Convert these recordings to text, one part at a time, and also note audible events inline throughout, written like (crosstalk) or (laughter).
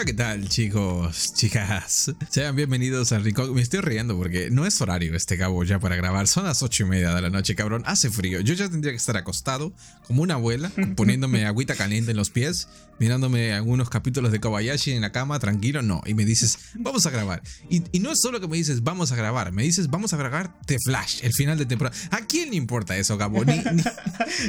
Hola, ¿qué tal, chicos, chicas? Sean bienvenidos al Rincón. Me estoy riendo porque no es horario este cabo ya para grabar. Son las ocho y media de la noche, cabrón. Hace frío. Yo ya tendría que estar acostado como una abuela, (laughs) poniéndome agüita caliente en los pies, mirándome algunos capítulos de Kobayashi en la cama, tranquilo. No. Y me dices, vamos a grabar. Y, no es solo que me dices, vamos a grabar. Me dices, vamos a grabar The Flash, el final de temporada. ¿A quién le importa eso, Gabo? Ni,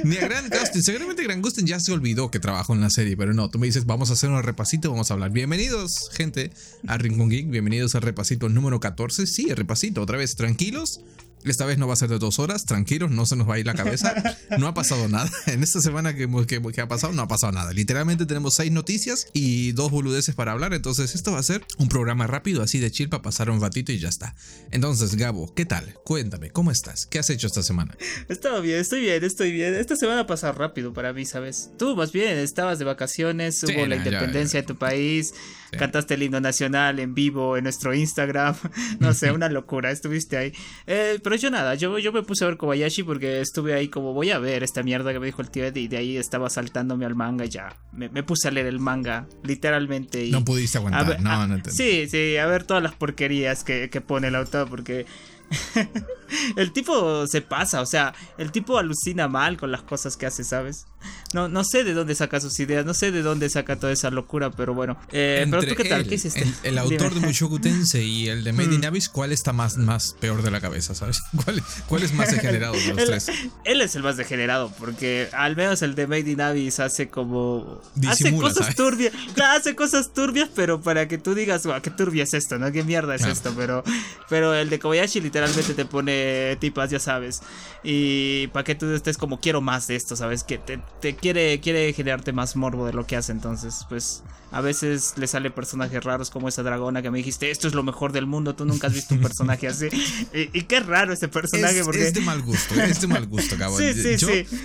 ni, (laughs) a Grant Gustin. Seguramente Grant Gustin ya se olvidó que trabajó en la serie, pero no. Tú me dices, vamos a hacer un repasito, vamos a hablar. Bienvenidos, gente, a Rincón Geek. Bienvenidos al repasito número 14. Sí, el repasito, otra vez, tranquilos. Esta vez no va a ser de dos horas, tranquilos, no se nos va a ir la cabeza. (laughs) No ha pasado nada. (laughs) En esta semana que, que, ha pasado, no ha pasado nada. Literalmente tenemos seis noticias y dos boludeces para hablar. Entonces, esto va a ser un programa rápido, así de chill, para pasar un ratito y ya está. Entonces, Gabo, ¿qué tal? Cuéntame, ¿cómo estás? ¿Qué has hecho esta semana? Estaba bien, estoy bien, estoy bien. Esta semana pasa rápido para mí, ¿sabes? Tú, más bien, estabas de vacaciones, hubo la independencia de tu país. Cantaste el himno nacional en vivo en nuestro Instagram. (laughs) no sé, una locura, estuviste ahí. Eh, pero yo nada, yo, yo me puse a ver Kobayashi porque estuve ahí como voy a ver esta mierda que me dijo el tío y de ahí estaba saltándome al manga y ya. Me, puse a leer el manga, literalmente. Y no pudiste aguantar, no, no Sí, sí, a ver todas las porquerías que, que pone el autor porque (laughs) el tipo se pasa, o sea, el tipo alucina mal con las cosas que hace, ¿sabes? (laughs) No, no sé de dónde saca sus ideas, no sé de dónde saca toda esa locura, pero bueno. Eh, pero tú qué tal, ¿qué hiciste? El, autor de Mushoku Tensei y el de Made in mm. Abyss, ¿cuál está más, más peor de la cabeza, sabes? (laughs) ¿Cuál, cuál es más degenerado de los tres? Él es el más degenerado, porque al menos el de Made in Abyss hace como. hace cosas turbias. hace cosas turbias, pero para que tú digas, qué turbia es esto, ¿no? ¿Qué mierda es esto? Pero, pero el de Kobayashi literalmente te pone tipas, ya sabes. Y para que tú estés como, quiero más de esto, ¿sabes? Que te, te quiere, quiere generarte más morbo de lo que hace. Entonces, pues a veces le sale personajes raros como esa dragona que me dijiste, esto es lo mejor del mundo, tú nunca has visto un personaje así. (laughs) Y, qué raro ese personaje. Es, porque... es de mal gusto, es de mal gusto, cabrón. (laughs) Sí, sí, sí.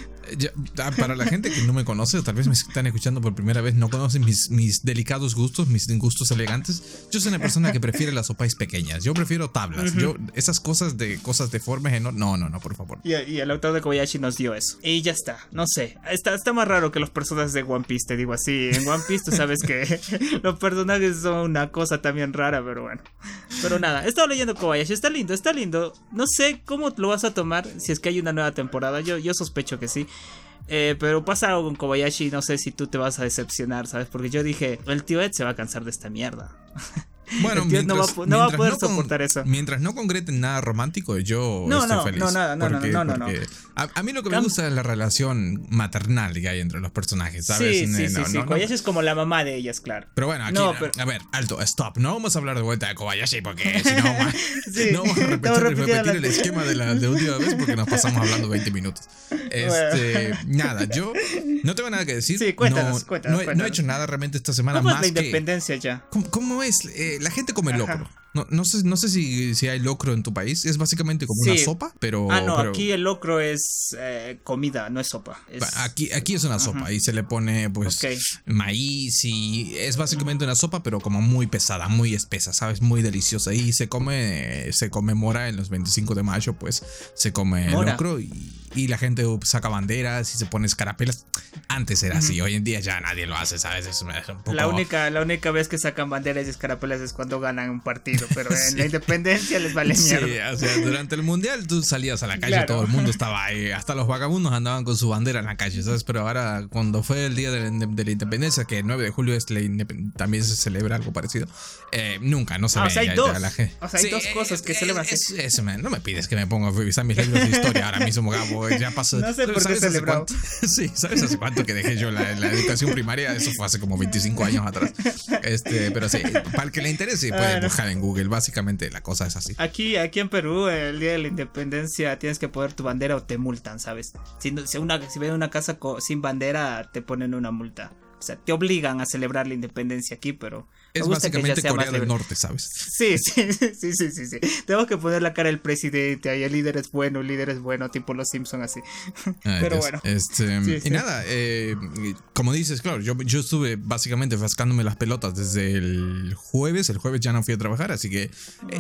Ah, para la gente que no me conoce, o tal vez me están escuchando por primera vez, no conocen mis, mis delicados gustos, mis gustos elegantes. Yo soy una persona que prefiere las sopais pequeñas. Yo prefiero tablas. Yo, esas cosas de cosas deformes, no, no, no, no por favor. Y, el autor de Kobayashi nos dio eso. Y ya está. No sé. Está, está más raro que los personajes de One Piece, te digo así. En One Piece tú sabes que (laughs) los personajes son una cosa también rara, pero bueno. Pero nada, he estado leyendo Kobayashi. Está lindo, está lindo. No sé cómo lo vas a tomar si es que hay una nueva temporada. Yo, yo sospecho que sí. Eh, pero pasa algo con Kobayashi, no sé si tú te vas a decepcionar, ¿sabes? Porque yo dije, el tío Ed se va a cansar de esta mierda. (laughs) Bueno, no, va, a poder soportar eso. Mientras no concreten nada romántico, yo estoy feliz. No, no, no, no, no, no, a, mí lo que me gusta es la relación maternal que hay entre los personajes, ¿sabes? Sí, sí, sí, sí. Kobayashi es como la mamá de ellas, claro. Pero bueno, aquí, a ver, alto, stop. No vamos a hablar de vuelta de Kobayashi porque si no, (laughs) no vamos a repetir, el esquema de la de última vez porque nos pasamos hablando 20 minutos. Este, nada, yo no tengo nada que decir. Sí, cuéntanos, cuéntanos, no, he hecho nada realmente esta semana ¿Cómo más es la independencia ya? ¿Cómo, es? Eh, la gente come locro. No, no sé, no sé si, si hay locro en tu país. Es básicamente como una sopa, pero. Ah, no, aquí el locro es eh, comida, no es sopa. Aquí, aquí es una sopa y se le pone, pues, maíz y es básicamente una sopa, pero como muy pesada, muy espesa, ¿sabes? Muy deliciosa. Y se come, se conmemora en los 25 de mayo, pues, se come locro y, y, la gente saca banderas y se pone escarapelas. Antes era así, hoy en día ya nadie lo hace, ¿sabes? Es, un poco... la, única, la única vez que sacan banderas y escarapelas es cuando ganan un partido pero en la independencia les vale mierda. Sí, o sea, durante el mundial tú salías a la calle, todo el mundo estaba ahí, hasta los vagabundos andaban con su bandera en la calle, ¿sabes? Pero ahora, cuando fue el día de la, independencia, que el 9 de julio es también se celebra algo parecido, eh, nunca, no se ah, ve. O sea, hay dos, o sea, hay dos cosas que celebran. Eso, no me pides que me ponga a revisar mis libros de historia ahora mismo, Gabo, ya pasó. No sé por qué celebrado. (laughs) Sí, ¿sabes hace cuánto que dejé yo la, educación primaria? Eso fue hace como 25 años atrás. Este, pero sí, para el que le interese puede buscar en Google Básicamente la cosa es así. Aquí, aquí en Perú, el día de la independencia, tienes que poner tu bandera o te multan, ¿sabes? Si, si, una, si ven una casa sin bandera, te ponen una multa. O sea, te obligan a celebrar la independencia aquí, pero es básicamente Corea del Norte, ¿sabes? Sí, (laughs) sí, sí, sí, sí, sí. Tenemos que poner la cara del presidente ahí, el líder es bueno, el líder es bueno, tipo los Simpson así. (laughs) Pero bueno. Este, y nada, eh, como dices, claro, yo, yo estuve básicamente fascándome las pelotas desde el jueves, el jueves ya no fui a trabajar, así que eh,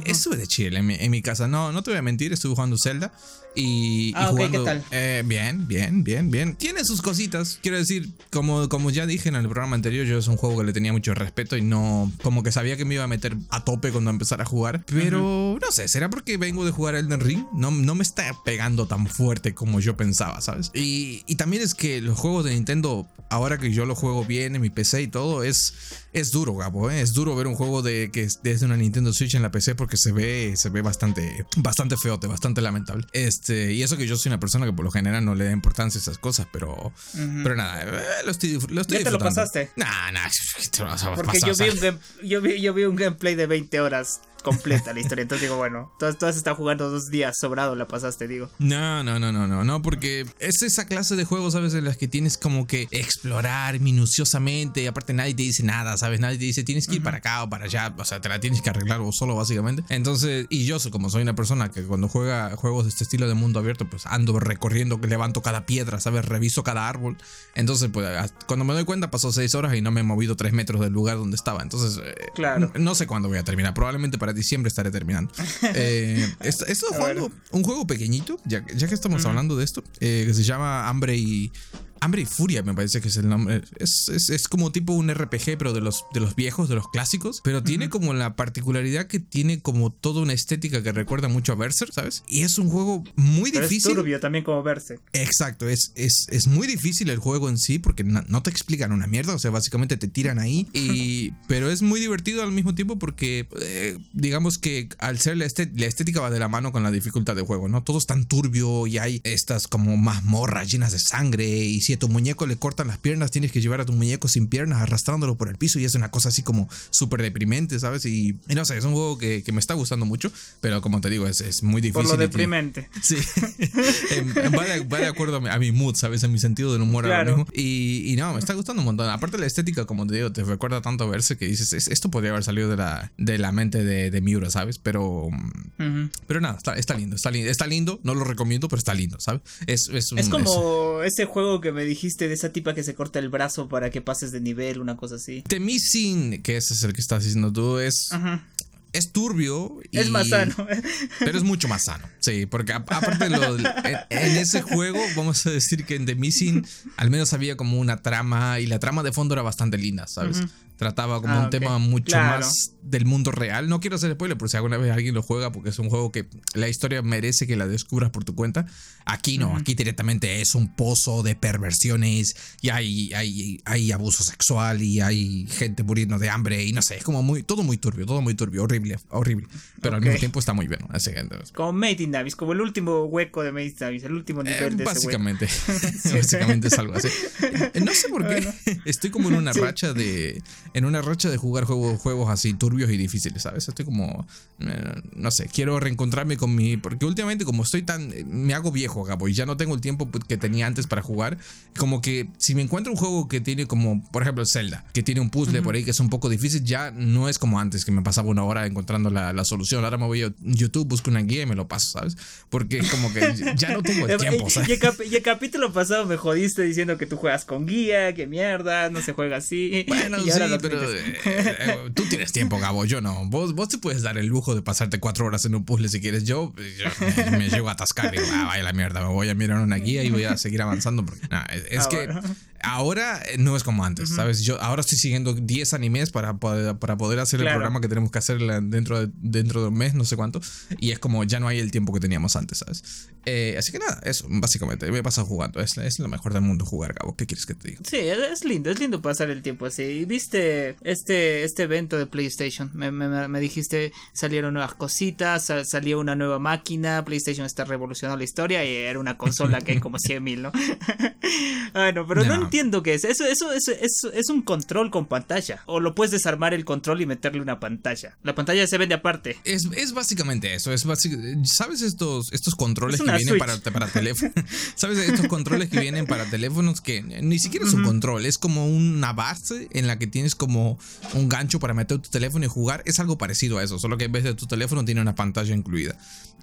estuve de chill en mi, casa. No, no te voy a mentir, estuve jugando Zelda y, ah. ¿qué tal? Eh, bien, bien, bien, bien. Tiene sus cositas, quiero decir, como, como ya dije en el programa anterior, yo es un juego que le tenía mucho respeto y no, como que sabía que me iba a meter a tope cuando empezara a jugar, pero no sé, será porque vengo de jugar Elden Ring, no, no me está pegando tan fuerte como yo pensaba, ¿sabes? Y, y también es que los juegos de Nintendo, ahora que yo lo juego bien en mi PC y todo, es es duro, Gabo, ¿eh? es duro ver un juego de que es desde una Nintendo Switch en la PC porque se ve, se ve bastante, bastante feote, bastante lamentable. Este, y eso que yo soy una persona que por lo general no le da importancia a esas cosas, pero, pero nada, eh, lo estoy, lo estoy ¿Ya te lo pasaste? Nah, nah, (laughs) te lo vas a Porque yo, vi un yo, vi, yo vi un gameplay de 20 horas completa la historia. Entonces digo, bueno, todas, todas están jugando dos días, sobrado la pasaste, digo. No, no, no, no, no, no, porque es esa clase de juegos, ¿sabes? En las que tienes como que explorar minuciosamente y aparte nadie te dice nada, ¿sabes? Nadie te dice tienes que ir para acá o para allá, o sea, te la tienes que arreglar vos solo, básicamente. Entonces, y yo, como soy una persona que cuando juega juegos de este estilo de mundo abierto, pues ando recorriendo, que levanto cada piedra, ¿sabes? Reviso cada árbol. Entonces, pues cuando me doy cuenta, pasó seis horas y no me he movido tres metros del lugar donde estaba. Entonces, eh, claro. no sé cuándo voy a terminar. Probablemente para diciembre estaré terminando. (laughs) Eh, estoy jugando un juego pequeñito, ya, ya que estamos hablando de esto, eh, que se llama Hambre y Hambre y Furia me parece que es el nombre. Es, es, como tipo un RPG, pero de los, de los viejos, de los clásicos. Pero tiene como la particularidad que tiene como toda una estética que recuerda mucho a Berserk, ¿sabes? Y es un juego muy difícil. Es turbio también como Berserk. Exacto, es, es, es muy difícil el juego en sí porque no, te explican una mierda. O sea, básicamente te tiran ahí. (laughs) Y, pero es muy divertido al mismo tiempo porque, eh, digamos que al ser la, la estética va de la mano con la dificultad del juego, ¿no? Todo es tan turbio y hay estas como mazmorras llenas de sangre y si a tu muñeco le cortan las piernas, tienes que llevar a tu muñeco sin piernas arrastrándolo por el piso y es una cosa así como súper deprimente, ¿sabes? Y, no sé, es un juego que, me está gustando mucho, pero como te digo, es, muy difícil. Por lo deprimente. sí. (laughs) va, de, acuerdo a mi, mood, ¿sabes? En mi sentido del humor ahora mismo. Y, no, me está gustando un montón. Aparte la estética, como te digo, te recuerda tanto verse que dices, esto podría haber salido de la, de la mente de, Miura, ¿sabes? Pero, pero nada, está, está, lindo, está lindo, está lindo, no lo recomiendo, pero está lindo, ¿sabes? Es, es, es como ese juego que me dijiste de esa tipa que se corta el brazo para que pases de nivel, una cosa así. The Missing, que ese es el que estás diciendo tú, es. Es turbio. es más sano. (laughs) Pero es mucho más sano. Sí, porque aparte lo, en, ese juego, vamos a decir que en The Missing al menos había como una trama y la trama de fondo era bastante linda, ¿sabes? Trataba como ah, un tema mucho más del mundo real. No quiero hacer spoiler por si alguna vez alguien lo juega, porque es un juego que la historia merece que la descubras por tu cuenta. Aquí no, aquí directamente es un pozo de perversiones y hay, hay, hay abuso sexual y hay gente muriendo de hambre y no sé, es como muy, todo muy turbio, todo muy turbio, horrible, horrible. Pero al mismo tiempo está muy bueno. Así como Made in Davis, como el último hueco de Made in Davis, el último nivel eh, de Básicamente, (laughs) (laughs) básicamente es algo así. No sé por qué, estoy como en una racha de en una racha de jugar juegos, juegos así turbios y difíciles, ¿sabes? Estoy como, eh, no sé, quiero reencontrarme con mi... Porque últimamente como estoy tan... Me hago viejo, Gabo, y ya no tengo el tiempo que tenía antes para jugar. Como que si me encuentro un juego que tiene como, por ejemplo, Zelda, que tiene un puzzle por ahí que es un poco difícil, ya no es como antes, que me pasaba una hora encontrando la, la solución. Ahora me voy a YouTube, busco una guía y me lo paso, ¿sabes? Porque como que (laughs) ya no tengo el tiempo, ¿sabes? Y el, capítulo pasado me jodiste diciendo que tú juegas con guía, que mierda, no se juega así. Bueno, sí, pero (laughs) eh, eh, tú tienes tiempo, Gabo, yo no. Vos, vos te puedes dar el lujo de pasarte cuatro horas en un puzzle si quieres. Yo, me, llego a atascar y digo, ah, vaya la mierda, me voy a mirar una guía y voy a seguir avanzando. es, ah, que ahora eh, no es como antes, ¿sabes? Yo ahora estoy siguiendo 10 animes para poder, para poder hacer el programa que tenemos que hacer dentro de, dentro de un mes, no sé cuánto. Y es como ya no hay el tiempo que teníamos antes, ¿sabes? Eh, así que nada, eso, básicamente, me pasa jugando. Es, es, lo mejor del mundo jugar, Gabo. ¿Qué quieres que te diga? Sí, es lindo, es lindo pasar el tiempo así. ¿Viste este, este evento de PlayStation? Me, me, me dijiste, salieron nuevas cositas, salió una nueva máquina, PlayStation está revolucionando la historia y era una consola que hay como (laughs) 100 mil, ¿no? (laughs) bueno, pero no, entiendo qué es. Eso, eso, eso, eso, es un control con pantalla. O lo puedes desarmar el control y meterle una pantalla. La pantalla se vende aparte. Es, es básicamente eso. Es ¿Sabes estos, estos controles que vienen para, para teléfono. (laughs) (laughs) ¿Sabes? Estos controles que vienen para teléfonos que ni siquiera es un control, es como una base en la que tienes es como un gancho para meter tu teléfono y jugar. Es algo parecido a eso, solo que en vez de tu teléfono tiene una pantalla incluida.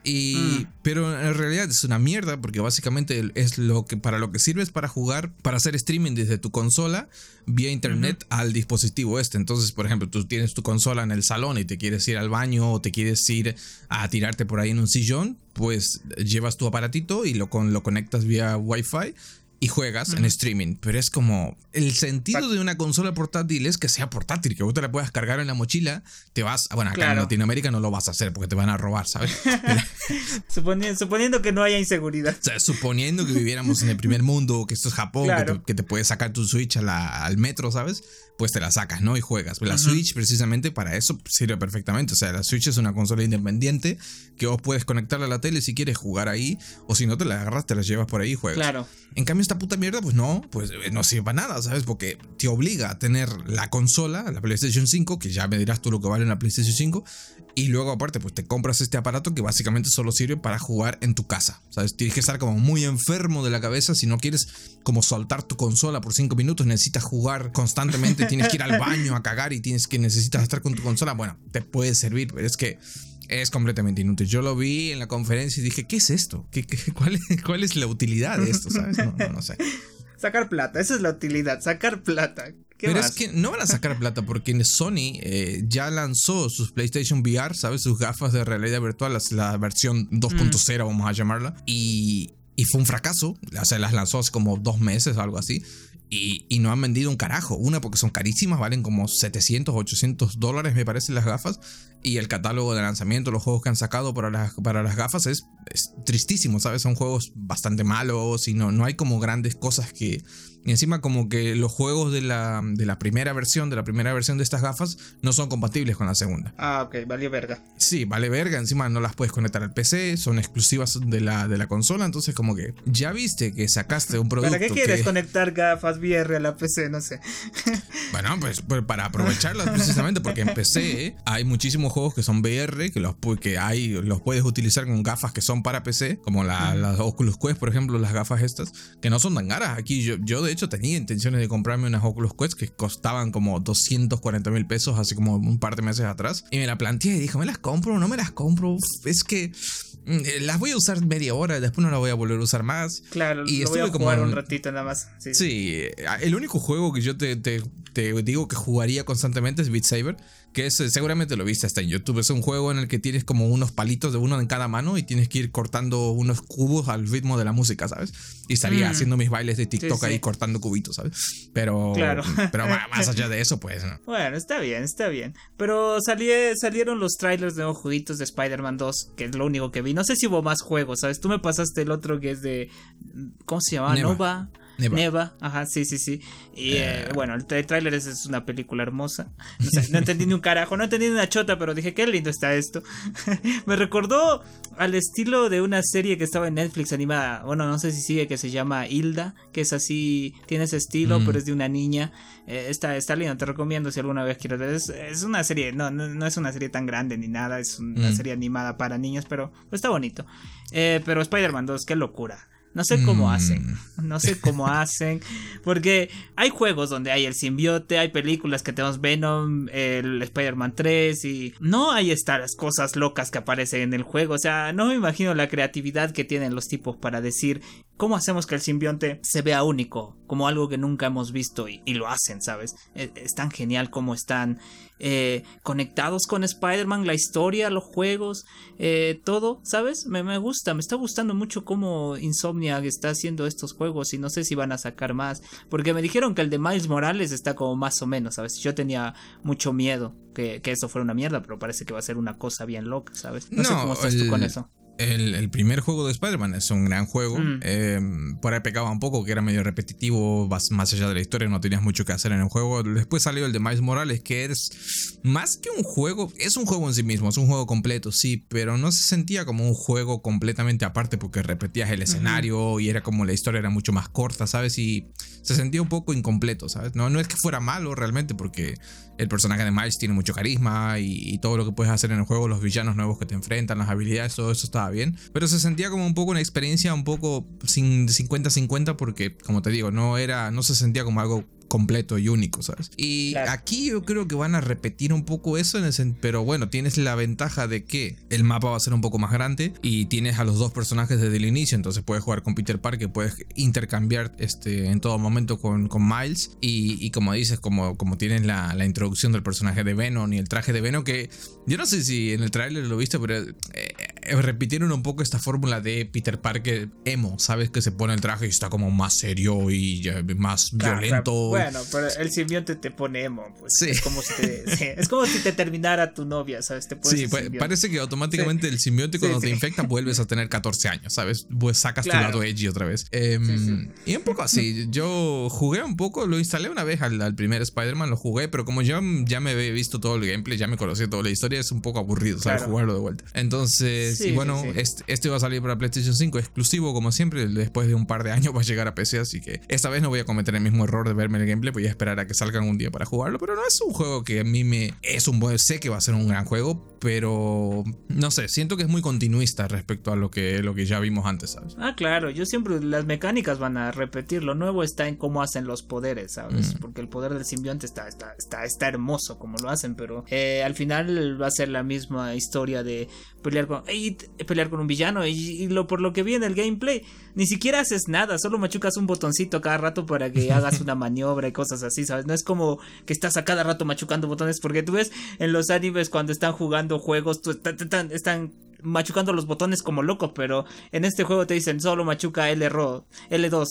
Y, mm. Pero en realidad es una mierda porque básicamente es lo que para lo que sirve es para jugar, para hacer streaming desde tu consola vía internet al dispositivo este. Entonces, por ejemplo, tú tienes tu consola en el salón y te quieres ir al baño o te quieres ir a tirarte por ahí en un sillón, pues llevas tu aparatito y lo, con, lo conectas vía Wi-Fi y juegas en streaming. Pero es como el sentido de una consola portátil es que sea portátil, que vos te la puedas cargar en la mochila, te vas, bueno, acá en Latinoamérica no lo vas a hacer porque te van a robar, ¿sabes? (laughs) suponiendo, que no haya inseguridad. O sea, suponiendo que viviéramos en el primer mundo, que esto es Japón, que, te, puedes sacar tu Switch al metro, ¿sabes? Pues te la sacas, ¿no? Y juegas. La Switch precisamente para eso sirve perfectamente. O sea, la Switch es una consola independiente que vos puedes conectarla a la tele si quieres jugar ahí, o si no te la agarras, te la llevas por ahí y juegas. Claro. En cambio, esta puta mierda, pues no, pues eh, no sirve para nada, ¿sabes? Porque te obliga a tener la consola, la PlayStation 5, que ya me dirás tú lo que vale una PlayStation 5, y luego aparte, pues te compras este aparato que básicamente solo sirve para jugar en tu casa, ¿sabes? Tienes que estar como muy enfermo de la cabeza si no quieres como soltar tu consola por 5 minutos, necesitas jugar constantemente, tienes que ir al baño a cagar y tienes que necesitas estar con tu consola, bueno, te puede servir, pero es que es completamente inútil. Yo lo vi en la conferencia y dije, ¿qué es esto? ¿Qué, cuál, cuál, es la utilidad de esto? ¿Sabes? No, no, sé. (laughs) Sacar plata, esa es la utilidad, sacar plata. Pero es que no van a sacar plata porque Sony eh, ya lanzó sus PlayStation VR, ¿sabes? Sus gafas de realidad virtual, la versión 2.0, mm. vamos a llamarla. Y, y fue un fracaso. O sea, las lanzó hace como dos meses o algo así. Y, no han vendido un carajo. Una porque son carísimas, valen como 700, 800 dólares me parece las gafas y el catálogo de lanzamiento, los juegos que han sacado para las, para las gafas es, tristísimo, ¿sabes? Son juegos bastante malos y no, no hay como grandes cosas que, y encima como que los juegos de la, de la primera versión, de la primera versión de estas gafas, no son compatibles con la segunda. Ah, ok, vale verga. Sí, vale verga, encima no las puedes conectar al PC, son exclusivas de la, de la consola, entonces como que ya viste que sacaste un producto... ¿Para qué quieres conectar gafas VR a la PC? No sé. (laughs) bueno, pues, pues, para aprovecharlas precisamente, porque en PC hay muchísimos juegos que son VR, que los, que hay, los puedes utilizar con gafas que son para PC, como la, las Oculus Quest, por ejemplo, las gafas estas, que no son tan caras. Aquí yo, yo de hecho tenía intenciones de comprarme unas Oculus Quest que costaban como 240 mil pesos hace como un par de meses atrás. Y me la planteé y dije, ¿me las compro? ¿No me las compro? Es que mm, eh, las voy a usar media hora, después no las voy a volver a usar más. Claro, y lo voy a jugar un ratito nada más. Sí, eh, el único juego que yo te, te, te, digo que jugaría constantemente es Beat Saber que es, seguramente lo viste hasta en YouTube. Es un juego en el que tienes como unos palitos de uno en cada mano y tienes que ir cortando unos cubos al ritmo de la música, ¿sabes? Y estaría mm. haciendo mis bailes de TikTok ahí cortando cubitos, ¿sabes? Pero, pero más allá de eso, pues. Bueno, está bien, está bien. Pero salieron los trailers de nuevos jueguitos de Spider-Man 2, que es lo único que vi. No sé si hubo más juegos, ¿sabes? Tú me pasaste el otro que es de. ¿Cómo se llama? Nova. Neva. ajá, sí, sí, sí. Y eh, bueno, el, tráiler es, una película hermosa. No, entendí ni un carajo, no entendí ni una chota, pero dije, qué lindo está esto. (laughs) Me recordó al estilo de una serie que estaba en Netflix animada, bueno, no sé si sigue, que se llama Hilda, que es así, tiene ese estilo, pero mm. es de una niña. Eh, está, está lindo, te recomiendo si alguna vez quieres ver. Es, una serie, no, no, es una serie tan grande ni nada, es una mm. serie animada para niños, pero está bonito. Eh, pero Spider-Man 2, qué locura. No sé cómo mm. hacen. No sé cómo hacen. Porque hay juegos donde hay el simbiote, hay películas que tenemos Venom, el Spider-Man 3 y no hay estas cosas locas que aparecen en el juego. O sea, no me imagino la creatividad que tienen los tipos para decir cómo hacemos que el simbionte se vea único, como algo que nunca hemos visto y, lo hacen, ¿sabes? Es, es, tan genial como están eh, conectados con Spider-Man, la historia, los juegos, eh, todo, ¿sabes? Me, me, gusta, me está gustando mucho cómo Insomniac está haciendo estos juegos y no sé si van a sacar más, porque me dijeron que el de Miles Morales está como más o menos, ¿sabes? Yo tenía mucho miedo que, que eso fuera una mierda, pero parece que va a ser una cosa bien loca, ¿sabes? No, sé cómo estás tú con eso. El, primer juego de Spider-Man es un gran juego. Mm. Em, por ahí pecaba un poco, que era medio repetitivo, más allá de la historia, no tenías mucho que hacer en el juego. Después salió el de Miles Morales, que es más que un juego, es un juego en sí mismo, es un juego completo, sí, pero no se sentía como un juego completamente aparte porque repetías el escenario y era como la historia era mucho más corta, ¿sabes? Y se sentía un poco incompleto, ¿sabes? No, no es que fuera malo realmente porque el personaje de Miles tiene mucho carisma y, todo lo que puedes hacer en el juego, los villanos nuevos que te enfrentan, las habilidades, todo eso estaba bien. Pero se sentía como un poco una experiencia un poco sin 50-50 porque, como te digo, no era, no se sentía como algo completo y único, ¿sabes? Y aquí yo creo que van a repetir un poco eso, en ese, pero bueno, tienes la ventaja de que el mapa va a ser un poco más grande y tienes a los dos personajes desde el inicio, entonces puedes jugar con Peter Parker, puedes intercambiar este, en todo momento con, con Miles y, como dices, como, como tienes la, la, introducción del personaje de Venom y el traje de Venom, que yo no sé si en el trailer lo viste, pero eh, repitieron un poco esta fórmula de Peter Parker emo, ¿sabes? Que se pone el traje y está como más serio y más violento. Bueno, pero el simbionte te pone emo, pues. Sí. Es como si te, (laughs) es como si te terminara tu novia, ¿sabes? Te sí, parece que automáticamente el simbionte cuando te infecta vuelves a tener 14 años, ¿sabes? Pues sacas tu lado edgy otra vez. Em, y un poco así, yo jugué un poco, lo instalé una vez al, primer Spider-Man, lo jugué, pero como yo ya me había visto todo el gameplay, ya me conocía toda la historia, es un poco aburrido, ¿sabes? Jugarlo de vuelta. Entonces, y bueno, este, este, va a salir para PlayStation 5 exclusivo, como siempre, después de un par de años va a llegar a PC, así que esta vez no voy a cometer el mismo error de verme el gameplay, voy a esperar a que salgan un día para jugarlo, pero no es un juego que a mí me... Es un buen... Sé que va a ser un gran juego, pero no sé, siento que es muy continuista respecto a lo que, lo que ya vimos antes, ¿sabes? Ah, claro, yo siempre... Las mecánicas van a repetir, lo nuevo está en cómo hacen los poderes, ¿sabes? Mm. Porque el poder del simbionte está, está, está, está hermoso como lo hacen, pero eh, al final va a ser la misma historia de pelear con, pelear con un villano y, lo por lo que vi en el gameplay, ni siquiera haces nada, solo machucas un botoncito cada rato para que (laughs) hagas una maniobra y cosas así, ¿sabes? No es como que estás a cada rato machucando botones, porque tú ves en los animes cuando están jugando juegos, están machucando los botones como loco, pero en este juego te dicen solo machuca L L2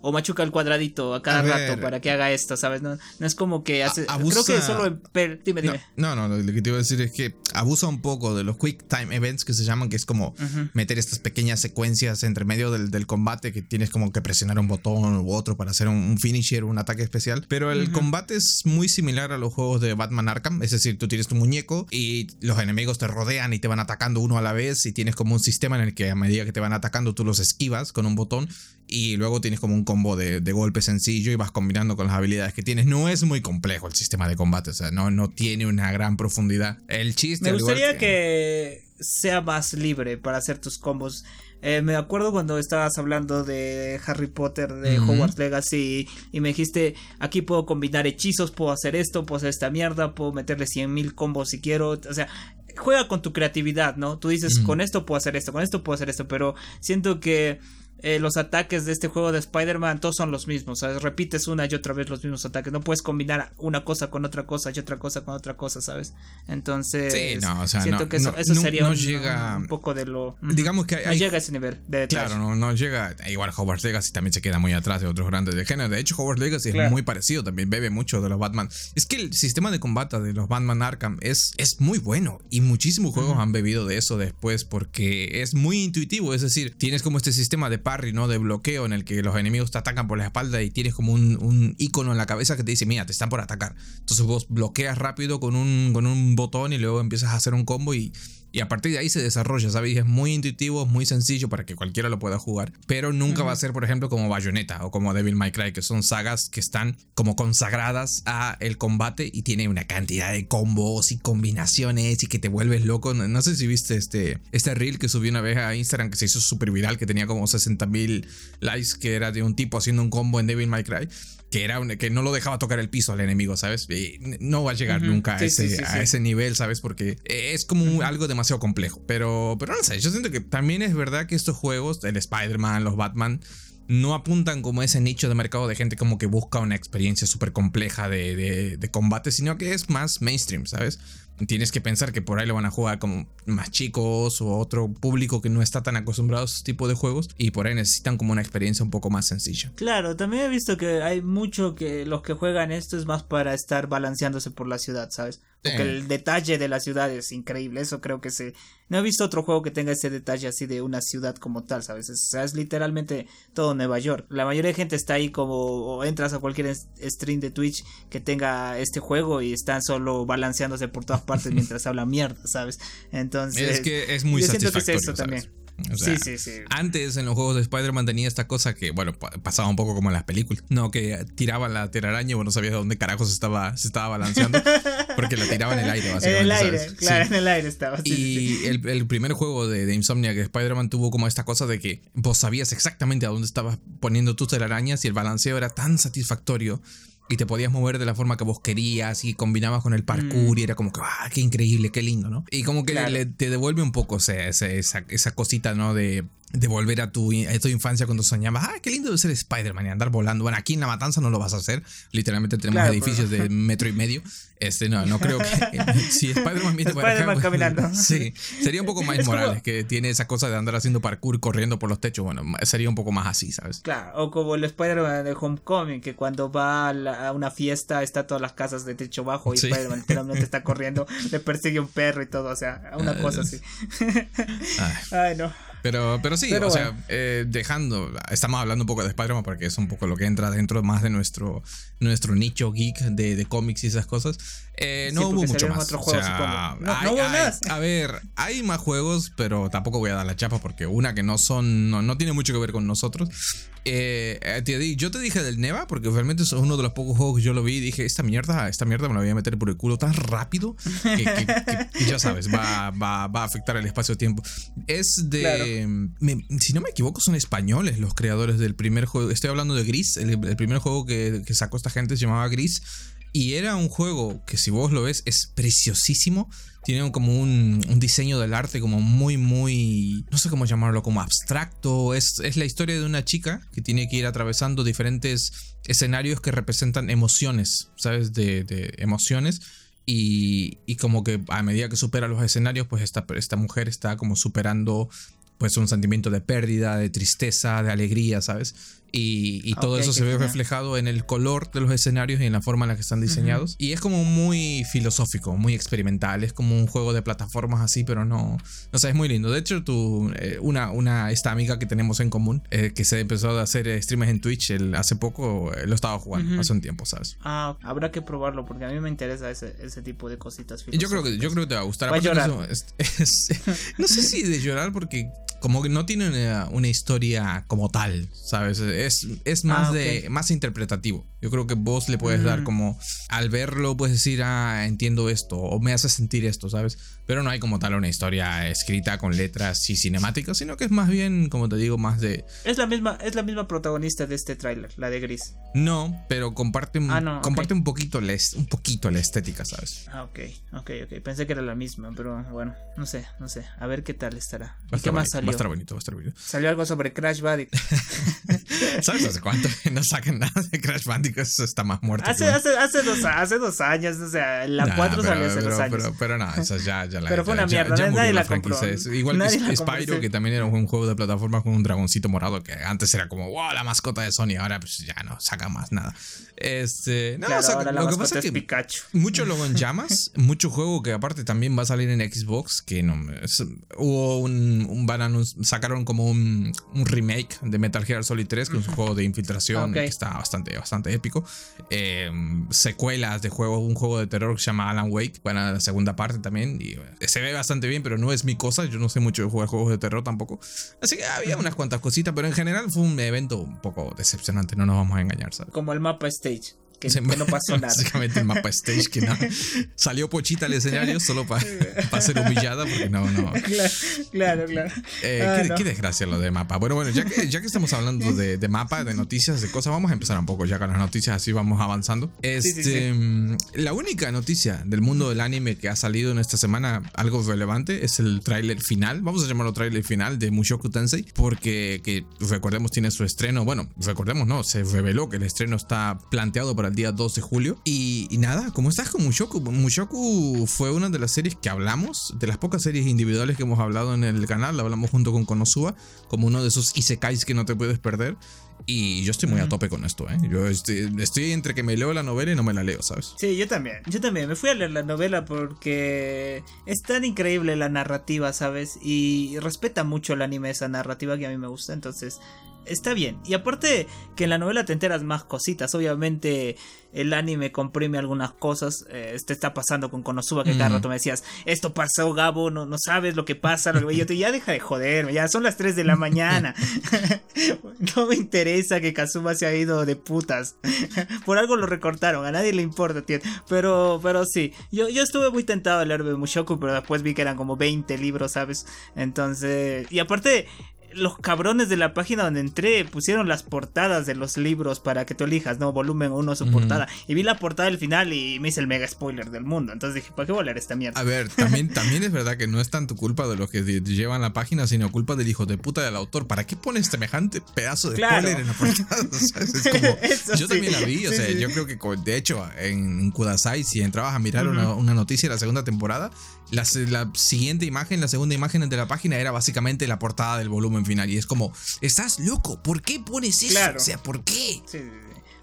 o machuca el cuadradito a cada rato para que haga esto, ¿sabes? No, no es como que hace creo que solo dime, dime. No, no, lo que te iba a decir es que abusa un poco de los quick time events que se llaman, que es como meter estas pequeñas secuencias entre medio del, combate que tienes como que presionar un botón u otro para hacer un, finisher un ataque especial, pero el combate es muy similar a los juegos de Batman Arkham, es decir, tú tienes tu muñeco y los enemigos te rodean y te van atacando uno a la vez y tienes como un sistema en el que a medida que te van atacando tú los esquivas con un botón y luego tienes como un combo de, golpe sencillo y vas combinando con las habilidades que tienes. No es muy complejo el sistema de combate, o sea, no, no tiene una gran profundidad. El chiste... Me gustaría que... sea más libre para hacer tus combos. Eh, me acuerdo cuando estabas hablando de Harry Potter, de Hogwarts Legacy, y me dijiste, aquí puedo combinar hechizos, puedo hacer esto, puedo hacer esta mierda, puedo meterle 100.000 combos si quiero. O sea, juega con tu creatividad, ¿no? Tú dices, con esto puedo hacer esto, con esto puedo hacer esto, pero siento que eh, los ataques de este juego de Spider-Man todos son los mismos. ¿sabes? Repites una y otra vez los mismos ataques. No puedes combinar una cosa con otra cosa y otra cosa con otra cosa, ¿sabes? Entonces, siento que eso, sería un, poco de lo. Digamos que no llega a ese nivel de Claro, no, no llega. Igual Hogwarts Legacy también se queda muy atrás de otros grandes de género. De hecho, Hogwarts Legacy es muy parecido también. Bebe mucho de los Batman. Es que el sistema de combate de los Batman Arkham es, es muy bueno. Y muchísimos juegos han bebido de eso después porque es muy intuitivo. Es decir, tienes como este sistema de ¿no? De bloqueo en el que los enemigos te atacan por la espalda y tienes como un, icono en la cabeza que te dice, mira, te están por atacar. Entonces vos bloqueas rápido con un, con un botón y luego empiezas a hacer un combo y y a partir de ahí se desarrolla, ¿sabes? es muy intuitivo, es muy sencillo para que cualquiera lo pueda jugar. Pero nunca va a ser, por ejemplo, como Bayonetta o como Devil May Cry, que son sagas que están como consagradas a el combate y tiene una cantidad de combos y combinaciones y que te vuelves loco. No, sé si viste este, este reel que subí una vez a Instagram que se hizo súper viral, que tenía como 60 mil likes, que era de un tipo haciendo un combo en Devil May Cry que, era que no lo dejaba tocar el piso al enemigo, ¿sabes? no va a llegar nunca a, ese, a ese nivel, ¿sabes? Porque es como algo demasiado complejo. Pero, pero no sé, yo siento que también es verdad que estos juegos, el Spider-Man, los Batman, no apuntan como ese nicho de mercado de gente como que busca una experiencia súper compleja de, de, combate, sino que es más mainstream, ¿sabes? Tienes que pensar que por ahí lo van a jugar como más chicos o otro público que no está tan acostumbrado a este tipo de juegos y por ahí necesitan como una experiencia un poco más sencilla. Claro, también he visto que hay mucho que los que juegan esto es más para estar balanceándose por la ciudad, ¿sabes? Porque el detalle de la ciudad es increíble, eso creo que se... No he visto otro juego que tenga ese detalle así de una ciudad como tal, ¿sabes? O sea, es literalmente todo Nueva York. La mayoría de gente está ahí como... o entras a cualquier stream de Twitch que tenga este juego y están solo balanceándose por todas partes (laughs) mientras habla mierda, ¿sabes? Entonces... Es que es muy satisfactorio, también sí, sí, sí. Antes en los juegos de Spider-Man tenía esta cosa que, bueno, pasaba un poco como en las películas, ¿no? Que tiraban la telaraña y bueno, no sabías dónde carajos estaba, se estaba balanceando, (laughs) porque la tiraban en el aire, básicamente. En el aire, claro, en el aire estaba. y el, el, primer juego de, de Insomnia que Spider-Man tuvo como esta cosa de que vos sabías exactamente a dónde estabas poniendo tus telarañas y el balanceo era tan satisfactorio y te podías mover de la forma que vos querías y combinabas con el parkour y mm. era como que, ah, qué increíble, qué lindo, ¿no? Y como que te devuelve un poco esa, esa, cosita, ¿no? De, de volver a tu, a tu infancia cuando soñabas, ah, qué lindo de ser Spider-Man y andar volando. Bueno, aquí en La Matanza no lo vas a hacer. Literalmente tenemos edificios de (laughs) metro y medio. Este, no, no creo que. (laughs) (laughs) si Spider-Man viene para acá. Pues, caminando. Sí, sería un poco más Morales, que tiene esa cosa de andar haciendo parkour corriendo por los techos. Bueno, sería un poco más así, ¿sabes? Claro, o como el Spider-Man de Homecoming, que cuando va a, una fiesta está todas las casas de techo bajo y Spider-Man literalmente está corriendo, le persigue un perro y todo, o sea, una cosa así. Ay, no. Pero, pero sí, o sea, eh, dejando, estamos hablando un poco de Spider-Man porque es un poco lo que entra dentro más de nuestro, nuestro nicho geek de, de cómics y esas cosas. Eh, no hubo mucho más. O sea, no, A ver, hay más juegos, pero tampoco voy a dar la chapa porque una que no son, no, no tiene mucho que ver con nosotros. Eh, eh yo te dije del Neva porque realmente es uno de los pocos juegos que yo lo vi y dije, esta mierda, esta mierda me la voy a meter por el culo tan rápido que, (laughs) ya sabes, va, va, va, a afectar el espacio-tiempo. Es de... si no me equivoco, son españoles los creadores del primer juego. Estoy hablando de Gris, el, primer juego que, que sacó esta gente se llamaba Gris. Y era un juego que si vos lo ves es preciosísimo. Tiene como un, diseño del arte como muy, muy, no sé cómo llamarlo, como abstracto. Es, es la historia de una chica que tiene que ir atravesando diferentes escenarios que representan emociones, ¿sabes? De, de emociones. Y, y, como que a medida que supera los escenarios, pues esta, esta mujer está como superando pues un sentimiento de pérdida, de tristeza, de alegría, ¿sabes? Y, todo eso se ve reflejado en el color de los escenarios y en la forma en la que están diseñados. Y es como muy filosófico, muy experimental. Es como un juego de plataformas así, pero no. No sé, es muy lindo. De hecho, tú, eh, una, una, esta amiga que tenemos en común, eh, que se empezó a hacer streams en Twitch el, hace poco, eh, lo estaba jugando hace un tiempo, ¿sabes? Ah, habrá que probarlo porque a mí me interesa ese, ese tipo de cositas. Yo creo, que, yo creo que te va a gustar. Va a llorar. (laughs) no sé si de llorar porque como que no tiene una, historia como tal, ¿sabes? Es, es más ah, de más interpretativo. Yo creo que vos le puedes dar como al verlo puedes decir, "Ah, entiendo esto" o me hace sentir esto, ¿sabes? Pero no hay como tal una historia escrita con letras y cinemáticas, sino que es más bien, como te digo, más de Es la misma es la misma protagonista de este tráiler, la de Gris. No, pero comparte ah, comparte un poquito la, un poquito la estética, ¿sabes? Ah, ok, ok, ok. Pensé que era la misma, pero bueno, no sé, no sé. A ver qué tal estará. ¿Qué más salió? estar bonito, va a estar bonito. Salió algo sobre Crash Bandicoot. (laughs) ¿Sabes hace cuánto no sacan nada de Crash Bandicoot? Eso está más muerto. Hace, hace, hace, dos, hace dos años, o sea, la 4 salió hace dos años. Pero, pero, no, eso ya, ya la Pero fue una mierda, ya, nadie la, compró. Igual que Spyro, que también era un juego de plataforma con un dragoncito morado, que antes era como, wow, la mascota de Sony, ahora pues ya no saca más nada. Este, no, lo que pasa es que Pikachu. mucho luego (laughs) en llamas, mucho juego que aparte también va a salir en Xbox, que no, hubo un, un sacaron como un, un, remake de Metal Gear Solid 3, que es un juego de infiltración que está bastante, bastante épico. Em, secuelas de juegos, un juego de terror que se llama Alan Wake, bueno, la segunda parte también, y se ve bastante bien, pero no es mi cosa, yo no sé mucho de jugar juegos de terror tampoco. Así que había unas cuantas cositas, pero en general fue un evento un poco decepcionante, no nos vamos a engañar, ¿sabes? Como el mapa stage que, no pasó nada. Básicamente el mapa stage que no. (laughs) Salió Pochita al escenario solo para ser humillada, porque no, no. Claro, claro. Eh, ah, qué, desgracia lo de mapa. Bueno, bueno, ya que, ya que estamos hablando de, de, mapa, de noticias, de cosas, vamos a empezar un poco ya con las noticias, así vamos avanzando. Este, mm, La única noticia del mundo del anime que ha salido en esta semana, algo relevante, es el tráiler final. Vamos a llamarlo tráiler final de Mushoku Tensei, porque que, recordemos tiene su estreno. Bueno, recordemos, no, se reveló que el estreno está planteado para el día 2 de julio. Y, nada, ¿cómo estás con Mushoku? Mushoku fue una de las series que hablamos, de las pocas series individuales que hemos hablado en el canal, la hablamos junto con Konosuba, como uno de esos isekais que no te puedes perder. Y yo estoy muy a tope con esto, ¿eh? Yo estoy, entre que me leo la novela y no me la leo, ¿sabes? Sí, yo también. Yo también. Me fui a leer la novela porque es tan increíble la narrativa, ¿sabes? Y respeta mucho el anime esa narrativa que a mí me gusta. Entonces, está bien. Y aparte que en la novela te enteras más cositas. Obviamente el anime comprime algunas cosas. Eh, este está pasando con Konosuba que cada rato me decías, esto pasó Gabo, no, no sabes lo que pasa. Y yo te ya deja de joderme, ya son las 3 de la mañana. (laughs) (laughs) no me interesa que Kazuma se ha ido de putas. (laughs) Por algo lo recortaron, a nadie le importa, tío. Pero, pero sí, yo, yo estuve muy tentado de leer Mushoku, pero después vi que eran como 20 libros, ¿sabes? Entonces, y aparte los cabrones de la página donde entré pusieron las portadas de los libros para que tú elijas, ¿no? Volumen 1 su portada. Y vi la portada del final y me hice el mega spoiler del mundo. Entonces dije, ¿para qué volar esta mierda? A ver, también, también es verdad que no es tanto culpa de los que llevan la página, sino culpa del hijo de puta del autor. ¿Para qué pones semejante pedazo de spoiler en la portada? (laughs) (laughs) yo también la vi, o sea, yo creo que de hecho en Kudasai, si entrabas a mirar una, una, noticia de la segunda temporada, la, la, siguiente imagen, la segunda imagen de la página era básicamente la portada del volumen final. Y es como, estás loco, ¿por qué pones eso? O sea, ¿por qué? Sí,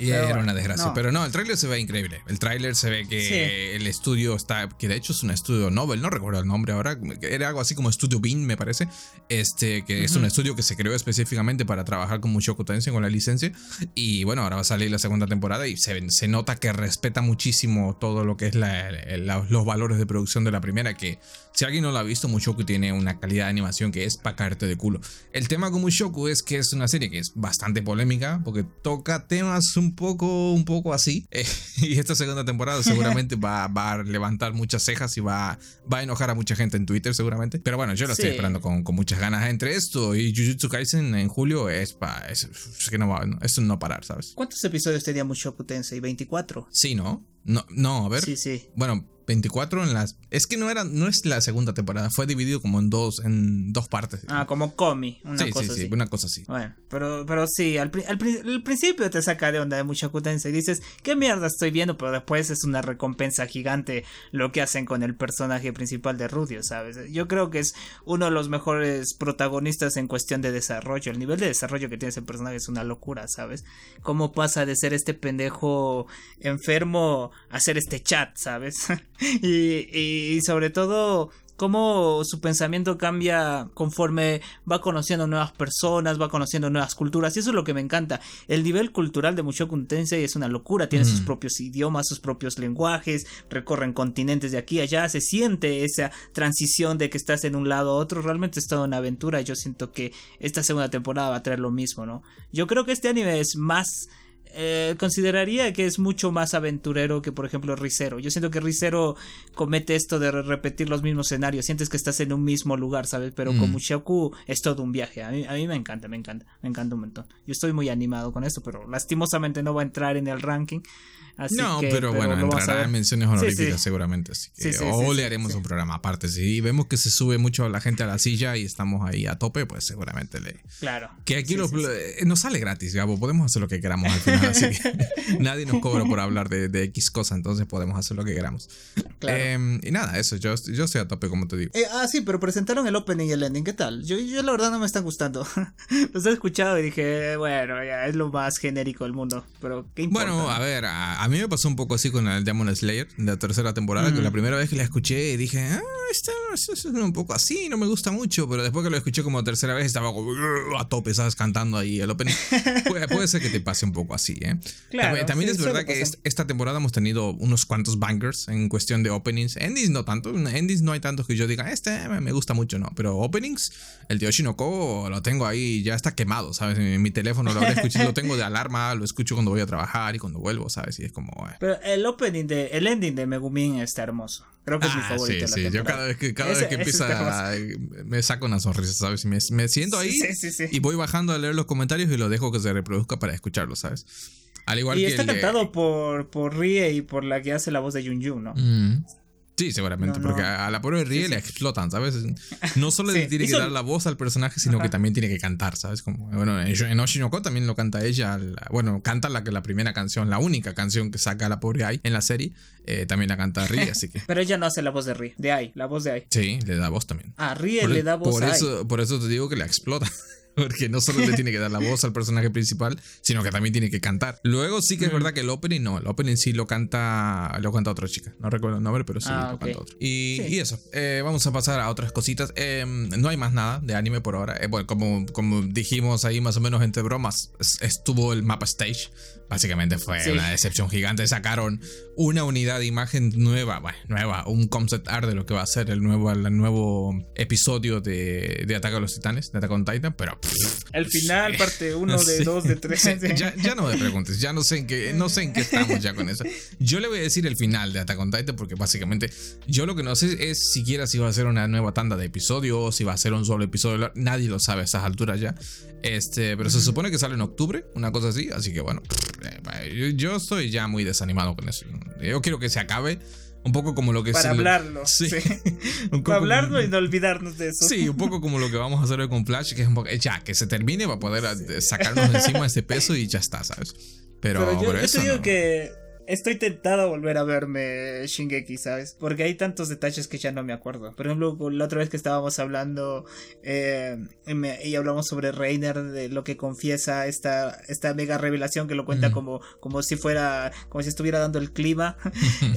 y era una desgracia. Pero no, el tráiler se ve increíble. El tráiler se ve que el estudio está, que de hecho es un estudio Nobel, no recuerdo el nombre ahora, era algo así como Estudio Bean, me parece. Este, que es un estudio que se creó específicamente para trabajar con Mushoku Tensei con la licencia. Y bueno, ahora va a salir la segunda temporada y se, se nota que respeta muchísimo todo lo que es los valores de producción de la primera, que si alguien no lo ha visto, Mushoku tiene una calidad de animación que es para caerte de culo. El tema con Mushoku es que es una serie que es bastante polémica porque toca temas un poco, un poco así. (laughs) y esta segunda temporada seguramente va, va, a levantar muchas cejas y va, va a enojar a mucha gente en Twitter seguramente. Pero bueno, yo lo estoy esperando con, con, muchas ganas. Entre esto y Jujutsu Kaisen en julio es para... Es, que no va, es un no parar, ¿sabes? ¿Cuántos episodios tenía Mushoku Tensei? ¿24? Sí, ¿no? No, no, a ver. Sí, sí. Bueno, 24 en las. Es que no era, no es la segunda temporada, fue dividido como en dos, en dos partes. Ah, como comi, una sí, cosa sí, Sí, una cosa así. Bueno, pero, pero sí, al, principio te saca de onda de mucha y dices, ¿qué mierda estoy viendo? Pero después es una recompensa gigante lo que hacen con el personaje principal de Rudio, ¿sabes? Yo creo que es uno de los mejores protagonistas en cuestión de desarrollo. El nivel de desarrollo que tiene ese personaje es una locura, ¿sabes? Cómo pasa de ser este pendejo enfermo a ser este chat, ¿sabes? (laughs) y, y sobre todo cómo su pensamiento cambia conforme va conociendo nuevas personas, va conociendo nuevas culturas, y eso es lo que me encanta. El nivel cultural de Mushoku Tensei es una locura, tiene sus propios idiomas, sus propios lenguajes, recorren continentes de aquí a allá, se siente esa transición de que estás en un lado a otro, realmente es toda una aventura, yo siento que esta segunda temporada va a traer lo mismo, ¿no? Yo creo que este anime es más eh, consideraría que es mucho más aventurero que por ejemplo Rizero. Yo siento que Rizero comete esto de repetir los mismos escenarios, sientes que estás en un mismo lugar, ¿sabes? Pero con mm. Mushoku es todo un viaje. A mí, a mí me encanta, me encanta, me encanta un montón. Yo estoy muy animado con esto, pero lastimosamente no va a entrar en el ranking no, pero, bueno, entrará en menciones honoríficas seguramente. Así que, o le haremos un programa aparte. Si vemos que se sube mucho la gente a la silla y estamos ahí a tope, pues seguramente le. Claro. Que aquí eh, nos sale gratis, Gabo. Podemos hacer lo que queramos al final. así que (laughs) (laughs) nadie nos cobra por hablar de, X cosa, entonces podemos hacer lo que queramos. Em, y nada, eso. Yo, yo estoy a tope, como te digo. Eh, ah, sí, pero presentaron el opening y el ending. ¿Qué tal? Yo, yo la verdad no me están gustando. (laughs) Los he escuchado y dije, bueno, ya es lo más genérico del mundo. Pero, ¿qué importa? Bueno, a ver, a, a mí me pasó un poco así con el Demon Slayer de la tercera temporada, que la primera vez que la escuché dije, ah, esta es un poco así, no me gusta mucho, pero después que lo escuché como tercera vez estaba como a tope, ¿sabes? Cantando ahí el opening. (laughs) puede, ser que te pase un poco así, ¿eh? también, es verdad que esta temporada hemos tenido unos cuantos bangers en cuestión de openings. Endings no tanto, endings no hay tantos que yo diga, este me gusta mucho, no, pero openings, el de Oshinoko lo tengo ahí, ya está quemado, ¿sabes? En mi teléfono lo, escuché, lo tengo de alarma, lo escucho cuando voy a trabajar y cuando vuelvo, ¿sabes? Y como... Eh. Pero el opening de, el ending de Megumin está hermoso. Creo que es mi ah, favorito. Sí, sí. Yo cada vez que, cada vez que empieza me saco una sonrisa, ¿sabes? Me, me siento ahí y voy bajando a leer los comentarios y lo dejo que se reproduzca para escucharlo, ¿sabes? Al igual y está cantado por, por Rie y por la que hace la voz de Yun, ¿no? Mm. Sí, seguramente, porque a la pobre Rie le explotan, ¿sabes? (laughs) No solo le tiene que dar la voz al personaje, sino que también tiene que cantar, ¿sabes? Como, bueno, en Oshinoko también lo canta ella, bueno, canta la, la primera canción, la única canción que saca la pobre Ai en la serie, eh, también la canta Rie, así que... (laughs) Pero ella no hace la voz de Rie, de Ai, la voz de Ai. Sí, le da voz también. Ah, Rie le da voz por a eso, Por eso te digo que la explota. (laughs) (laughs) Porque no solo le tiene que dar la voz al personaje principal, sino que también tiene que cantar. Luego sí que es verdad que el opening no, el opening sí lo canta lo canta otra chica. No recuerdo el nombre, pero sí ah, lo canta otro. Y, eso, eh, vamos a pasar a otras cositas. Em, no hay más nada de anime por ahora. Eh, bueno, como, como dijimos ahí más o menos entre bromas, estuvo el mapa stage Básicamente fue una decepción gigante. Sacaron una unidad de imagen nueva, bueno, nueva, un concept art de lo que va a ser el nuevo, el nuevo episodio de, de Ataque a los Titanes, de Attack on Titan, pero El final, parte (laughs) 1, de 2, de 3. ya, no me preguntes, ya no sé, en qué, no sé en qué estamos ya con eso. Yo le voy a decir el final de Attack on Titan porque básicamente yo lo que no sé es siquiera si va a ser una nueva tanda de episodios, si va a ser un solo episodio, nadie lo sabe a estas alturas ya. Este, pero se supone que sale en octubre, una cosa así, así que bueno, yo, yo estoy ya muy desanimado con eso. Yo quiero que se acabe un poco como lo que Para hablarlo. Sí. (laughs) Para hablarlo y no olvidarnos de eso. Sí, un poco como lo que vamos a hacer hoy con Flash, que es un poco. Ya, que se termine para poder eh, sacarnos encima ese peso y ya está, ¿sabes? Pero, yo, te digo que Estoy tentado a volver a verme Shingeki, ¿sabes? Porque hay tantos detalles que ya no me acuerdo. Por ejemplo, la otra vez que estábamos hablando eh, y hablamos sobre Reiner, de lo que confiesa esta, esta mega revelación que lo cuenta como, como si fuera, como si estuviera dando el clima. (laughs)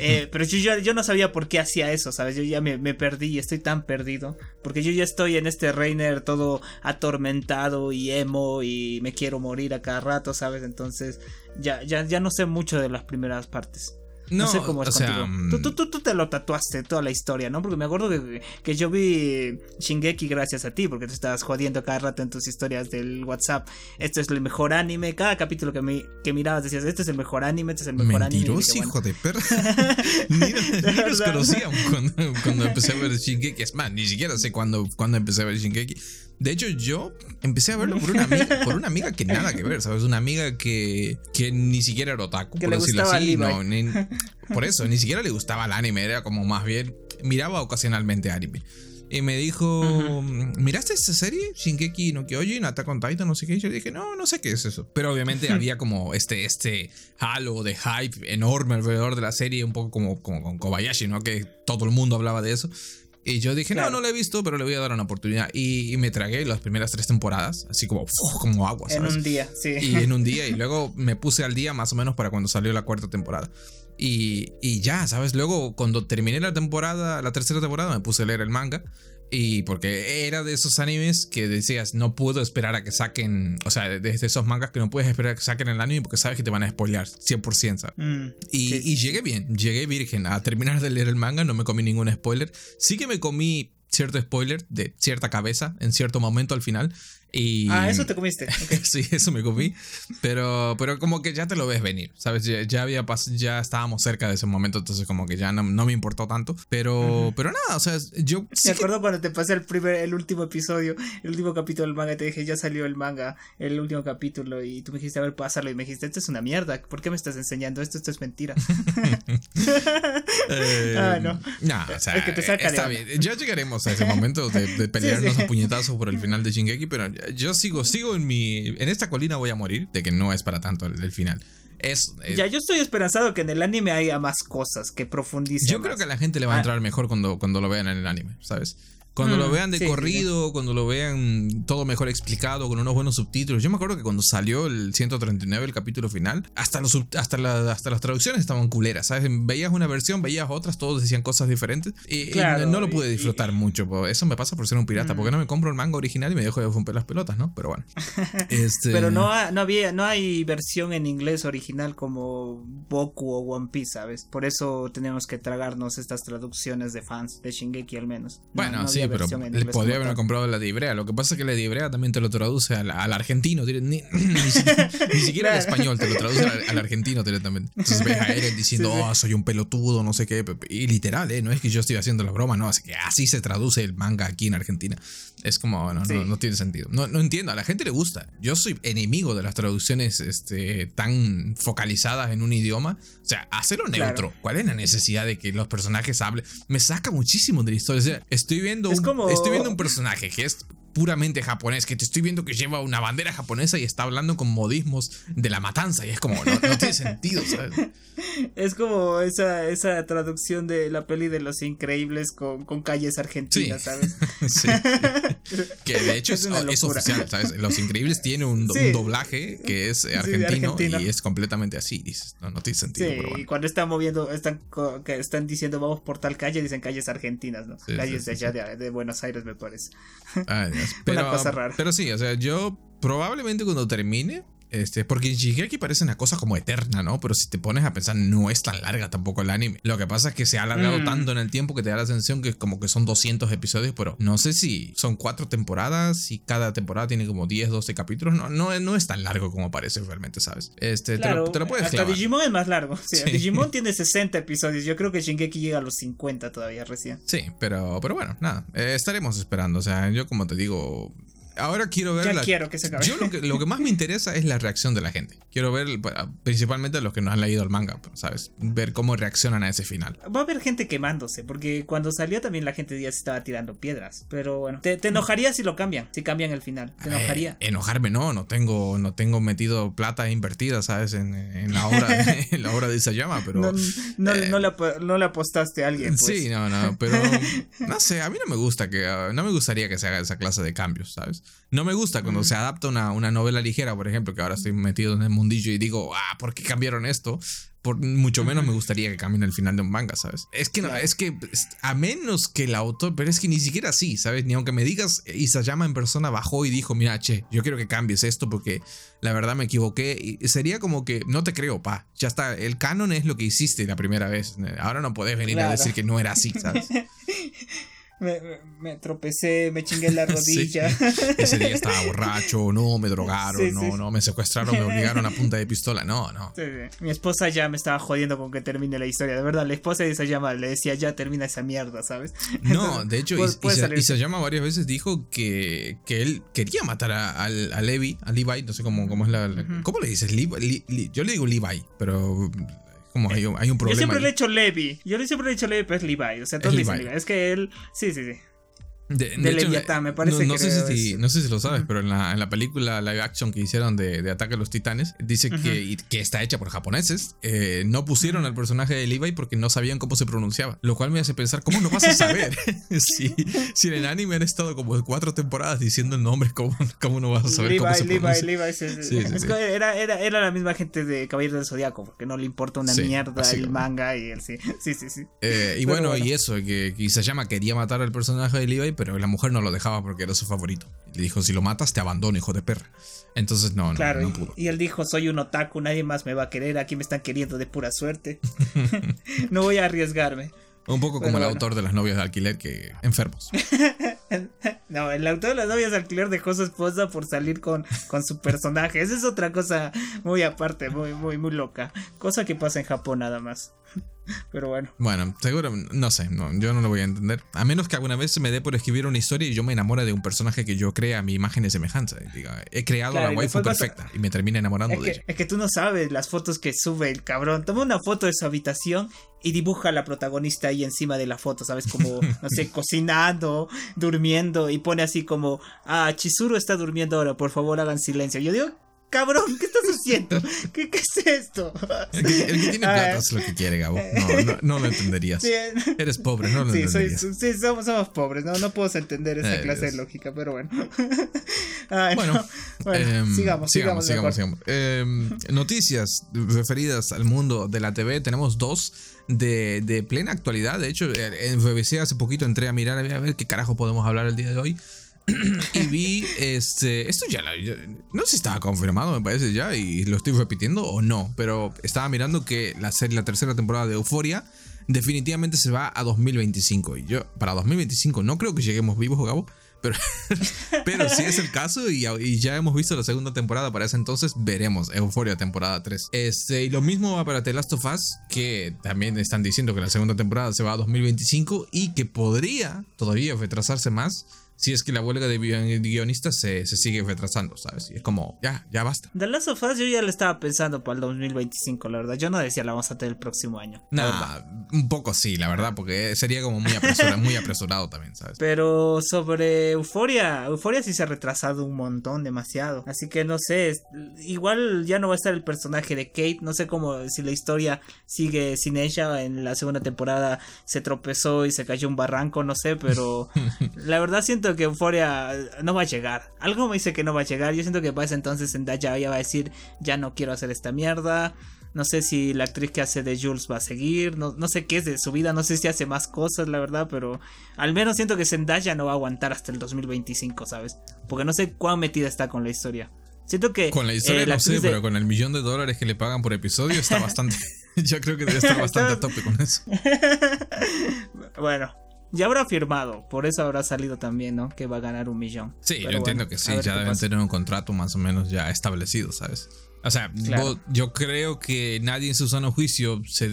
Eh, pero yo, yo, no sabía por qué hacía eso, ¿sabes? Yo ya me, me perdí y estoy tan perdido. Porque yo ya estoy en este Reiner todo atormentado y emo y me quiero morir a cada rato, ¿sabes? Entonces ya, ya, ya no sé mucho de las primeras partes. No, sé cómo es o Sea, mm, tú, tú, tú, te lo tatuaste toda la historia, ¿no? Porque me acuerdo que, que, yo vi Shingeki gracias a ti, porque te estabas jodiendo cada rato en tus historias del WhatsApp. Esto es el mejor anime. Cada capítulo que, me, que mirabas decías, este es el mejor anime, este es el mejor Mentiroso, anime. hijo de perra. (laughs) ni, ni nos conocíamos cuando, cuando, empecé a ver Shingeki. Es más, ni siquiera sé cuándo, cuándo empecé a ver Shingeki. De hecho, yo empecé a verlo por una amiga, por una amiga que nada que ver, ¿sabes? Una amiga que, que ni siquiera era otaku, por decirlo así. No, por eso, ni siquiera le gustaba el anime, era como más bien, miraba ocasionalmente anime. Y me dijo, ¿miraste esa serie? Shinkeki no Kyojin, Attack on Titan, no sé qué. Y yo dije, no, no sé qué es eso. Pero obviamente (laughs) había como este, este halo de hype enorme alrededor de la serie, un poco como, como con Kobayashi, ¿no? Que todo el mundo hablaba de eso. Y yo dije, no, no lo he visto, pero le voy a dar una oportunidad. Y, me tragué las primeras tres temporadas, así como, como agua, ¿sabes? En un día, sí. Y en un día, y luego me puse al día más o menos para cuando salió la cuarta temporada. Y, y ya, ¿sabes? Luego, cuando terminé la temporada, la tercera temporada, me puse a leer el manga. Y porque era de esos animes que decías, no puedo esperar a que saquen, o sea, desde esos mangas que no puedes esperar a que saquen el anime porque sabes que te van a spoilear 100%. ¿sabes? Mm, y, y llegué bien, llegué virgen a terminar de leer el manga, no me comí ningún spoiler. Sí que me comí cierto spoiler de cierta cabeza en cierto momento al final. Y, ah, eso te comiste. (laughs) sí, eso me comí. Pero, pero como que ya te lo ves venir, ¿sabes? Ya, había ya estábamos cerca de ese momento, entonces como que ya no, me importó tanto. Pero, pero nada, o sea, yo... Me acuerdo cuando te pasé el primer, el último episodio, el último capítulo del manga, te dije, ya salió el manga, el último capítulo, y tú me dijiste, a ver, pásalo, y me dijiste, esto es una mierda, ¿por qué me estás enseñando esto? Esto es mentira. Eh, (laughs) (laughs) ah, no. No, o sea, es que te saca está bien. Ya llegaremos a ese momento de, pelearnos a puñetazos por el final de Shingeki, pero yo sigo, sigo en mi. En esta colina voy a morir, de que no es para tanto el, final. Es, ya, yo estoy esperanzado que en el anime haya más cosas que profundicen. Yo creo que a la gente le va a ah. entrar mejor cuando, cuando lo vean en el anime, ¿sabes? Cuando lo mm, vean de corrido, cuando lo vean todo mejor explicado, con unos buenos subtítulos. Yo me acuerdo que cuando salió el 139, el capítulo final, hasta, los, hasta, hasta las traducciones estaban culeras, ¿sabes? Veías una versión, veías otras, todos decían cosas diferentes. Y, no, lo pude disfrutar mucho. Eso me pasa por ser un pirata, porque mm. no me compro el manga original y me dejo de romper las pelotas, ¿no? Pero bueno. (laughs) este... Pero no, no, había, no hay versión en inglés original como Boku o One Piece, ¿sabes? Por eso tenemos que tragarnos estas traducciones de fans, de Shingeki al menos. bueno, sí, pero podría haberme comprado la de Ibrea. Lo que pasa es que la de Ibrea también te lo traduce al, argentino. (clears throat) Ni, siquiera, (laughs) al español te lo traduce al, argentino directamente. Entonces ves a Eren diciendo, oh, soy un pelotudo, no sé qué. Y literal, ¿eh? No es que yo estoy haciendo la broma, no. Así que así se traduce el manga aquí en Argentina. Es como, no, no, tiene sentido. No, no entiendo, a la gente le gusta. Yo soy enemigo de las traducciones este, tan focalizadas en un idioma. O sea, hacerlo neutro. ¿Cuál es la necesidad de que los personajes hablen? Me saca muchísimo de la historia. O sea, estoy viendo Estoy viendo un personaje que es puramente japonés, que te estoy viendo que lleva una bandera japonesa y está hablando con modismos de la matanza y es como, no, tiene sentido, ¿sabes? (laughs) Es como esa, esa traducción de la peli de Los Increíbles con, calles argentinas, ¿sabes? (laughs) sí. (laughs) que de hecho es, oficial, ¿sabes? Los Increíbles tiene un, doblaje que es argentino, y es completamente así, dices, no, tiene sentido. Sí, y cuando están moviendo, están, que están diciendo vamos por tal calle, dicen calles argentinas, ¿no? calles de allá de, de, Buenos Aires, me parece. Pero, Una cosa rara. Pero sí, o sea, yo probablemente cuando termine Este, porque Shingeki parece una cosa como eterna, ¿no? Pero si te pones a pensar, no es tan larga tampoco el anime. Lo que pasa es que se ha alargado mm. tanto en el tiempo que te da la sensación que como que son 200 episodios, pero no sé si son cuatro temporadas y cada temporada tiene como 10, 12 capítulos. No, no, no es tan largo como parece realmente, ¿sabes? Este, te, lo, puedes Hasta Digimon es más largo. Digimon (laughs) tiene 60 episodios. Yo creo que Shingeki llega a los 50 todavía recién. Sí, pero, pero bueno, nada. Eh, estaremos esperando. O sea, yo como te digo, ahora quiero ver. Ya quiero que se acabe. Yo lo que, lo que, más me interesa es la reacción de la gente. Quiero ver, principalmente los que no han leído el manga, ¿sabes? Ver cómo reaccionan a ese final. Va a haber gente quemándose, porque cuando salió también la gente ya se estaba tirando piedras. Pero bueno, te, enojaría si lo cambian, si cambian el final. Te enojaría. enojarme no, no tengo, no tengo metido plata invertida, ¿sabes? En, en la obra, (laughs) en la obra de Isayama, pero. No, no, eh, no, le, apostaste a alguien. Pues. Sí, no, no, pero. No sé, a mí no me gusta que. No me gustaría que se haga esa clase de cambios, ¿sabes? No me gusta cuando se adapta una, una, novela ligera, por ejemplo, que ahora estoy metido en el mundillo y digo, ah, ¿por qué cambiaron esto? Por mucho menos me gustaría que cambien el final de un manga, ¿sabes? Es que no, es que a menos que el autor, pero es que ni siquiera así, ¿sabes? Ni aunque me digas, Isayama en persona bajó y dijo, mira, che, yo quiero que cambies esto porque la verdad me equivoqué. Y sería como que, no te creo, pa, ya está, el canon es lo que hiciste la primera vez. Ahora no puedes venir a decir que no era así, ¿sabes? (laughs) me, tropecé, me chingué la (laughs) rodilla. Ese día estaba borracho, no, me drogaron, no, no, me secuestraron, me obligaron a punta de pistola, no, no. Mi esposa ya me estaba jodiendo con que termine la historia, de verdad, la esposa de Isayama le decía, ya termina esa mierda, ¿sabes? No, de hecho, Isayama varias veces dijo que, que él quería matar a, a, Levi, a Levi, no sé cómo, cómo es la... ¿Cómo le dices? yo le digo Levi, pero como hay un, hay un problema. Yo siempre le he hecho Levi. Yo siempre le he hecho Levi, pero es Levi. O sea, todos dicen Levi. Es que él. Sí, sí, sí. De, Leviatán, me parece no, que sé si, no sé si lo sabes, pero en la, en la, película live action que hicieron de, de Ataque a los Titanes, dice que, que, está hecha por japoneses. Eh, no pusieron al personaje de Levi porque no sabían cómo se pronunciaba. Lo cual me hace pensar, ¿cómo no vas a saber? (laughs) (laughs) si, si, en el anime han estado como cuatro temporadas diciendo el nombre, ¿cómo, cómo no vas a saber cómo se pronuncia? Levi, Levi, sí, sí, sí, era, era, era, la misma gente de Caballero del Zodiaco, porque no le importa una mierda el manga y el sí. (laughs) Sí, sí, sí. Eh, y bueno, y eso, que, que llama quería matar al personaje de Levi, pero la mujer no lo dejaba porque era su favorito. Le dijo, si lo matas, te abandono, hijo de perra. Entonces, no, no, no pudo. Y él dijo, soy un otaku, nadie más me va a querer, aquí me están queriendo de pura suerte. (laughs) no voy a arriesgarme. Un poco como el autor de las novias de alquiler que enfermos. (laughs) no, el autor de las novias de alquiler dejó a su esposa por salir con, con su personaje. Esa es otra cosa muy aparte, muy, muy, muy loca. Cosa que pasa en Japón nada más. Pero bueno. Bueno, seguro, no sé, no, yo no lo voy a entender. A menos que alguna vez se me dé por escribir una historia y yo me enamore de un personaje que yo crea mi imagen y semejanza. diga, he creado la waifu perfecta y me termina enamorando de ella. Es que tú no sabes las fotos que sube el cabrón. Toma una foto de su habitación y dibuja a la protagonista ahí encima de la foto, ¿sabes? Como, no sé, (laughs) cocinando, durmiendo y pone así como, ah, Chizuru está durmiendo ahora, por favor hagan silencio. Yo digo, cabrón, ¿qué estás haciendo? ¿Qué, qué es esto? El que, tiene plata es lo que quiere, Gabo. No, no, lo entenderías. Eres pobre, no lo sí, entenderías. sí, somos, somos, pobres, no, no puedo entender esa clase de lógica, pero bueno. (laughs) bueno, em, sigamos, sigamos, sigamos. sigamos, em, noticias referidas al mundo de la TV, tenemos dos. De, de, plena actualidad. De hecho, en BBC hace poquito entré a mirar a ver qué carajo podemos hablar el día de hoy. Y vi este. Esto ya, no sé si estaba confirmado, me parece ya, y lo estoy repitiendo o no, pero estaba mirando que la serie, la tercera temporada de Euforia definitivamente se va a 2025. Y yo, para 2025, no creo que lleguemos vivos, Gabo. Pero, (laughs) pero si es el caso y, ya hemos visto la segunda temporada para ese entonces, veremos Euforia temporada 3. Este, y lo mismo va para The Last of Us, que también están diciendo que la segunda temporada se va a 2025 y que podría todavía retrasarse más si es que la huelga de guionistas se, se, sigue retrasando, ¿sabes? Y es como, ya, ya basta. The Last of Us yo ya le estaba pensando para el 2025, la verdad. Yo no decía la vamos a tener el próximo año. Nah, un poco sí, la verdad, porque sería como muy apresurado, muy apresurado también, ¿sabes? Pero sobre Euforia, Euforia sí se ha retrasado un montón, demasiado. Así que no sé, igual ya no va a estar el personaje de Kate, no sé cómo, si la historia sigue sin ella. En la segunda temporada se tropezó y se cayó un barranco, no sé, pero (laughs) la verdad siento que Euforia no va a llegar. Algo me dice que no va a llegar. Yo siento que para ese entonces Zendaya ya va a decir, ya no quiero hacer esta mierda. No sé si la actriz que hace de Jules va a seguir. No, no sé qué es de su vida. No sé si hace más cosas, la verdad. Pero al menos siento que Zendaya no va a aguantar hasta el 2025, ¿sabes? Porque no sé cuán metida está con la historia. Siento que. Con la historia no sé, pero con el millón de dólares que le pagan por episodio está bastante. (laughs) (laughs) Yo creo que debe estar bastante a tope con eso. (laughs) bueno, ya habrá firmado, por eso habrá salido también, ¿no? Que va a ganar un millón. Sí, yo entiendo que sí, ya deben tener un contrato más o menos ya establecido, ¿sabes? O sea, yo creo que nadie en su sano juicio se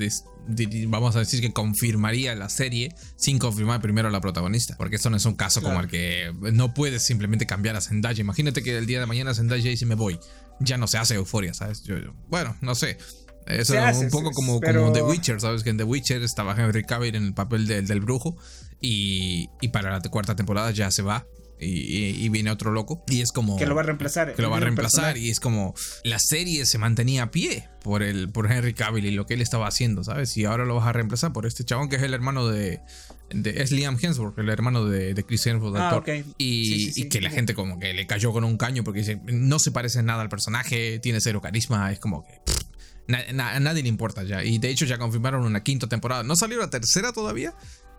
vamos a decir que confirmaría la serie sin confirmar primero a la protagonista, porque esto no es un caso como el que no puedes simplemente cambiar a Zendaya. Imagínate que el día de mañana Zendaya dice me voy, ya no se hace euforia, ¿sabes? Yo, bueno, no sé. Eso es un poco como, como The Witcher, ¿sabes? Que en The Witcher estaba Henry Cavill en el papel del brujo y, y para la cuarta temporada ya se va y, viene otro loco. Y es como. Que lo va a reemplazar. Que lo va a reemplazar. Y es como. La serie se mantenía a pie por, el, por Henry Cavill y lo que él estaba haciendo, ¿sabes? Y ahora lo vas a reemplazar por este chabón que es el hermano de. de es Liam Hemsworth, el hermano de, de Chris Hemsworth. Ah, y, y, que la gente como que le cayó con un caño porque dice, no se parece nada al personaje, tiene cero carisma, es como que... a nadie le importa ya. Y de hecho ya confirmaron una quinta temporada. No salió la tercera todavía.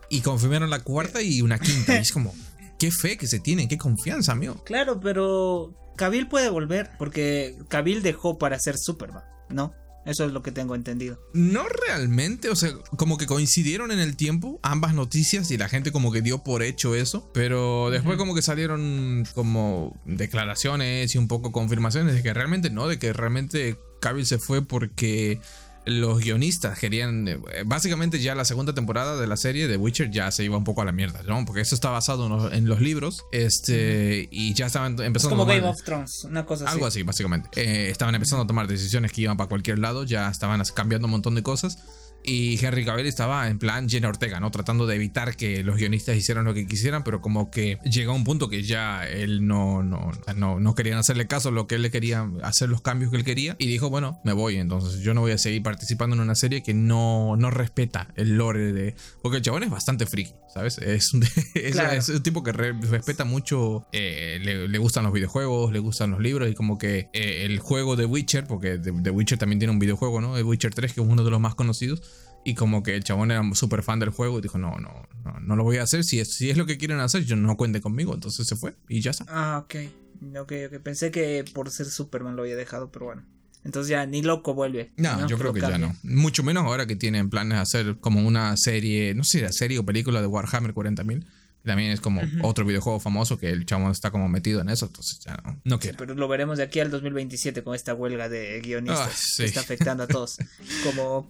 Y confirmaron la cuarta y una quinta. Y es como, (laughs) qué fe que se tienen, qué confianza, amigo. Claro, pero Kabil puede volver porque Kabil dejó para ser Superman, ¿no? Eso es lo que tengo entendido. No realmente, o sea, como que coincidieron en el tiempo ambas noticias y la gente como que dio por hecho eso, pero después como que salieron como declaraciones y un poco confirmaciones de que realmente no, de que realmente Kabil se fue porque los guionistas querían. Eh, básicamente, ya la segunda temporada de la serie de Witcher ya se iba un poco a la mierda, ¿no? Porque eso está basado en los, libros. Este. Y ya estaban empezando. Como Game of Thrones, una cosa así. Algo así, básicamente. Eh, estaban empezando a tomar decisiones que iban para cualquier lado, ya estaban cambiando un montón de cosas. Y Henry Cavill estaba en plan Jenna Ortega, ¿no? Tratando de evitar que los guionistas hicieran lo que quisieran, pero como que llegó a un punto que ya él no, no, no, no querían hacerle caso a lo que él le quería, hacer los cambios que él quería. Y dijo, bueno, me voy, entonces yo no voy a seguir participando en una serie que no, no respeta el lore de... Porque el chabón es bastante friki, ¿sabes? Es un, (laughs) es, un tipo que respeta mucho, eh, le, gustan los videojuegos, le gustan los libros y como que eh, el juego de Witcher, porque The Witcher también tiene un videojuego, ¿no? The Witcher 3, que es uno de los más conocidos y como que el chabón era súper fan del juego y dijo, no, no, no, no lo voy a hacer. Si es, si es lo que quieren hacer, yo no cuente conmigo. Entonces se fue y ya está. Ah, ok. Ok, ok. Pensé que por ser Superman lo había dejado, pero bueno. Entonces ya ni loco vuelve. No, yo creo que ya no. Mucho menos ahora que tienen planes de hacer como una serie, no sé si era serie o película de Warhammer 40.000. También es como otro videojuego famoso que el chamo está como metido en eso, entonces ya no, no quiere. pero lo veremos de aquí al 2027 con esta huelga de guionistas ah, que está afectando a todos. (laughs) como,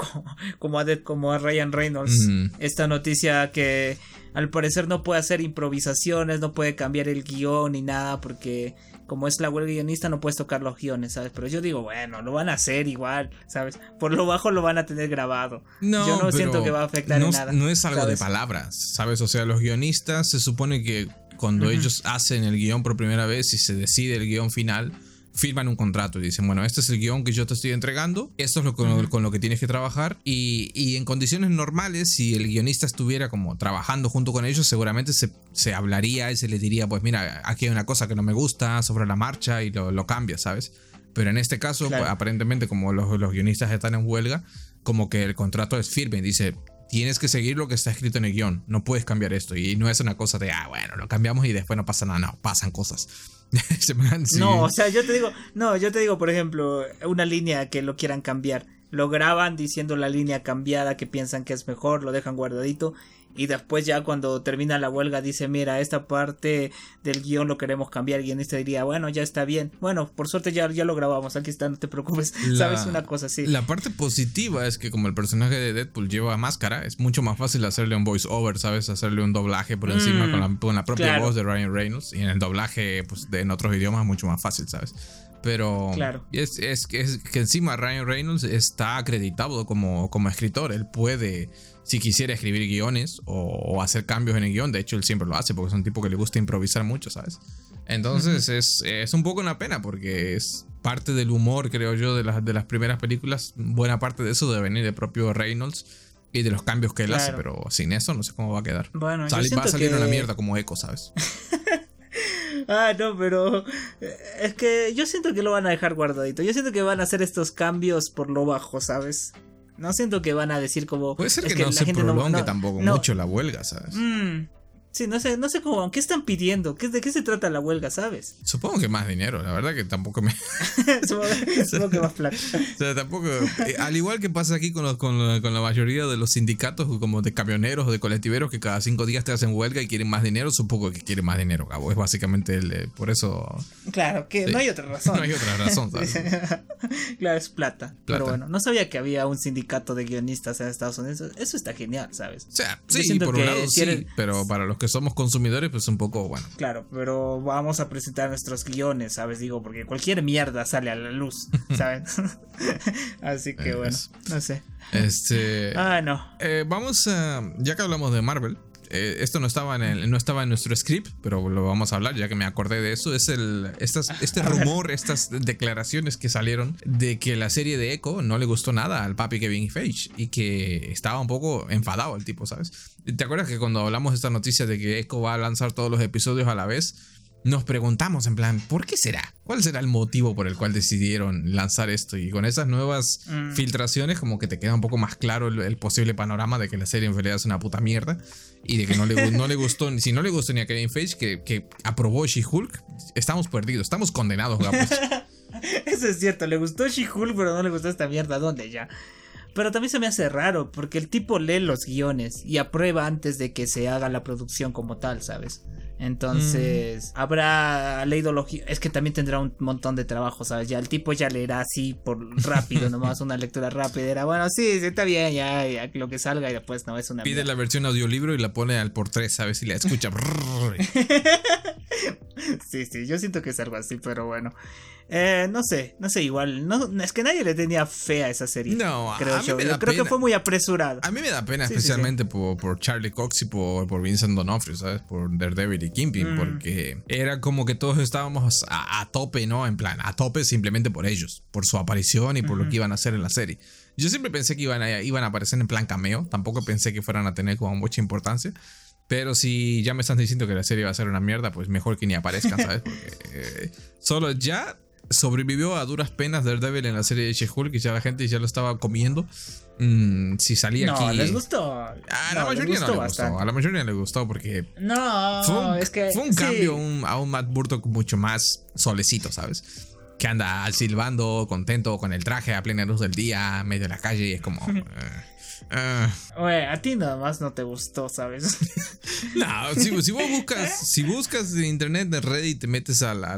como, a, como a Ryan Reynolds. Esta noticia que al parecer no puede hacer improvisaciones, no puede cambiar el guion ni nada porque como es la huelga guionista, no puedes tocar los guiones, ¿sabes? Pero yo digo, bueno, lo van a hacer igual, ¿sabes? Por lo bajo lo van a tener grabado. No, yo no siento que va a afectar no, en nada. No es algo de palabras, ¿sabes? O sea, los guionistas se supone que cuando ellos hacen el guion por primera vez y se decide el guion final, firman un contrato y dicen, bueno, este es el guion que yo te estoy entregando, esto es lo con, lo que tienes que trabajar y, en condiciones normales, si el guionista estuviera como trabajando junto con ellos, seguramente se, hablaría y se le diría, pues mira, aquí hay una cosa que no me gusta sobre la marcha y lo, cambia, ¿sabes? Pero en este caso, pues, aparentemente como los, los guionistas están en huelga, como que el contrato es firme, dice, tienes que seguir lo que está escrito en el guion, no puedes cambiar esto. Y no es una cosa de, ah, bueno, lo cambiamos y después no pasa nada, no, pasan cosas. (laughs) no, o sea, yo te digo, no, yo te digo, por ejemplo, una línea que lo quieran cambiar. Lo graban diciendo la línea cambiada que piensan que es mejor, lo dejan guardadito y después ya cuando termina la huelga dice, mira, esta parte del guion lo queremos cambiar. Y el guionista diría, bueno, ya está bien. Bueno, por suerte ya, ya lo grabamos, aquí está, no te preocupes. (laughs) Sabes una cosa así. La parte positiva es que como el personaje de Deadpool lleva máscara, es mucho más fácil hacerle un voice over, ¿sabes? Hacerle un doblaje por encima con, la, propia voz de Ryan Reynolds. Y en el doblaje, pues, de, en otros idiomas, mucho más fácil, ¿sabes? Pero claro. es, es, es, que encima Ryan Reynolds está acreditado como, como escritor. Él puede si quisiera escribir guiones o, hacer cambios en el guion. De hecho, él siempre lo hace porque es un tipo que le gusta improvisar mucho, ¿sabes? Entonces es, un poco una pena porque es parte del humor, creo yo, de las, de las primeras películas. Buena parte de eso debe venir del propio Reynolds y de los cambios que él hace, pero sin eso no sé cómo va a quedar. Bueno, va a salir una mierda como eco, ¿sabes? (laughs) ah, no, pero eh, es que yo siento que lo van a dejar guardadito. Yo siento que van a hacer estos cambios por lo bajo, ¿sabes? No siento que van a decir como. Puede ser que, no se prolongue tampoco mucho la huelga, ¿sabes? Mm, Sí, no sé, no sé cómo, ¿qué están pidiendo? ¿Qué, ¿De qué se trata la huelga, sabes? Supongo que más dinero, la verdad que tampoco me... (laughs) (laughs) supongo, que más plata. o sea, tampoco... Eh, al igual que pasa aquí con, con, la mayoría de los sindicatos, como de camioneros o de colectiveros, que cada cinco días te hacen huelga y quieren más dinero, supongo que quieren más dinero, cabo. Es básicamente el, eh, por eso... Claro, que no hay otra (laughs) razón. no hay otra razón, ¿sabes? claro, es plata. Pero bueno, no sabía que había un sindicato de guionistas en Estados Unidos. Eso está genial, ¿sabes? O sea, sí, por un lado sí, pero para los que somos consumidores, pues un poco bueno. Claro, pero vamos a presentar nuestros guiones, ¿sabes? Digo, porque cualquier mierda sale a la luz, (laughs) ¿sabes? (laughs) Así que bueno, no sé. Este. Ah, no. Eh, vamos a. Ya que hablamos de Marvel, eh, esto no estaba, en el, no estaba en nuestro script, pero lo vamos a hablar ya que me acordé de eso. Es el, estas, (laughs) este rumor, estas declaraciones que salieron de que la serie de Echo no le gustó nada al papi Kevin Feige y que estaba un poco enfadado el tipo, ¿sabes? ¿Te acuerdas que cuando hablamos de esta noticia de que Echo va a lanzar todos los episodios a la vez? Nos preguntamos en plan, ¿por qué será? ¿Cuál será el motivo por el cual decidieron lanzar esto? Y con esas nuevas mm. filtraciones como que te queda un poco más claro el, posible panorama de que la serie en realidad es una puta mierda y de que no le, no le gustó, si no le gustó ni a Kevin Feige que, que aprobó She-Hulk, estamos perdidos, estamos condenados, (laughs) Eso es cierto, le gustó She-Hulk pero no le gustó esta mierda, ¿dónde ya? Pero también se me hace raro porque el tipo lee los guiones y aprueba antes de que se haga la producción como tal, ¿sabes? Entonces, mm. habrá leído los Es que también tendrá un montón de trabajo, ¿sabes? Ya el tipo ya leerá así por rápido, (laughs) nomás una lectura rápida. Era bueno, sí, está bien, ya, ya lo que salga y después no es una. Pide la versión audiolibro y la pone al por tres, ¿sabes? Y la escucha. (laughs) (laughs) (laughs) sí, sí, yo siento que es algo así, pero bueno. Eh, no sé, no sé, igual. No, es que nadie le tenía fe a esa serie. No, creo a yo. Mí me da creo que fue muy apresurado. A mí me da pena, especialmente Por, Charlie Cox y por, por Vincent D'Onofrio, ¿sabes? Por Daredevil y Kingpin, mm. porque era como que todos estábamos a, tope, ¿no? En plan, a tope simplemente por ellos, por su aparición y por lo que iban a hacer en la serie. Yo siempre pensé que iban a, iban a aparecer en plan cameo, tampoco pensé que fueran a tener como mucha importancia. Pero si ya me están diciendo que la serie va a ser una mierda, pues mejor que ni aparezcan, ¿sabes? (laughs) Porque eh, solo ya sobrevivió a duras penas Daredevil en la serie de She-Hulk y ya la gente ya lo estaba comiendo. Mm, si salía no, aquí. les gustó. A la mayoría no le gustó. A la mayoría le gustó porque. No, fue es que. Fue un cambio a un Matt Burton mucho más solecito, ¿sabes? Que anda silbando, contento con el traje a plena luz del día, medio de la calle y es como. (laughs) Uh, a ti nada más no te gustó, ¿sabes? (laughs) no, si, si, vos buscas, (laughs) si buscas en internet, de Reddit, te metes a la,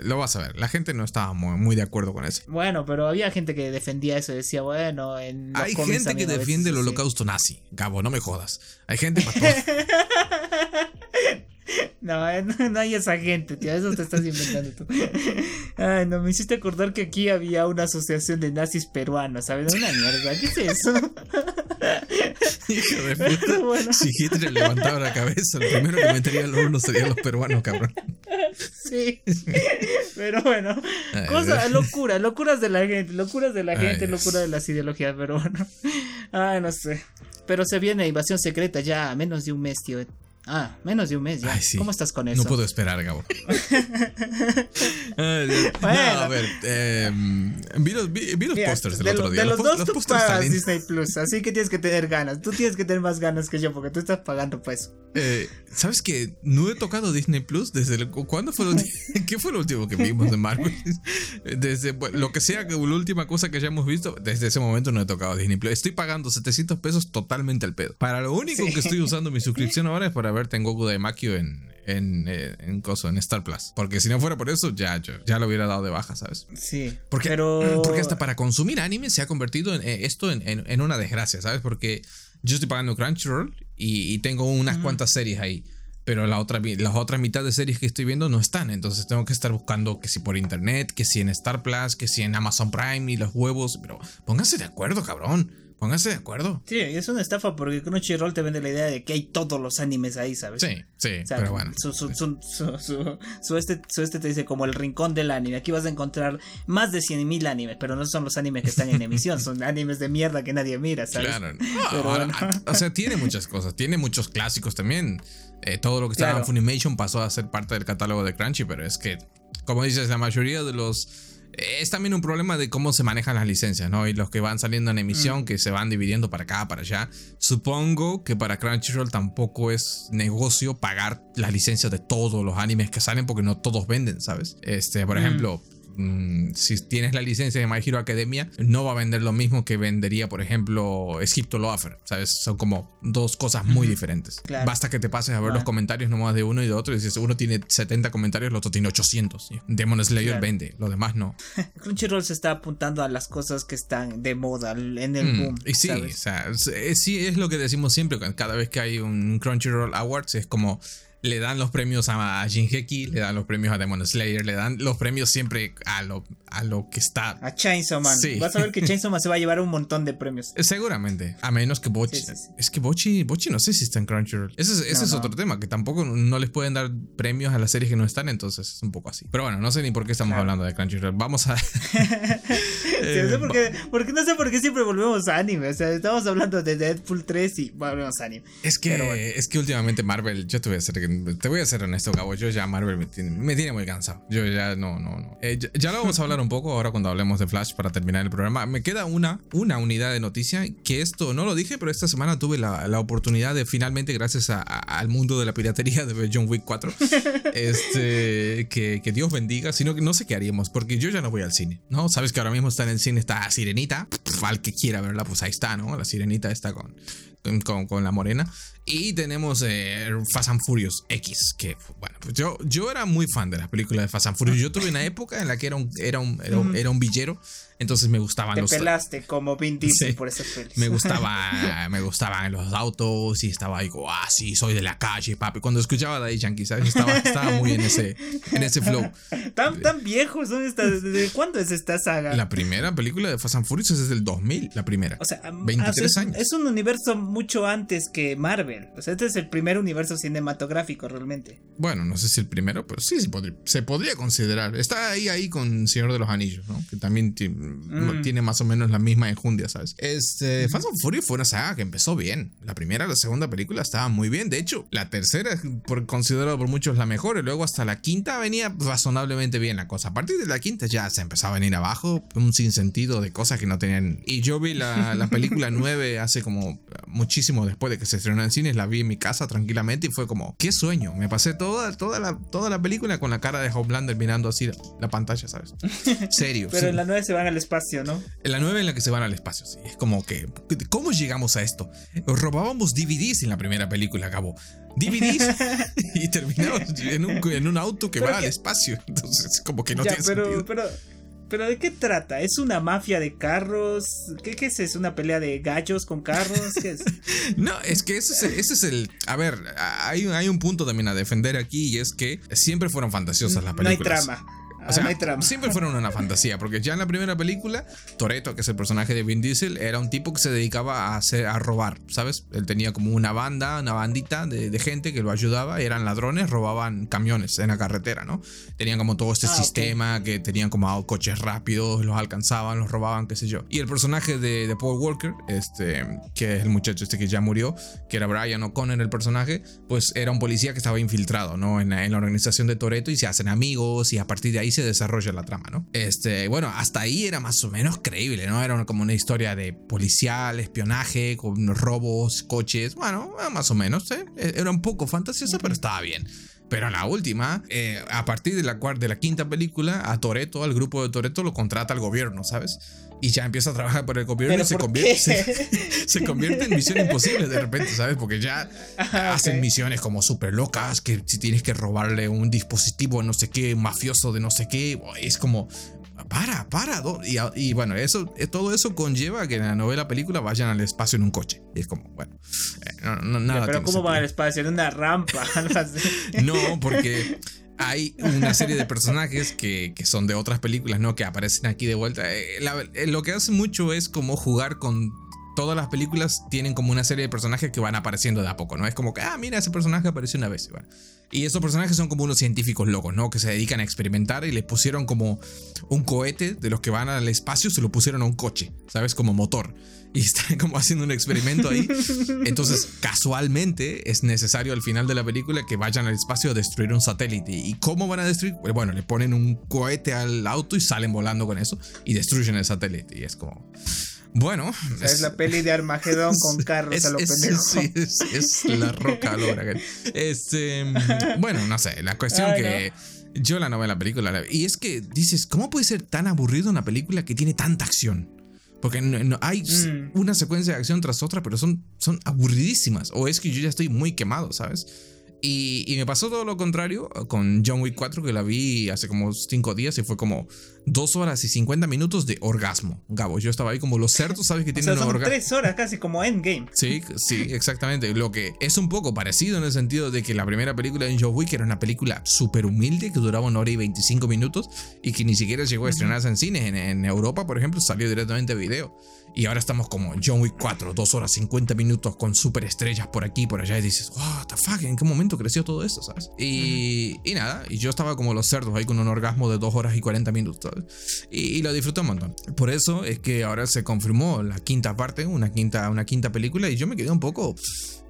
lo vas a ver, la gente no estaba muy, de acuerdo con eso. Bueno, pero había gente que defendía eso y decía, bueno, en Hay gente que defiende el holocausto nazi, Gabo, no me jodas. Hay gente para (laughs) (laughs) No, eh, no, hay esa gente, tío. Eso te estás inventando tú. Ay, no, me hiciste acordar que aquí había una asociación de nazis peruanos, ¿sabes? Una mierda. ¿Qué es eso? (laughs) Hijo de puta. (laughs) Si Hitler levantaba la cabeza, lo primero que metería los unos serían los peruanos, cabrón. Sí. Pero bueno. cosas, locuras, locuras de la gente, locuras de la gente, locuras de las ideologías, pero bueno. Ay, no sé. Pero se viene invasión secreta ya a menos de un mes, tío. Ah, menos de un mes ya. ¿Cómo estás con eso? No puedo esperar, Gabo. (laughs) bueno. a ver, eh, vi los, vi, los pósters del otro día. De los, dos tú pagas Disney Plus, así que tienes que tener ganas. Tú tienes que tener más ganas que yo porque tú estás pagando pues. Eh, ¿Sabes que no he tocado Disney Plus desde el, cuándo fue lo (laughs) (laughs) ¿Qué fue lo último que vimos de Marvel? Desde lo que sea la última cosa que hayamos visto, desde ese momento no he tocado Disney Plus. Estoy pagando 700 pesos totalmente al pedo. Para lo único que estoy usando mi suscripción ahora es para ver Tengoku de Makio en, en, eh, en, coso, en Star Plus. Porque si no fuera por eso, ya, ya lo hubiera dado de baja, ¿sabes? Sí. Porque, pero... porque hasta para consumir anime se ha convertido en, eh, esto en, en, una desgracia, ¿sabes? Porque yo estoy pagando Crunchyroll y, tengo unas cuantas series ahí. Pero la otra, las otras mitad de series que estoy viendo no están. Entonces tengo que estar buscando que si por internet, que si en Star Plus, que si en Amazon Prime y los huevos. Pero pónganse de acuerdo, cabrón. Pónganse de acuerdo. Sí, es una estafa porque Crunchyroll te vende la idea de que hay todos los animes ahí, ¿sabes? Sí, sí, pero bueno. Su, su, su, su, este, este te dice como el rincón del anime. Aquí vas a encontrar más de 100.000 animes, pero no son los animes que están en emisión, son animes de mierda que nadie mira, ¿sabes? Claro. (laughs) O sea, tiene muchas cosas, tiene muchos clásicos también. Eh, todo lo que estaba en Funimation pasó a ser parte del catálogo de Crunchy, pero es que, como dices, la mayoría de los Es también un problema de cómo se manejan las licencias, ¿no? Y los que van saliendo en emisión, mm. que se van dividiendo para acá, para allá. Supongo que para Crunchyroll tampoco es negocio pagar las licencias de todos los animes que salen porque no todos venden, ¿sabes? Este, por mm. ejemplo, Mm, si tienes la licencia de My Hero Academia, no va a vender lo mismo que vendería, por ejemplo, Egipto Loafer, ¿sabes? Son como dos cosas muy diferentes. Basta que te pases a ver los comentarios nomás de uno y de otro y dices, uno tiene 70 comentarios, el otro tiene 800. Demon Slayer vende, lo demás no. (laughs) Crunchyroll se está apuntando a las cosas que están de moda en el mm, boom. Y sí, o sea, sí es lo que decimos siempre, cada vez que hay un Crunchyroll Awards es como le dan los premios a Jinheki, le dan los premios a Demon Slayer, le dan los premios siempre a lo, a lo que está. A Chainsaw Man. Sí. Vas a ver que (laughs) Chainsaw Man se va a llevar un montón de premios. Eh, seguramente. A menos que Bochi. es que Bochi, Bochi no sé si está en Crunchyroll. Ese, es otro tema, que tampoco no les pueden dar premios a las series que no están, entonces es un poco así. Pero bueno, no sé ni por qué estamos hablando de Crunchyroll. Vamos a. (laughs) (laughs) eh, no, sé por qué, porque, no sé por qué siempre volvemos a anime. O sea, estamos hablando de Deadpool 3 y volvemos a anime. Es que, es que últimamente Marvel, yo te voy a hacer te voy a ser honesto, Gabo. Yo ya Marvel me tiene, muy cansado. Yo ya no, no, no. Eh, ya, lo vamos a hablar un poco ahora cuando hablemos de Flash para terminar el programa. Me queda una, una unidad de noticia que esto no lo dije, pero esta semana tuve la, la oportunidad de finalmente, gracias al mundo de la piratería de John Wick 4, (laughs) este, que, que, Dios bendiga, sino que no sé qué haríamos, porque yo ya no voy al cine, ¿no? Sabes que ahora mismo está en el cine, está Sirenita, al que quiera verla, pues ahí está, ¿no? La Sirenita está con, con, con la morena. Y tenemos eh, Fast and Furious X, que bueno, pues yo, yo era muy fan de las películas de Fast and Furious. Yo tuve una época en la que era un, era un, era un villero entonces me gustaban Te los. pelaste como Vin Diesel por esas pelis. Me gustaba, (laughs) me gustaban los autos y estaba ahí ah, sí, soy de la calle, papi. Cuando escuchaba Daddy Yankee, ¿sabes? Estaba, estaba muy en ese, en ese flow. Tan, tan viejos son estas. ¿Desde cuándo es esta saga? La primera película de Fast and Furious es desde el 2000, la primera. O sea, 23 años. Es un universo mucho antes que Marvel. O sea, este es el primer universo cinematográfico realmente. Bueno, no sé si el primero, pero sí, se podría, se podría considerar. Está ahí, ahí con Señor de los Anillos, ¿no? Que también tiene Mm. tiene más o menos la misma enjundia, ¿sabes? Este, Fast and Furious fue una saga que empezó bien. La primera la segunda película estaban muy bien. De hecho, la tercera es por, considerado por muchos la mejor. Y luego hasta la quinta venía razonablemente bien la cosa. A partir de la quinta ya se empezaba a venir abajo. Un sinsentido de cosas que no tenían. Y yo vi la, la película (laughs) 9 hace como muchísimo después de que se estrenó en cines. La vi en mi casa tranquilamente y fue como, qué sueño. Me pasé toda, toda, la, toda la película con la cara de Homelander mirando así la pantalla, ¿sabes? (laughs) Serio. Pero en la 9 se van al espacio, ¿no? La 9 en la que se van al espacio, sí. Es como que, ¿cómo llegamos a esto? Robábamos DVDs en la primera película, acabó. DVDs (laughs) y terminamos en un, en un auto que va al espacio. Entonces, como que no tiene pero, sentido. Pero, pero ¿de qué trata? ¿Es una mafia de carros? ¿Qué, qué es? ¿Es una pelea de gallos con carros? ¿Qué es? (laughs) no, es que ese es, el, ese es el... A ver, hay, hay un punto también a defender aquí y es que siempre fueron fantasiosas las películas. No hay trama. O sea, siempre fueron una fantasía, porque ya en la primera película, Toreto, que es el personaje de Vin Diesel, era un tipo que se dedicaba a, hacer, a robar, ¿sabes? Él tenía como una banda, una bandita de, gente que lo ayudaba, eran ladrones, robaban camiones en la carretera, ¿no? Tenían como todo este ah, sistema que tenían como coches rápidos, los alcanzaban, los robaban, qué sé yo. Y el personaje de, Paul Walker, este, que es el muchacho este que ya murió, que era Brian O'Connor el personaje, pues era un policía que estaba infiltrado, ¿no? En la, en la organización de Toreto y se hacen amigos y a partir de ahí se desarrolla la trama, ¿no? Este, bueno, hasta ahí era más o menos creíble, ¿no? Era como una historia de policial, espionaje, con robos, coches, bueno, más o menos, ¿eh? Era un poco fantasiosa, pero estaba bien. Pero la última, eh, a partir de la, de la quinta película, a Toreto, al grupo de Toreto, lo contrata el gobierno, ¿sabes? y ya empieza a trabajar por el gobierno y se convierte, (laughs) se, convierte en misión imposible de repente, ¿sabes? Porque ya (laughs) hacen misiones como súper locas, que si tienes que robarle un dispositivo no sé qué, mafioso de no sé qué, es como, para, para. Y, y, bueno, eso, eh, todo eso conlleva que en la novela película vayan al espacio en un coche. Y es como, bueno, eh, no, nada. Pero ¿cómo van al espacio? En una rampa. (laughs) (laughs) no, porque hay una serie de personajes que, que, son de otras películas, ¿no? Que aparecen aquí de vuelta. Eh, lo que hace mucho es como jugar con todas las películas tienen como una serie de personajes que van apareciendo de a poco, ¿no? Es como que, ah, mira, ese personaje apareció una vez. Y, y esos personajes son como unos científicos locos, ¿no? Que se dedican a experimentar y le pusieron como un cohete de los que van al espacio, se lo pusieron a un coche, ¿sabes? Como motor. Y (laughs) están como haciendo un experimento ahí. (laughs) Entonces, casualmente, es necesario al final de la película que vayan al espacio a destruir un satélite. ¿Y cómo van a destruir? Bueno, le ponen un cohete al auto y salen volando con eso y destruyen el satélite. Y es como... Bueno. es, la peli de Armagedón con (laughs) carros es, a lo es, es, la roca logra. Este, bueno, no sé, la cuestión que yo la novela película y es que dices, ¿cómo puede ser tan aburrido una película que tiene tanta acción? Porque no, hay mm. una secuencia de acción tras otra, pero son, son aburridísimas. O es que yo ya estoy muy quemado, ¿sabes? Y, me pasó todo lo contrario con John Wick 4, que la vi hace como 5 días y fue como 2 horas y 50 minutos de orgasmo. Gabo, yo estaba ahí como los cerdos, ¿sabes? Que tienen (laughs) o sea, son 3 horas casi como Endgame. Sí, sí, exactamente. Lo que es un poco parecido en el sentido de que la primera película de John Wick era una película súper humilde que duraba una hora y 25 minutos y que ni siquiera llegó a estrenarse en cines. En, en Europa, por ejemplo, salió directamente a video. Y ahora estamos como John Wick 4, 2 horas 50 minutos con super estrellas por aquí y por allá. Y dices, what the fuck, ¿en qué momento creció todo eso, sabes? Y, y nada, y yo estaba como los cerdos ahí con un orgasmo de 2 horas y 40 minutos. Y, lo disfruté un montón. Por eso es que ahora se confirmó la quinta parte, una quinta, una quinta película. Y yo me quedé un poco.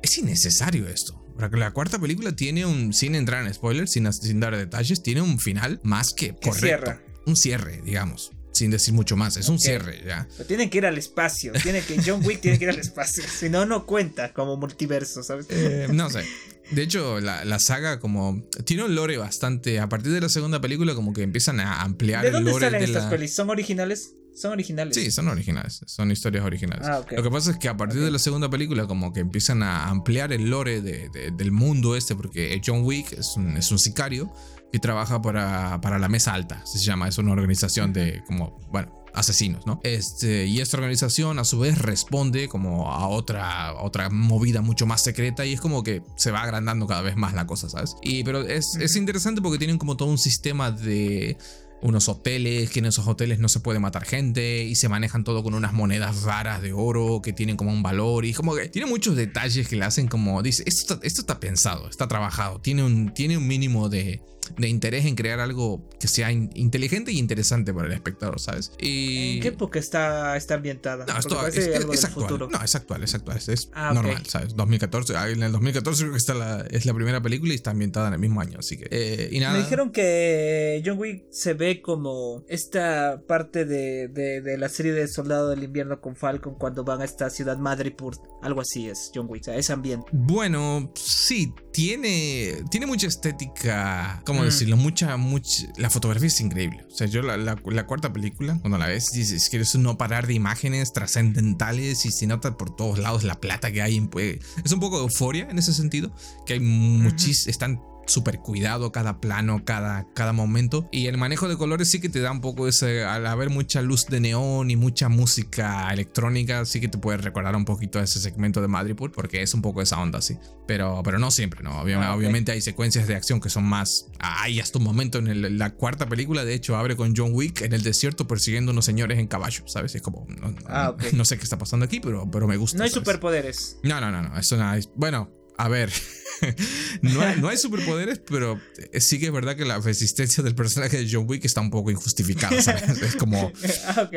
Es innecesario esto. La cuarta película tiene un, sin entrar en spoilers, sin, sin dar detalles, tiene un final más que correcto. Un cierre, digamos sin decir mucho más. Es un cierre, ya. Pero tienen que ir al espacio. Tiene que, John Wick tiene que ir al espacio. Si no, no cuenta como multiverso, ¿sabes? Eh, no sé. De hecho, la, saga como tiene un lore bastante. A partir de la segunda película, como que empiezan a ampliar ¿De dónde el lore salen estas pelis? ¿Son originales? Son originales. Sí, son originales. Son historias originales. Ah, Lo que pasa es que a partir de la segunda película, como que empiezan a ampliar el lore del mundo este, porque John Wick es un, es un sicario y trabaja para, para la Mesa Alta, se llama, es una organización de como, bueno, asesinos, ¿no? Este, y esta organización a su vez responde como a otra, otra movida mucho más secreta y es como que se va agrandando cada vez más la cosa, ¿sabes? Y pero es, es interesante porque tienen como todo un sistema de unos hoteles, que en esos hoteles no se puede matar gente y se manejan todo con unas monedas raras de oro que tienen como un valor y como que tiene muchos detalles que le hacen como, dice, esto está, esto está pensado, está trabajado, tiene un, tiene un mínimo de, de interés en crear algo que sea inteligente y interesante para el espectador, ¿sabes? Y... ¿En qué época está, está ambientada? No, esto, es, es, actual. No, es actual, es actual. Es, ah, normal, ¿sabes? 2014. Ah, en el 2014 creo que está la, es la primera película y está ambientada en el mismo año, así que... Eh, y nada. Me dijeron que John Wick se ve como esta parte de, de, de, la serie de Soldado del Invierno con Falcon cuando van a esta ciudad Madripoor. Algo así es John Wick, o sea, ese ambiente. Bueno, sí, tiene, tiene mucha estética... ¿cómo mm. decirlo? Mucha, mucha. La fotografía es increíble. O sea, yo la, la, cuarta película, cuando la ves, dices que es no parar de imágenes trascendentales y se nota por todos lados la plata que hay. En, pues, es un poco de euforia en ese sentido, que hay muchísimos. Están súper cuidado cada plano, cada, cada momento. Y el manejo de colores sí que te da un poco ese, al haber mucha luz de neón y mucha música electrónica, sí que te puede recordar un poquito a ese segmento de Madripoor, porque es un poco esa onda, sí. Pero, pero no siempre, ¿no? Ah, obviamente, hay secuencias de acción que son más... Hay hasta un momento en la cuarta película, de hecho, abre con John Wick en el desierto persiguiendo unos señores en caballo, ¿sabes? Es como... No, ah, no sé qué está pasando aquí, pero, pero me gusta. No hay superpoderes. No, no, no, no. Eso no Bueno, a ver. (laughs) no, hay, superpoderes, pero sí que es verdad que la resistencia del personaje de John Wick está un poco injustificada. Es como. (laughs) Ah,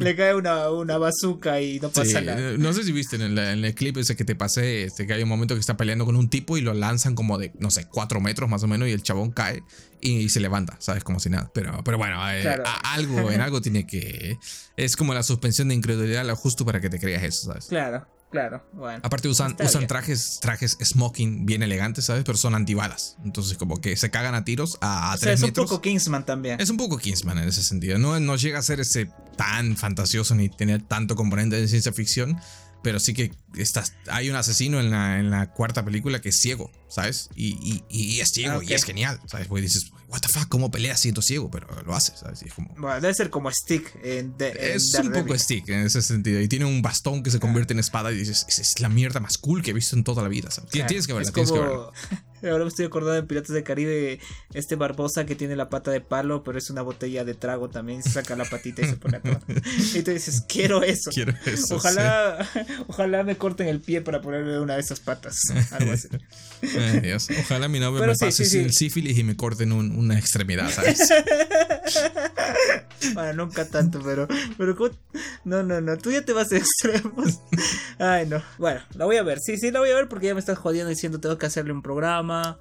Le cae una, una bazooka y no pasa nada. No sé si viste en el, clip ese que te pasé, este, que hay un momento que está peleando con un tipo y lo lanzan como de, no sé, cuatro metros más o menos y el chabón cae y, se levanta, ¿sabes? Como si nada. Pero, pero bueno, eh, algo, en algo tiene que. Es como la suspensión de incredulidad, justo para que te creas eso, ¿sabes? Claro. Claro, bueno. Aparte usan, usan trajes, trajes smoking bien elegantes, ¿sabes? Pero son antibalas. Entonces como que se cagan a tiros a, a tres es metros. Es un poco Kingsman también. Es un poco Kingsman en ese sentido. No, no llega a ser ese tan fantasioso ni tener tanto componente de ciencia ficción pero sí que estás, hay un asesino en la, en la cuarta película que es ciego, ¿sabes? Y, y, es ciego y es genial, ¿sabes? Porque dices, what the fuck, ¿cómo pelea siendo ciego? Pero lo hace, ¿sabes? es como... Bueno, debe ser como Stick. En es un poco Stick en ese sentido. Y tiene un bastón que se convierte en espada y dices, es la mierda más cool que he visto en toda la vida, ¿sabes? tienes que verla, tienes que verla. Ahora me estoy acordando en Piratas del Caribe, este Barbosa que tiene la pata de palo, pero es una botella de trago también. Se saca la patita y se pone a tomar. Y tú dices, quiero eso. Quiero eso. Ojalá, (laughs) ojalá me corten el pie para ponerle una de esas patas. Algo así. (laughs) Ojalá mi novio me pase el sífilis y me corten una extremidad, ¿sabes? (laughs) bueno, nunca tanto, pero, pero no, no, no, tú ya te vas a extremos. Ay, no. Bueno, la voy a ver. Sí, sí, la voy a ver porque ya me estás jodiendo diciendo tengo que hacerle un programa. uh,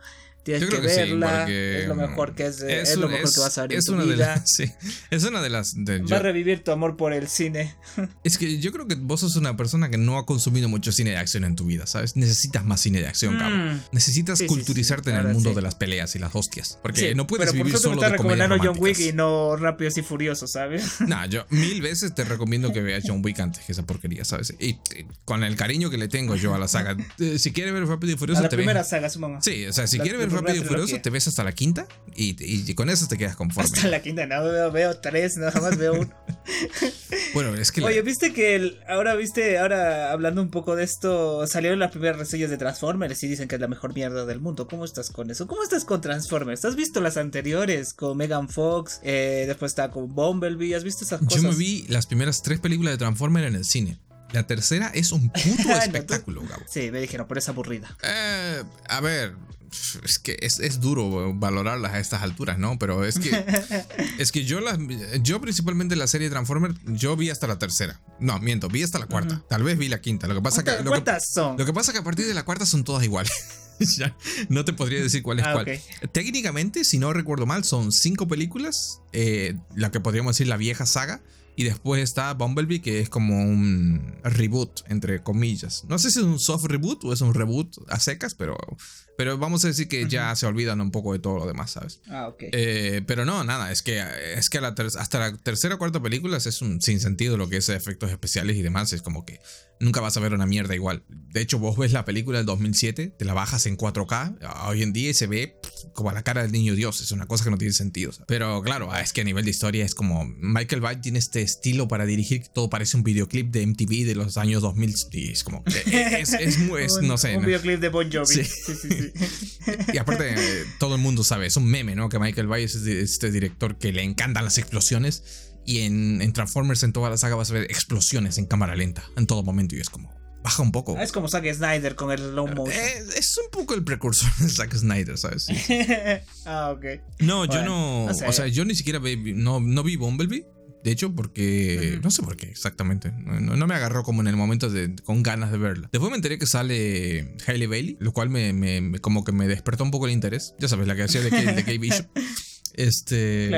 Tienes que, verla. es lo mejor que es, es, lo mejor que vas a ver es en tu una vida. De las, sí, es una de las. Va a revivir tu amor por el cine. (laughs) es que yo creo que vos sos una persona que no ha consumido mucho cine de acción en tu vida, ¿sabes? Necesitas más cine de acción, cabrón. Mm. Necesitas culturizarte en el mundo de las peleas y las hostias. Porque no puedes vivir solo de recomendando John Wick y no Rápidos y Furiosos, ¿sabes? (laughs) nah, yo mil veces te recomiendo que veas John Wick antes que esa porquería, ¿sabes? Y, con el cariño que le tengo yo a la saga. (laughs) Eh, si quieres ver Rápido y Furioso, a la primera saga, supongo. Sí, o sea, si quieres ver Rápido y Furioso, te ves hasta la quinta y, y, con eso te quedas conforme. Hasta la quinta, no veo, veo tres, nada más veo uno. (laughs) bueno, es que. Oye, viste que ahora, viste, ahora hablando un poco de esto, salieron las primeras reseñas de Transformers y dicen que es la mejor mierda del mundo. ¿Cómo estás con eso? ¿Cómo estás con Transformers? ¿Has visto las anteriores con Megan Fox? Eh, después está con Bumblebee. ¿Has visto esas cosas? Yo me vi las primeras tres películas de Transformers en el cine. La tercera es un puto (laughs) espectáculo, Gabo. Sí, me dijeron, pero es aburrida. Eh, a ver, es que es, duro valorarlas a estas alturas, ¿no? Pero es que (laughs) es que yo las yo principalmente la serie Transformers yo vi hasta la tercera. No, miento, vi hasta la cuarta. Tal vez vi la quinta. Lo que pasa que lo que, son? lo que pasa que a partir de la cuarta son todas iguales. (laughs) ya, no te podría decir cuál es ah, cuál. Técnicamente, si no recuerdo mal, son cinco películas. Eh, la que podríamos decir la vieja saga. Y después está Bumblebee, que es como un reboot, entre comillas. No sé si es un soft reboot o es un reboot a secas, pero pero vamos a decir que ya se olvidan un poco de todo lo demás, ¿sabes? Ah, ok. Eh, pero no, nada, es que, es que hasta la tercera o cuarta película es un sinsentido lo que es efectos especiales y demás. Es como que nunca vas a ver una mierda igual. De hecho, vos ves la película del 2007, te la bajas en 4K hoy en día y se ve como a la cara del niño Dios. Es una cosa que no tiene sentido. Pero claro, es que a nivel de historia es como Michael Bay tiene este estilo para dirigir que todo parece un videoclip de MTV de los años 2000 y es como es, es, (laughs) no sé. Un videoclip de Bon Jovi. sí, sí. sí. (laughs) y aparte, todo el mundo sabe, es un meme, ¿no? Que Michael Bay es este director que le encantan las explosiones. Y en, Transformers, en toda la saga, vas a ver explosiones en cámara lenta, en todo momento. Y es como, baja un poco. Es como Zack Snyder con el slow motion. Eh, es un poco el precursor de Zack Snyder, ¿sabes? (laughs) ah, ok. No, yo no. O sea, yo ni siquiera vi, no, no vi Bumblebee. De hecho, porque. No sé por qué exactamente. No, me agarró como en el momento de, con ganas de verla. Después me enteré que sale Hailey Bailey, lo cual me, como que me despertó un poco el interés. Ya sabes, la que hacía de Kate Bishop. (laughs) Este.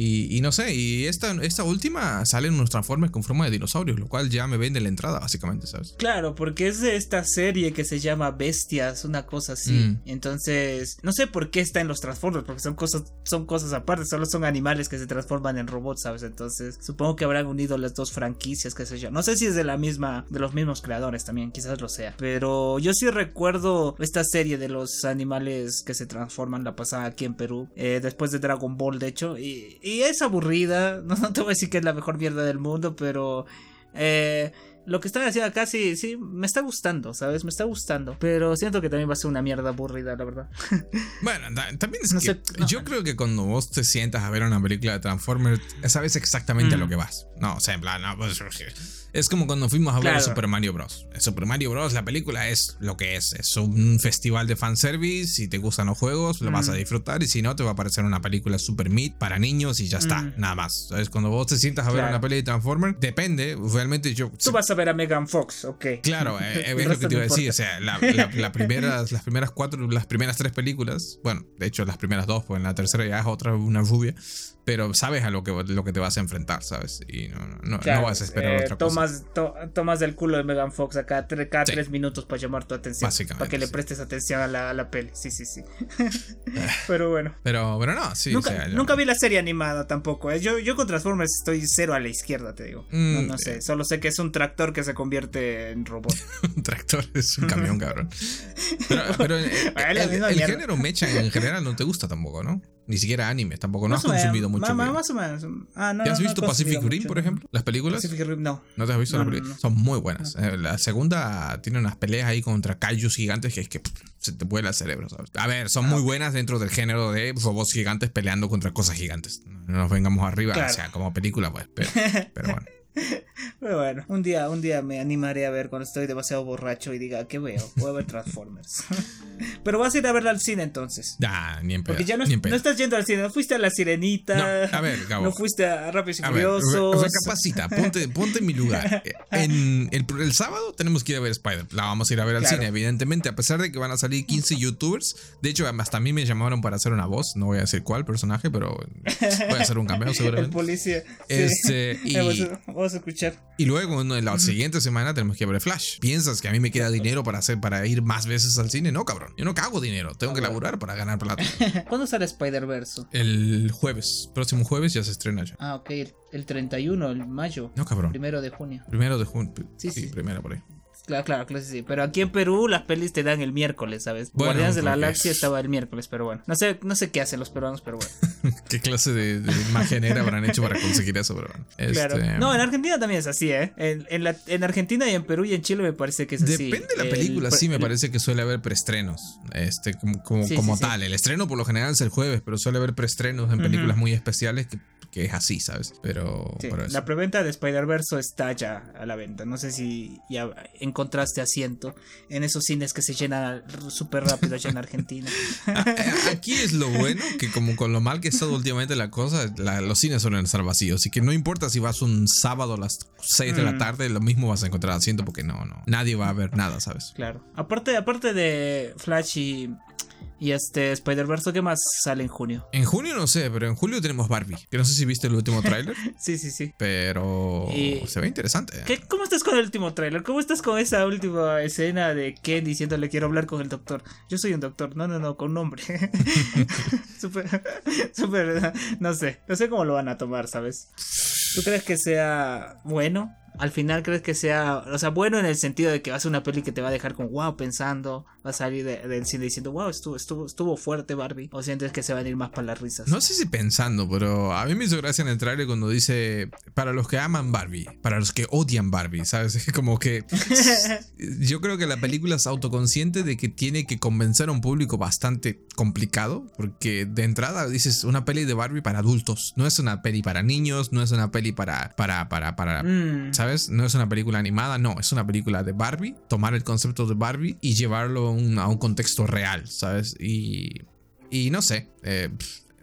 Y, no sé, y esta, esta última sale en unos transformes con forma de dinosaurios, lo cual ya me vende la entrada, básicamente, ¿sabes? Claro, porque es de esta serie que se llama Bestias, una cosa así. Mm. Entonces, no sé por qué está en los Transformers, porque son cosas, son cosas aparte, solo son animales que se transforman en robots, ¿sabes? Entonces, supongo que habrán unido las dos franquicias, qué sé yo. No sé si es de la misma, de los mismos creadores también, quizás lo sea. Pero yo sí recuerdo esta serie de los animales que se transforman, la pasada aquí en Perú, eh, después de Dragon Ball, de hecho, y y es aburrida. (laughs) No, te voy a decir que es la mejor mierda del mundo, pero eh, lo que están haciendo acá sí, sí, me está gustando, ¿sabes? Me está gustando. Pero siento que también va a ser una mierda aburrida, la verdad. (laughs) Bueno, también es que yo creo que cuando vos te sientas a ver una película de Transformers, sabes exactamente a lo mm. que vas. No, o sea, en plan, no, pues, es como cuando fuimos a ver Super Mario Bros. Super Mario Bros. la película es lo que es. Es un festival de fanservice. Si te gustan los juegos, lo vas a mm. disfrutar. Y si no, te va a parecer una película super mid para niños y ya está. Mm. Nada más. ¿Sabes? Cuando vos te sientas a ver una peli de Transformers, depende. Realmente yo. Tú vas a ver a Megan Fox, ok. Claro, eh, (laughs) es lo que te iba a decir. O sea, (laughs) las primeras cuatro, las primeras tres películas. Bueno, de hecho, las primeras dos, pues en la tercera ya es otra, una rubia pero sabes a lo que, lo que te vas a enfrentar, ¿sabes? Y no, no, no vas a esperar eh, otra tomas, cosa. tomas del culo de Megan Fox acá cada tres minutos para llamar tu atención. Básicamente. Para que le prestes atención a la, a la peli. Sí, sí, sí. (laughs) pero bueno. Pero, pero no, sí. Nunca, nunca vi la serie animada tampoco. ¿eh? Yo, yo con Transformers estoy cero a la izquierda, te digo. no, no mm, sé. Solo sé que es un tractor que se convierte en robot. (laughs) un tractor es un camión, (laughs) cabrón. Pero, el, género mecha en general no te gusta tampoco, ¿no? Ni siquiera anime, tampoco. No has consumido mucho. Más, o menos. Ah, no, has visto Pacific Rim, por ejemplo? ¿Las películas? Pacific Rim, no. ¿No te has visto las películas? Son muy buenas. Eh, la segunda tiene unas peleas ahí contra kaijus gigantes que es que se te vuela el cerebro, ¿sabes? A ver, son muy buenas dentro del género de robots gigantes peleando contra cosas gigantes. No nos vengamos arriba, o sea, como película, pues. pero (laughs) bueno. Pero bueno, un día, un día me animaré a ver cuando estoy demasiado borracho y diga, ¿qué veo? Voy a ver Transformers. (laughs) Pero vas a ir a verla al cine entonces. Ni en Porque ya no, estás yendo al cine, no fuiste a La Sirenita. No, a ver, Gabo. No fuiste a Rápidos y Furiosos. Recapacita, ponte, ponte en mi lugar. (laughs) En el, el, sábado tenemos que ir a ver Spider. La vamos a ir a ver al cine, evidentemente, a pesar de que van a salir 15 youtubers. De hecho, hasta a mí me llamaron para hacer una voz. No voy a decir cuál personaje, pero voy a hacer un cameo (laughs) seguramente. El policía. Este, y, vamos a escuchar. Y luego en la siguiente semana tenemos que ver Flash. ¿Piensas que a mí me queda dinero para hacer para ir más veces al cine? No, cabrón. Yo no cago dinero. Tengo que laburar para ganar plata. (laughs) ¿Cuándo sale Spider-Verse? El jueves. Próximo jueves ya se estrena ya. Ah, ok. El 31, el mayo. No, cabrón. Primero de junio. Primero de junio. Sí, sí, primero por ahí. Claro, claro, claro, sí, Pero aquí en Perú las pelis te dan el miércoles, ¿sabes? Guardianes de la Galaxia estaba el miércoles, pero bueno. No sé, no sé qué hacen los peruanos, pero bueno. (laughs) ¿Qué clase de, de habrán hecho para conseguir eso, pero bueno. Claro. Este, no, en Argentina también es así, ¿eh? En, en, Argentina y en Perú y en Chile me parece que es así. Depende de la película, sí, me parece que suele haber preestrenos. Este, como, como, tal. El estreno por lo general es el jueves, pero suele haber preestrenos en películas muy especiales que que es así, ¿sabes? Pero, la preventa de Spider-Verse está ya a la venta. No sé si ya encontraste asiento en esos cines que se llenan súper rápido allá en Argentina. (laughs) Aquí es lo bueno, que como con lo mal que ha estado últimamente la cosa, los cines suelen estar vacíos. Así que no importa si vas un sábado a las 6 de la mm. tarde, lo mismo vas a encontrar asiento porque no, no, nadie va a ver nada, ¿sabes? Claro. Aparte, aparte de Flash y y este Spider-Verse, ¿qué más sale en junio? En junio no sé, pero en julio tenemos Barbie. Que no sé si viste el último tráiler. (laughs) sí, sí, sí. Pero se ve interesante. ¿Qué, ¿Cómo estás con el último tráiler? ¿Cómo estás con esa última escena de Ken diciéndole quiero hablar con el doctor? Yo soy un doctor. No, no, no, con nombre. (laughs) (laughs) súper, súper, no sé. No sé cómo lo van a tomar, ¿sabes? ¿Tú crees que sea bueno? al final crees que sea, o sea, bueno en el sentido de que va a ser una peli que te va a dejar con wow pensando, va a salir del cine diciendo wow, estuvo, estuvo, estuvo fuerte Barbie, o sientes que se van a ir más para las risas. No sé si pensando, pero a mí me hizo gracia en el trailer cuando dice para los que aman Barbie, para los que odian Barbie, ¿sabes? (laughs) Es como que (laughs) yo creo que la película es autoconsciente de que tiene que convencer a un público bastante complicado, porque de entrada dices una peli de Barbie para adultos, no es una peli para niños, no es una peli para, para, para, para, mm. ¿sabes? No es una película animada, no, es una película de Barbie, tomar el concepto de Barbie y llevarlo a un, contexto real, ¿sabes? Y, y no sé, eh,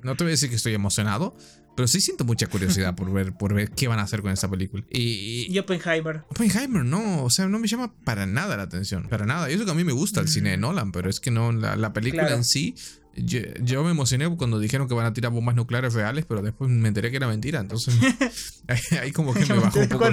no te voy a decir que estoy emocionado, pero sí siento mucha curiosidad por ver, por ver qué van a hacer con esa película. Y, y, Oppenheimer. Oppenheimer, no. O sea, no me llama para nada la atención. Para nada. Y eso que a mí me gusta el cine de mm. Nolan, pero es que no, la, película en sí yo, me emocioné cuando dijeron que van a tirar bombas nucleares reales, pero después me enteré que era mentira. Entonces, (laughs) ahí, como que me bajó un poco.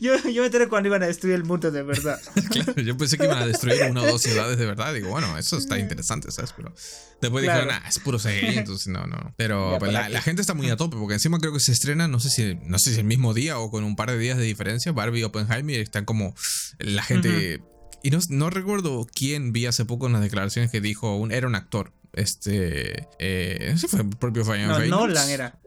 yo, yo, me enteré cuando iban a destruir el mundo de verdad. (laughs) claro, yo pensé que iban a destruir una o dos (laughs) ciudades de verdad. Digo, bueno, eso está interesante, ¿sabes? Pero después dijeron, ah, es puro CGI, entonces no, no. Pero pues, la, la, gente está muy a tope, porque encima creo que se estrena, no sé si, no sé si el mismo día o con un par de días de diferencia. Barbie y Oppenheimer están como la gente. Y no, no, recuerdo quién vi hace poco en las declaraciones que dijo, un, era un actor, este. Eh, ese fue el propio Ryan No, Nolan era.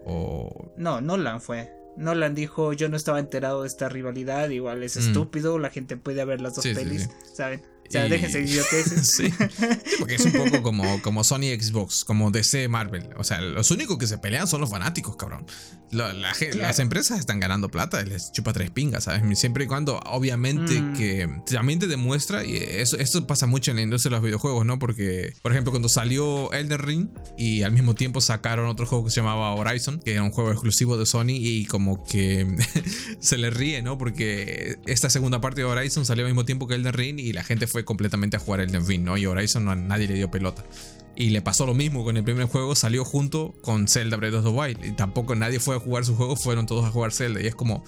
No, Nolan fue. Nolan dijo: Yo no estaba enterado de esta rivalidad. Igual es mm. estúpido. La gente puede ver las dos pelis, ¿saben? O sea, déjense idioteces. (laughs) sí. porque es un poco como, como Sony Xbox, como DC Marvel. O sea, los únicos que se pelean son los fanáticos, cabrón. Las empresas están ganando plata, les chupa tres pingas, ¿sabes? Siempre y cuando, obviamente, mm. que también te demuestra, y eso, esto pasa mucho en la industria de los videojuegos, ¿no? Porque, por ejemplo, cuando salió Elden Ring y al mismo tiempo sacaron otro juego que se llamaba Horizon, que era un juego exclusivo de Sony, y como que (laughs) se le ríe, ¿no? Porque esta segunda parte de Horizon salió al mismo tiempo que Elden Ring y la gente fue completamente a jugar Elden Ring, ¿no? Y Horizon a nadie le dio pelota. Y le pasó lo mismo con el primer juego, salió junto con Zelda Breath of the Wild. Y tampoco nadie fue a jugar su juego, fueron todos a jugar Zelda. Y es como,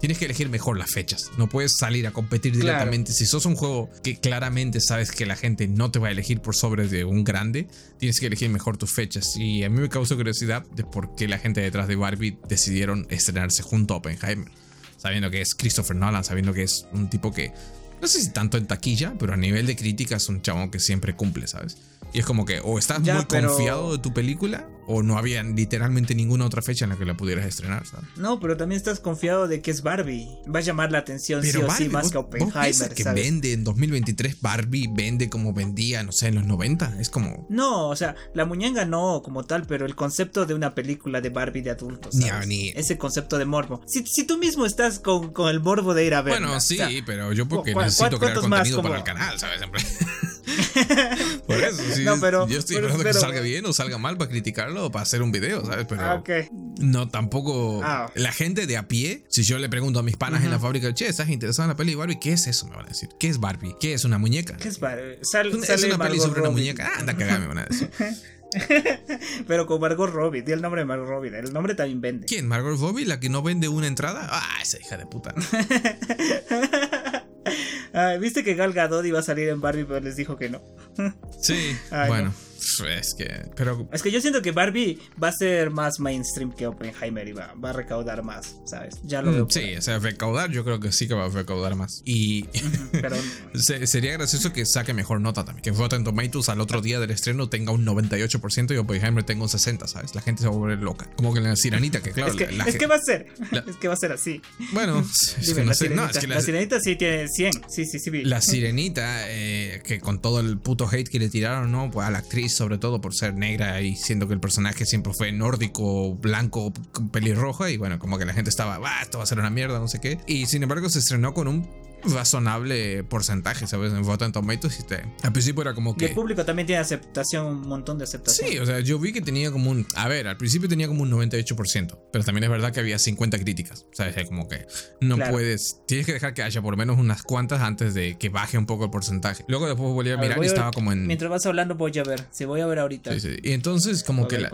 tienes que elegir mejor las fechas. No puedes salir a competir directamente. Si sos un juego que claramente sabes que la gente no te va a elegir por sobre de un grande, tienes que elegir mejor tus fechas. Y a mí me causó curiosidad de por qué la gente detrás de Barbie decidieron estrenarse junto a Oppenheimer. Sabiendo que es Christopher Nolan, sabiendo que es un tipo que no sé si tanto en taquilla, pero a nivel de crítica es un chabón que siempre cumple, ¿sabes? Y es como que o estás muy confiado de tu película o no había literalmente ninguna otra fecha en la que la pudieras estrenar, ¿sabes? No, pero también estás confiado de que es Barbie. Va a llamar la atención sí o sí más que Oppenheimer. que vende en 2023 Barbie vende como vendía, no sé, en los 90? Es como. No, o sea, la muñeca no como tal, pero el concepto de una película de Barbie de adultos. Ni, Ese concepto de morbo. Si, si tú mismo estás con, con, el morbo de ir a ver. Bueno, sí, pero yo porque necesito crear contenido para el canal, ¿sabes? (laughs) Por eso, sí. No, pero, yo estoy esperando que salga bien o salga mal para criticarlo o para hacer un video, ¿sabes? Pero ah, no, tampoco. Ah. La gente de a pie, si yo le pregunto a mis panas en la fábrica, che, ¿estás interesado en la peli de Barbie? ¿Qué es eso? Me van a decir. ¿Qué es Barbie? ¿Qué es una muñeca? ¿Qué es Barbie? es una peli sobre una muñeca. Ah, anda, cagame, me van a decir. (laughs) Pero con Margot Robbie, di el nombre de Margot Robbie. El nombre también vende. ¿Quién? ¿Margot Robbie? ¿La que no vende una entrada? Ah, esa hija de puta. (laughs) Viste que Gal Gadot iba a salir en Barbie, pero les dijo que no. sí, (laughs) bueno. Es que, pero... Es que yo siento que Barbie va a ser más mainstream que Oppenheimer y va, a recaudar más, ¿sabes? Ya lo mm, veo. Sí, o sea, recaudar yo creo que sí que va a recaudar más. Y pero... (laughs) sería gracioso que saque mejor nota también. Que Rotten Tomatoes al otro día del estreno tenga un 98% y Oppenheimer tenga un 60%, ¿sabes? La gente se va a volver loca. Como que la sirenita, que claro... es, que, es que va a ser. Es que va a ser así. Bueno, (laughs) es que no sé. no, es que la, sirenita sí tiene 100. Sí, sí, sí. La sirenita, eh, que con todo el puto hate que le tiraron, ¿no? Pues a la actriz sobre todo por ser negra y siendo que el personaje siempre fue nórdico, blanco, pelirroja y bueno, como que la gente estaba, esto va a ser una mierda, no sé qué. Y sin embargo se estrenó con un razonable porcentaje, ¿sabes? En Rotten Tomatoes y te, al principio era como que... el público también tiene aceptación, un montón de aceptación. Sí, o sea, yo vi que tenía como un... A ver, al principio tenía como un 98%, pero también es verdad que había 50 críticas, ¿sabes? Como que no puedes... Tienes que dejar que haya por lo menos unas cuantas antes de que baje un poco el porcentaje. Luego después volví a, mirar y estaba como en... Mientras vas hablando voy a ver, si voy a ver ahorita. Sí, sí. Y entonces como que la,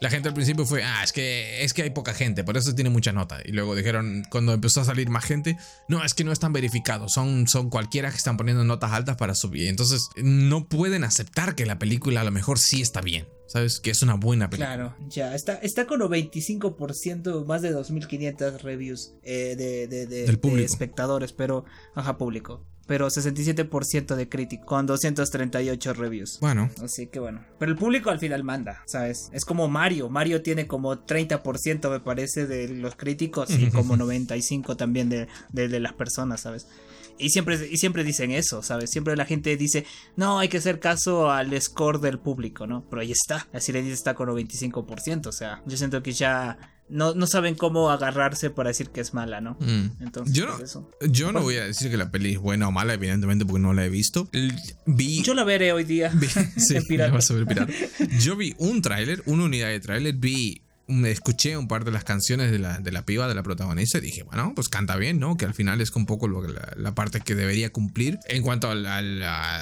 la, gente al principio fue, ah, es que, es que hay poca gente, por eso tiene mucha nota. Y luego dijeron, cuando empezó a salir más gente, no, es que no están verificados, son, son cualquiera que están poniendo notas altas para subir. Entonces no pueden aceptar que la película a lo mejor sí está bien. ¿Sabes? Que es una buena película. Claro, ya. Está, está con un 25%, más de 2.500 reviews eh, de, de, de, espectadores, pero. Ajá, público pero 67% de crítico con 238 reviews. Bueno. Así que bueno. Pero el público al final manda, ¿sabes? Es como Mario. Mario tiene como 30% me parece de los críticos y como 95% también de, de las personas, ¿sabes? Y siempre, y siempre dicen eso, ¿sabes? Siempre la gente dice, no, hay que hacer caso al score del público, ¿no? Pero ahí está, la sirenita está con el 25%, o sea, yo siento que ya no, no saben cómo agarrarse para decir que es mala, ¿no? Mm. Entonces, yo no, Yo no voy a decir que la peli es buena o mala, evidentemente, porque no la he visto. Vi, yo la veré hoy día. (laughs) sí, (laughs) vas a ver pirata. Yo vi un tráiler, una unidad de tráiler, vi escuché un par de las canciones de la, de la piba, de la protagonista, y dije, bueno, pues canta bien, ¿no? Que al final es un poco lo, la, la parte que debería cumplir. En cuanto a la,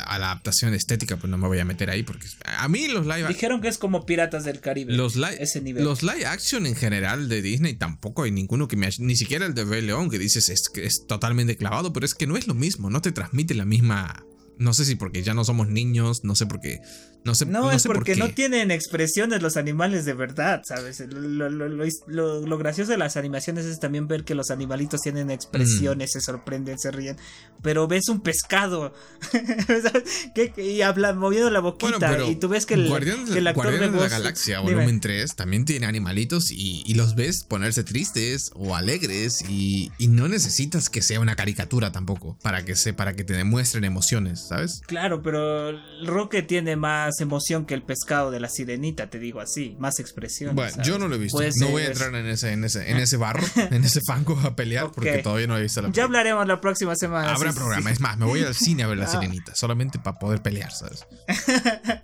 adaptación estética, pues no me voy a meter ahí, porque a mí los live... Dijeron que es como Piratas del Caribe. Los live, ese nivel. Los live action en general de Disney tampoco hay ninguno que me... Ni siquiera el de Rey León, que dices es, es totalmente clavado, pero es que no es lo mismo, no te transmite la misma no sé si porque ya no somos niños, no sé por qué no, sé, no, es porque no tienen expresiones los animales de verdad, ¿sabes? Lo, gracioso de las animaciones es también ver que los animalitos tienen expresiones, se sorprenden, se ríen. Pero ves un pescado (laughs) y habla moviendo la boquita y tú ves que el, que el actor de, la Galaxia volumen 3 también tiene animalitos y, los ves ponerse tristes o alegres y, no necesitas que sea una caricatura tampoco para que, se, para que te demuestren emociones, ¿sabes? Claro, pero Roque tiene más emoción que el pescado de la sirenita, te digo así, más expresión. Bueno, yo no lo he visto. no voy a entrar en ese, en ese, en ese barro, (laughs) en ese fango a pelear, porque todavía no he visto la película. Ya hablaremos la próxima semana. Habrá programa, es más, me voy al cine a ver la (laughs) sirenita, solamente para poder pelear, ¿sabes? (laughs)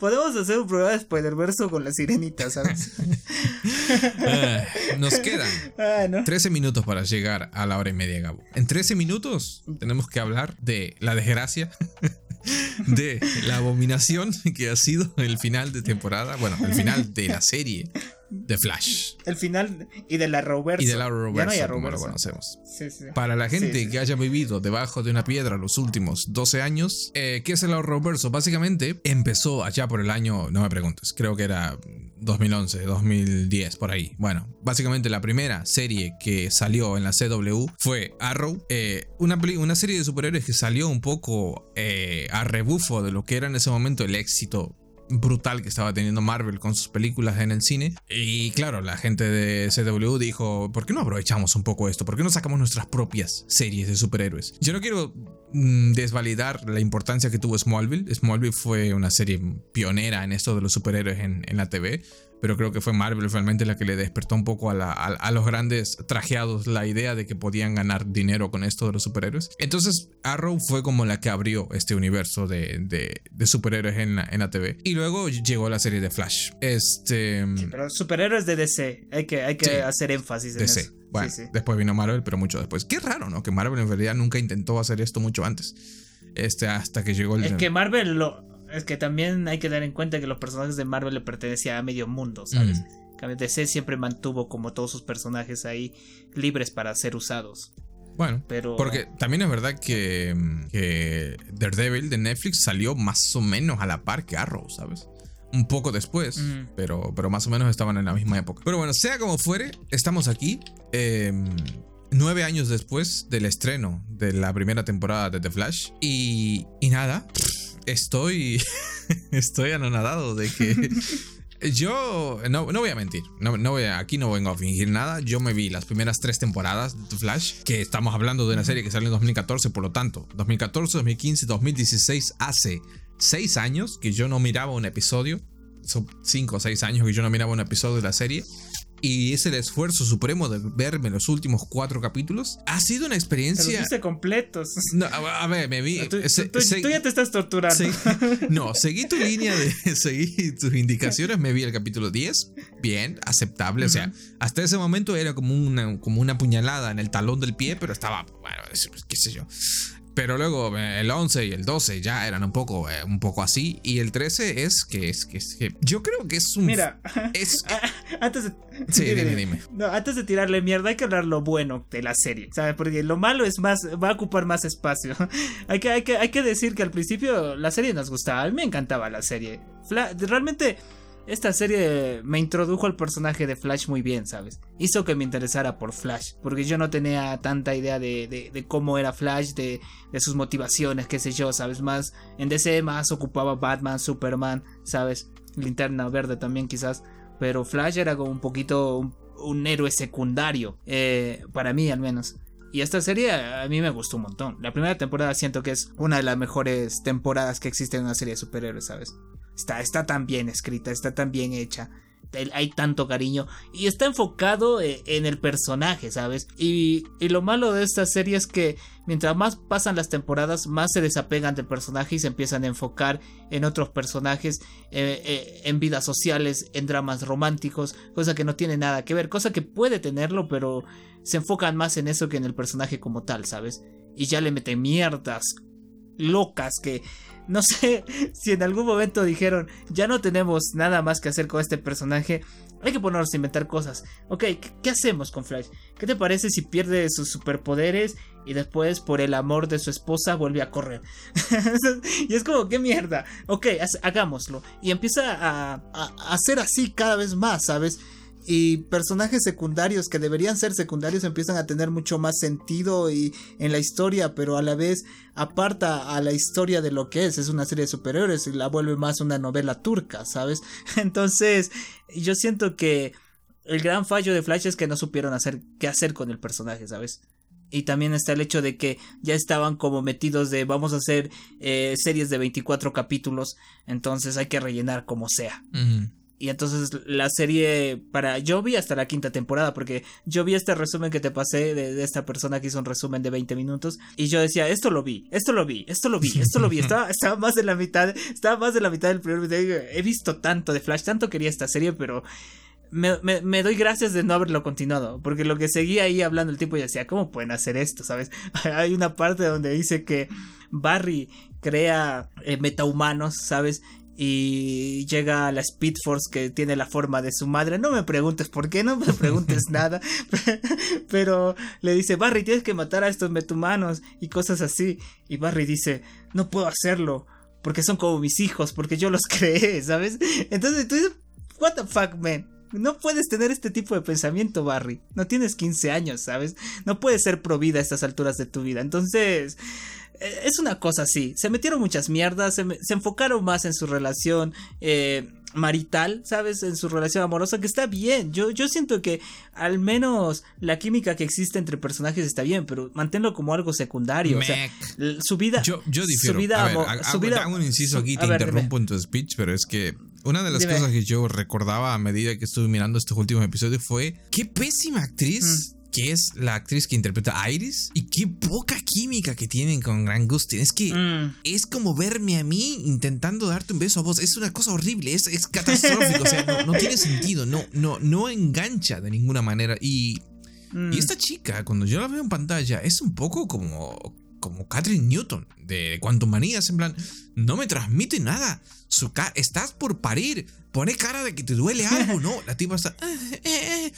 Podemos hacer un programa de Spider-Verse con la sirenita, ¿sabes? Ah, nos quedan 13 minutos para llegar a la hora y media, Gabo. En 13 minutos tenemos que hablar de la desgracia (laughs) de la abominación que ha sido el final de temporada, bueno, el final de la serie de Flash. El final y de la Roberto. Y de la Roberto, como lo conocemos. Para la gente que haya vivido debajo de una piedra los últimos 12 años, eh, ¿qué es el Roberto? Básicamente empezó allá por el año, no me preguntes, creo que era 2011, 2010, por ahí. Bueno, básicamente la primera serie que salió en la CW fue Arrow, eh, una, una serie de superhéroes que salió un poco eh, a rebufo de lo que era en ese momento el éxito brutal que estaba teniendo Marvel con sus películas en el cine. Y claro, la gente de CW dijo, ¿por qué no aprovechamos un poco esto? ¿Por qué no sacamos nuestras propias series de superhéroes? Yo no quiero mm, desvalidar la importancia que tuvo Smallville. Smallville fue una serie pionera en esto de los superhéroes en, en la TV pero creo que fue Marvel realmente la que le despertó un poco a, los grandes trajeados la idea de que podían ganar dinero con esto de los superhéroes. Entonces Arrow fue como la que abrió este universo de, superhéroes en la, en la, TV. Y luego llegó la serie de Flash. Este... pero superhéroes de DC, hay que, hay que hacer énfasis en DC. Bueno, después vino Marvel, pero mucho después. Qué raro, ¿no? Que Marvel en realidad nunca intentó hacer esto mucho antes. Este, hasta que llegó el... Es que Marvel lo, es que también hay que dar en cuenta que los personajes de Marvel le pertenecían a medio mundo, ¿sabes? Mm. DC siempre mantuvo como todos sus personajes ahí libres para ser usados. Bueno, pero... porque también es verdad que, que Daredevil de Netflix salió más o menos a la par que Arrow, ¿sabes? un poco después, pero, pero más o menos estaban en la misma época. Pero bueno, sea como fuere, estamos aquí. Em, nueve años después del estreno de la primera temporada de The Flash. Y, y nada, estoy, (laughs) estoy anonadado de que... (laughs) Yo no, voy a mentir, no, no voy aquí no vengo a fingir nada. Yo me vi las primeras tres temporadas de Flash, que estamos hablando de una serie que salió en 2014, por lo tanto, 2014, 2015, 2016, hace seis años que yo no miraba un episodio. Son cinco o seis años que yo no miraba un episodio de la serie y es el esfuerzo supremo de verme los últimos cuatro capítulos. Ha sido una experiencia. Pero completos. No, a, ver, me vi. Tú, ya te estás torturando. (laughs) no, seguí tu línea de. (laughs) Seguí tus indicaciones. Me vi el capítulo 10. Bien, aceptable. O sea, hasta ese momento era como una, como una puñalada en el talón del pie, pero estaba. Bueno, qué sé yo. Pero luego eh, el 11 y el 12 ya eran un poco, eh, un poco así. Y el 13 es que es que, es que yo creo que es un. Mira, es. (laughs) antes de. Sí, dime, dime. No, antes de tirarle mierda, hay que hablar lo bueno de la serie. ¿Sabes? Porque lo malo es más. Va a ocupar más espacio. (laughs) hay, que, hay, que, hay que decir que al principio la serie nos gustaba. A mí me encantaba la serie. realmente esta serie me introdujo al personaje de Flash muy bien, ¿sabes? Hizo que me interesara por Flash, porque yo no tenía tanta idea de, cómo era Flash, de, sus motivaciones, qué sé yo, ¿sabes? Más en DC más ocupaba Batman, Superman, ¿sabes? Linterna Verde también quizás, pero Flash era como un poquito un, héroe secundario, eh, para mí al menos. Y esta serie a mí me gustó un montón. La primera temporada siento que es una de las mejores temporadas que existe en una serie de superhéroes, ¿sabes? Está, está tan bien escrita, está tan bien hecha. Hay tanto cariño y está enfocado eh, en el personaje, ¿sabes? Y, lo malo de esta serie es que mientras más pasan las temporadas, más se desapegan del personaje y se empiezan a enfocar en otros personajes, eh, eh, en vidas sociales, en dramas románticos, cosa que no tiene nada que ver, cosa que puede tenerlo, pero se enfocan más en eso que en el personaje como tal, ¿sabes? Y ya le meten mierdas locas que (laughs) no sé si en algún momento dijeron, ya no tenemos nada más que hacer con este personaje, hay que ponernos a inventar cosas. Ok, ¿qué, hacemos con Flash? ¿Qué te parece si pierde sus superpoderes y después por el amor de su esposa vuelve a correr? (laughs) y es como, ¿qué mierda? Ok, hagámoslo. Y empieza a, a hacer así cada vez más, ¿sabes? Y personajes secundarios que deberían ser secundarios empiezan a tener mucho más sentido y en la historia, pero a la vez aparta a la historia de lo que es, es una serie de superhéroes y la vuelve más una novela turca, ¿sabes? (laughs) Entonces, yo siento que el gran fallo de Flash es que no supieron hacer qué hacer con el personaje, ¿sabes? Y también está el hecho de que ya estaban como metidos de vamos a hacer eh, series de 24 capítulos, entonces hay que rellenar como sea. Y entonces la serie para... Yo vi hasta la quinta temporada porque yo vi este resumen que te pasé de, esta persona que hizo un resumen de 20 minutos y yo decía, esto lo vi, esto lo vi, esto lo vi, (laughs) esto lo vi. Estaba, estaba más de la mitad, estaba más de la mitad del primer video. He visto tanto de Flash, tanto quería esta serie, pero... Me, me, doy gracias de no haberlo continuado, porque lo que seguía ahí hablando el tipo y decía, ¿cómo pueden hacer esto? ¿Sabes? (laughs) Hay una parte donde dice que Barry crea eh, metahumanos, ¿sabes? Y llega la Speed Force que tiene la forma de su madre. No me preguntes por qué, no me preguntes (laughs) nada. Pero le dice, Barry, tienes que matar a estos metumanos y cosas así. Y Barry dice, no puedo hacerlo porque son como mis hijos, porque yo los (laughs) creé, ¿sabes? Entonces tú dices, what the fuck, man. No puedes tener este tipo de pensamiento, Barry. No tienes 15 años, ¿sabes? No puedes ser pro vida a estas alturas de tu vida. Entonces, es una cosa así. Se metieron muchas mierdas, se, se enfocaron más en su relación. Eh, marital, ¿sabes? En su relación amorosa, que está bien. Yo, yo siento que al menos la química que existe entre personajes está bien, pero manténlo como algo secundario. O sea, su vida. Yo, yo difiero. Su vida, hago, un inciso aquí, te interrumpo en tu speech, pero es que una de las cosas que yo recordaba a medida que estuve mirando estos últimos episodios fue qué pésima actriz. Mm que es la actriz que interpreta a Iris y qué poca química que tienen con Gran Gustin. Es que mm. es como verme a mí intentando darte un beso a vos. Es una cosa horrible, es, es catastrófico. o sea, no, tiene sentido, no, no, no engancha de ninguna manera. Y, y mm. esta chica, cuando yo la veo en pantalla, es un poco como, como Catherine Newton de Quantum Manías. En plan, no me transmite nada. Su estás por parir. Pone cara de que te duele algo, ¿no? La tipa está. (laughs) Eh, eh, eh,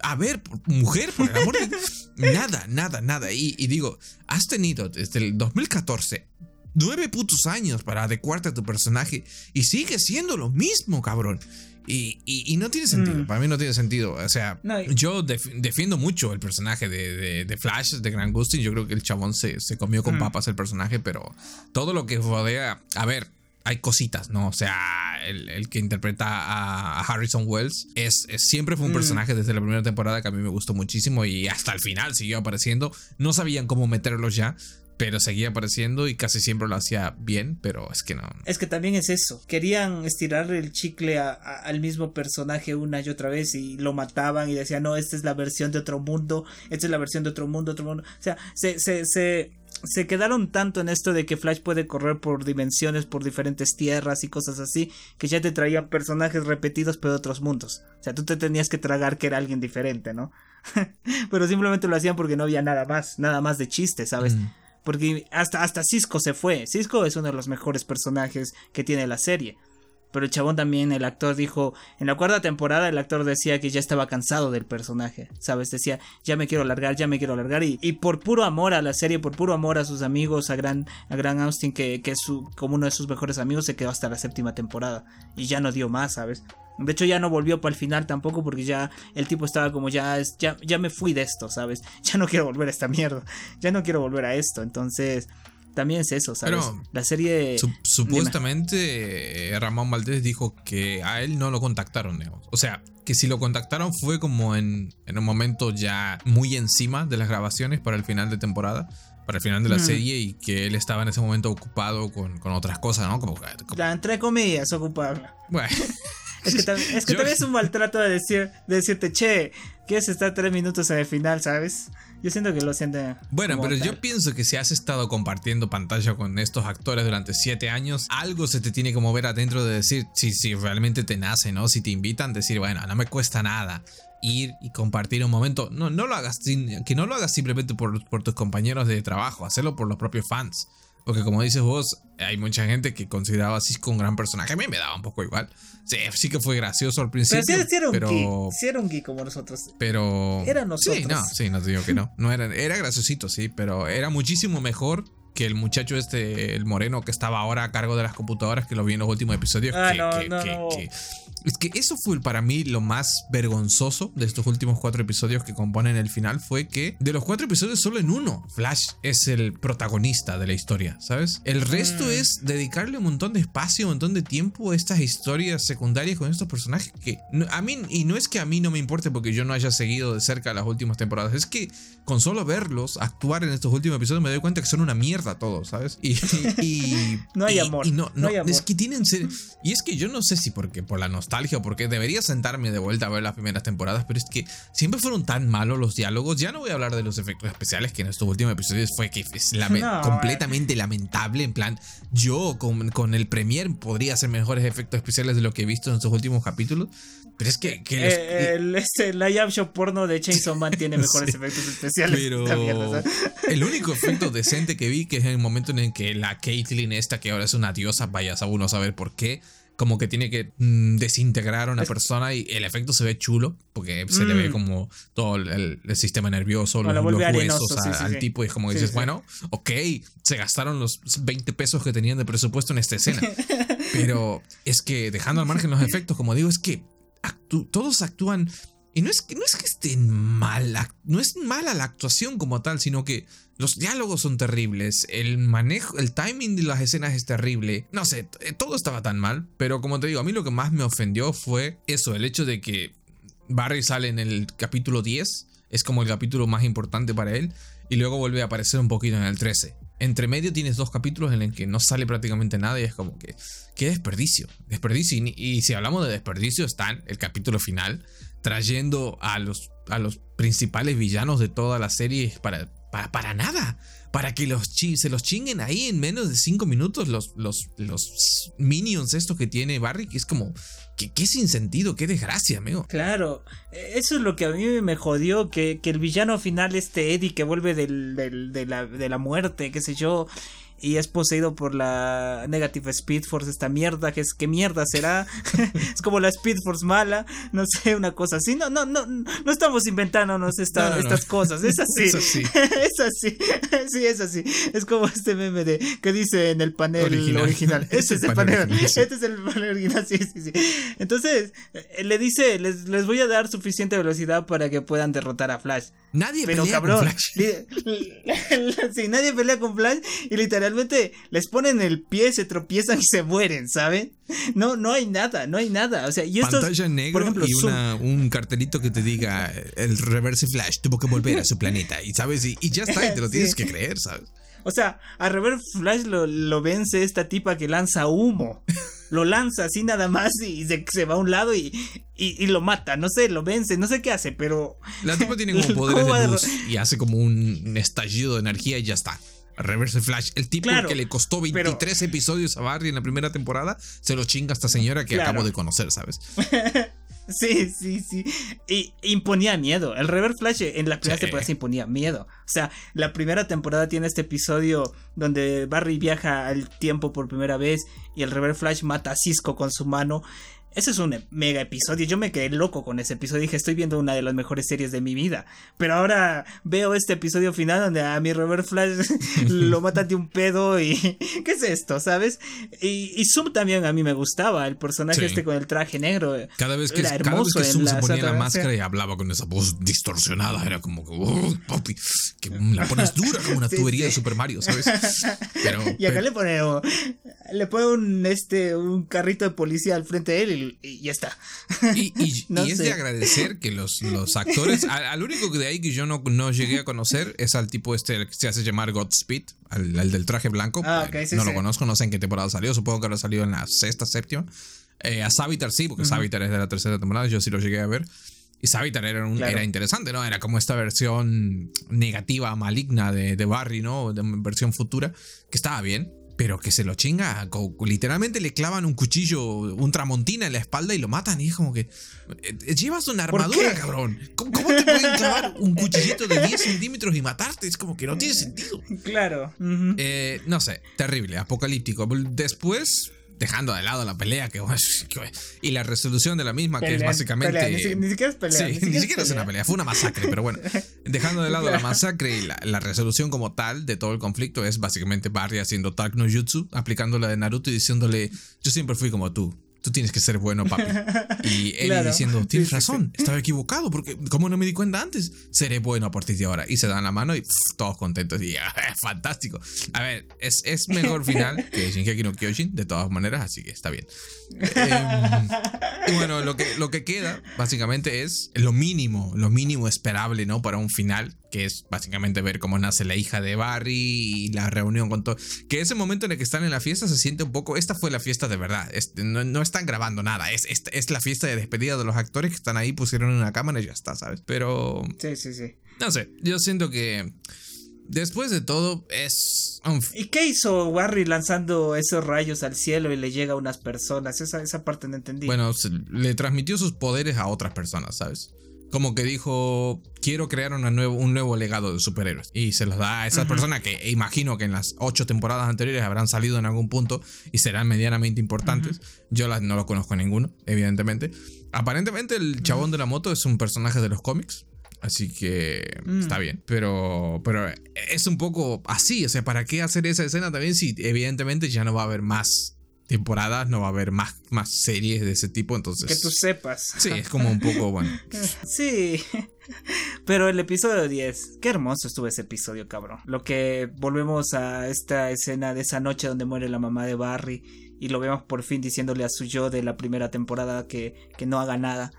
a ver, mujer, por el amor de... (laughs) Nada, nada, nada. Y, digo, has tenido desde el 2014 nueve putos años para adecuarte a tu personaje y sigue siendo lo mismo, cabrón. Y, no tiene sentido, mm. para mí no tiene sentido. O sea, yo defiendo mucho el personaje de, Flash, de Grand Gustin. Yo creo que el chabón se, se comió con mm. papas el personaje, pero todo lo que rodea. A ver, hay cositas, ¿no? O sea, el, que interpreta a, Harrison Wells es, siempre fue un mm. personaje desde la primera temporada que a mí me gustó muchísimo y hasta el final siguió apareciendo. No sabían cómo meterlo ya, pero seguía apareciendo y casi siempre lo hacía bien, pero es que no. Es que también es eso. Querían estirar el chicle al mismo personaje una y otra vez y lo mataban y decían, no, esta es la versión de otro mundo, esta es la versión de otro mundo, otro mundo. O sea, se, se, se se quedaron tanto en esto de que Flash puede correr por dimensiones, por diferentes tierras y cosas así, que ya te traían personajes repetidos pero de otros mundos. O sea, tú te tenías que tragar que era alguien diferente, ¿no? (laughs) pero simplemente lo hacían porque no había nada más, nada más de chiste, ¿sabes? Mm. Porque hasta, hasta Cisco se fue. Cisco es uno de los mejores personajes que tiene la serie. Pero el chabón también, el actor dijo, en la cuarta temporada el actor decía que ya estaba cansado del personaje, ¿sabes? Decía, ya me quiero largar, ya me quiero largar. Y, y por puro amor a la serie, por puro amor a sus amigos, a Gran, a Gran Austin, que, que es su, como uno de sus mejores amigos, se quedó hasta la séptima temporada. Y ya no dio más, ¿sabes? De hecho ya no volvió para el final tampoco porque ya el tipo estaba como ya, ya, ya me fui de esto, ¿sabes? (laughs) Ya no quiero volver a esta mierda. Ya no quiero volver a esto. Entonces también es eso, ¿sabes? Pero la serie. supuestamente eh, Ramón Valdés dijo que a él no lo contactaron, O sea, que si lo contactaron fue como en, en, un momento ya muy encima de las grabaciones para el final de temporada. Para el final de la serie y que él estaba en ese momento ocupado con, con otras cosas, ¿no? Como, Ya, entre comillas, ocupado. Bueno. Es que, (laughs) también es un maltrato de, decir, de decirte, che, quieres estar tres minutos en el final, ¿sabes? Yo siento que lo siente. Bueno, pero yo pienso que si has estado compartiendo pantalla con estos actores durante siete años, algo se te tiene que mover adentro de decir si, si realmente te nace, ¿no? Si te invitan, decir, bueno, no me cuesta nada ir y compartir un momento. No, no lo hagas, que no lo hagas simplemente por, por tus compañeros de trabajo, hacerlo por los propios fans. Porque como dices vos, hay mucha gente que consideraba a Cisco un gran personaje. A mí me daba un poco igual. Sí, sí que fue gracioso al principio. Pero sí, era un pero... Sí era un geek como nosotros. Pero... Era nosotros. Sí, no, sí, no te digo que no. no era, era graciosito, sí, pero era muchísimo mejor que el muchacho este, el moreno que estaba ahora a cargo de las computadoras, que lo vi en los últimos episodios. Ah, que, no, no, no. Es que eso fue para mí lo más vergonzoso de estos últimos cuatro episodios que componen el final. Fue que de los cuatro episodios, solo en uno, Flash es el protagonista de la historia, ¿sabes? El resto mm. es dedicarle un montón de espacio, un montón de tiempo a estas historias secundarias con estos personajes que a mí, y no es que a mí no me importe porque yo no haya seguido de cerca las últimas temporadas, es que con solo verlos actuar en estos últimos episodios me doy cuenta que son una mierda todos, ¿sabes? Y, (laughs) no hay amor. no, no, es que tienen y es que yo no sé si porque por la nostalgia porque debería sentarme de vuelta a ver las primeras temporadas, pero es que siempre fueron tan malos los diálogos. Ya no voy a hablar de los efectos especiales, que en estos últimos episodios fue que es completamente lamentable. En plan, yo con, con el Premier podría hacer mejores efectos especiales de lo que he visto en estos últimos capítulos. Pero es que. Eh, el, este, live action porno de Chainsaw Man tiene (laughs) mejores efectos especiales. Pero. (laughs) el único efecto decente que vi, que es en el momento en el que la Caitlyn, esta que ahora es una diosa, vayas a uno a saber por qué como que tiene que mm, desintegrar a una persona y el efecto se ve chulo porque se le ve mm. como todo el, sistema nervioso, los, huesos al tipo y es como dices, bueno, ok, se gastaron los 20 pesos que tenían de presupuesto en esta escena. (laughs) Pero es que dejando al margen los (laughs) efectos, como digo, es que todos actúan Y no es, que, no es que esté mala, no es mala la actuación como tal, sino que los diálogos son terribles, el manejo, el timing de las escenas es terrible. No sé, todo estaba tan mal, pero como te digo, a mí lo que más me ofendió fue eso, el hecho de que Barry sale en el capítulo 10, es como el capítulo más importante para él, y luego vuelve a aparecer un poquito en el 13. Entre medio tienes dos capítulos en los que no sale prácticamente nada y es como que, qué desperdicio, desperdicio. Y, y si hablamos de desperdicio, está el capítulo final, trayendo a los, a los principales villanos de toda la serie para, para, nada. Para que los se los chinguen ahí en menos de 5 minutos los, los, los minions estos que tiene Barry, que es como, que, qué sin sentido, qué desgracia, amigo. Claro, eso es lo que a mí me jodió, que, que el villano final, este Eddie que vuelve del, de, la, de la muerte, qué sé yo, y es poseído por la Negative Speed Force, esta mierda, que es qué mierda será. (laughs) es como la Speed Force mala, no sé, una cosa así. No, no, no, no estamos inventándonos estas cosas, es así. es así. (laughs) es así. sí, es así. Es como este meme de que dice en el panel original. (laughs) Este es el panel, este es el panel original, sí, sí, sí. Entonces, eh, le dice, les, les voy a dar suficiente velocidad para que puedan derrotar a Flash. Nadie pelea con Flash. sí, nadie pelea con Flash y literalmente les ponen el pie, se tropiezan y se mueren, ¿saben? No, no hay nada, no hay nada. O sea, y esto Pantalla negro por ejemplo, y un cartelito que te diga el reverse Flash tuvo que volver a su planeta y sabes y, ya está, y te lo (laughs) tienes que creer, ¿sabes? O sea, a Reverse Flash lo, lo vence esta tipa que lanza humo lo lanza así nada más y se, va a un lado y, y, lo mata. No sé, lo vence, no sé qué hace, pero. La tipa tiene como (laughs) poderes de luz y hace como un estallido de energía y ya está. Reverse Flash. El tipo que le costó 23 episodios a Barry en la primera temporada, se lo chinga a esta señora que acabo de conocer, ¿sabes? (laughs) Sí, sí, sí. Y imponía miedo. El Reverse Flash en la primera temporada se imponía miedo. O sea, la primera temporada tiene este episodio donde Barry viaja al tiempo por primera vez y el Reverse Flash mata a Cisco con su mano. Ese es un mega episodio. Yo me quedé loco con ese episodio. Dije, estoy viendo una de las mejores series de mi vida. Pero ahora veo este episodio final donde a mi Robert Flash (laughs) lo mata de un pedo y. (laughs) ¿Qué es esto? ¿Sabes? Y, y Zoom también a mí me gustaba. El personaje este con el traje negro. Cada vez que, cada vez que Zoom se ponía la máscara y hablaba con esa voz distorsionada, era como que. Oh, papi, que la pones dura como una tubería de Super Mario, ¿sabes? Pero, (laughs) y acá le pone. Le pone un, este, un carrito de policía al frente de él y y, ya está. Y, (laughs) es de agradecer que los, los actores, al, único que de ahí que yo no, no llegué a conocer es al tipo este que se hace llamar Godspeed, al, del traje blanco. Ah, no lo conozco, no sé en qué temporada salió, supongo que habrá salido en la sexta, séptima. Eh, a Savitar sí, porque Savitar es de la tercera temporada, yo sí lo llegué a ver. Y Savitar era, era interesante, ¿no? Era como esta versión negativa, maligna de, de Barry, ¿no? De versión futura, que estaba bien pero que se lo chinga. Literalmente le clavan un cuchillo, un tramontina en la espalda y lo matan. Y es como que. Eh, eh, llevas una armadura, cabrón. ¿Cómo, te pueden clavar un cuchillito de 10 centímetros y matarte? Es como que no tiene sentido. Claro. Eh, no sé, terrible, apocalíptico. Después, dejando de lado la pelea (laughs) que, y la resolución de la misma que es básicamente Ni, siquiera es pelea ni siquiera, es, una pelea. fue una masacre pero bueno (laughs) dejando de lado la masacre y la, resolución como tal de todo el conflicto es básicamente Barry haciendo Dark no Jutsu aplicando la de Naruto y diciéndole yo siempre fui como tú tú tienes que ser bueno, papi. (laughs) Y él diciendo, tienes razón, estaba equivocado, porque como no me di cuenta antes, seré bueno a partir de ahora. Y se dan la mano y todos contentos y (laughs) fantástico. A ver, es, es mejor final que (laughs) Shingeki no Kyojin, de todas maneras, así que está bien. Em, y bueno, lo que, lo que queda básicamente es lo mínimo, lo mínimo esperable, ¿no? Para un final que es básicamente ver cómo nace la hija de Barry y la reunión con todo. Que ese momento en el que están en la fiesta se siente un poco, esta fue la fiesta de verdad, no, no, están grabando nada, es, es, es, la fiesta de despedida de los actores que están ahí, pusieron una cámara y ya está, ¿sabes? Pero... Sí, sí, sí. No sé, yo siento que... Después de todo, es. ¿Y qué hizo Barry lanzando esos rayos al cielo y le llega a unas personas? Esa, esa parte no entendí. Bueno, le transmitió sus poderes a otras personas, ¿sabes? Como que dijo, quiero crear una nuevo, un nuevo legado de superhéroes. Y se los da a esas personas que imagino que en las ocho temporadas anteriores habrán salido en algún punto y serán medianamente importantes. Yo las, no lo conozco ninguno, evidentemente. Aparentemente el chabón de la moto es un personaje de los cómics. Así que mm. está bien. Pero, pero es un poco así. O sea, ¿para qué hacer esa escena también si evidentemente ya no va a haber más temporadas no va a haber más, más series de ese tipo, entonces... Que tú sepas. Sí, es como un poco, bueno. (laughs) sí. Pero el episodio 10, qué hermoso estuvo ese episodio, cabrón. Lo que volvemos a esta escena de esa noche donde muere la mamá de Barry y lo vemos por fin diciéndole a su yo de la primera temporada que, que no haga nada.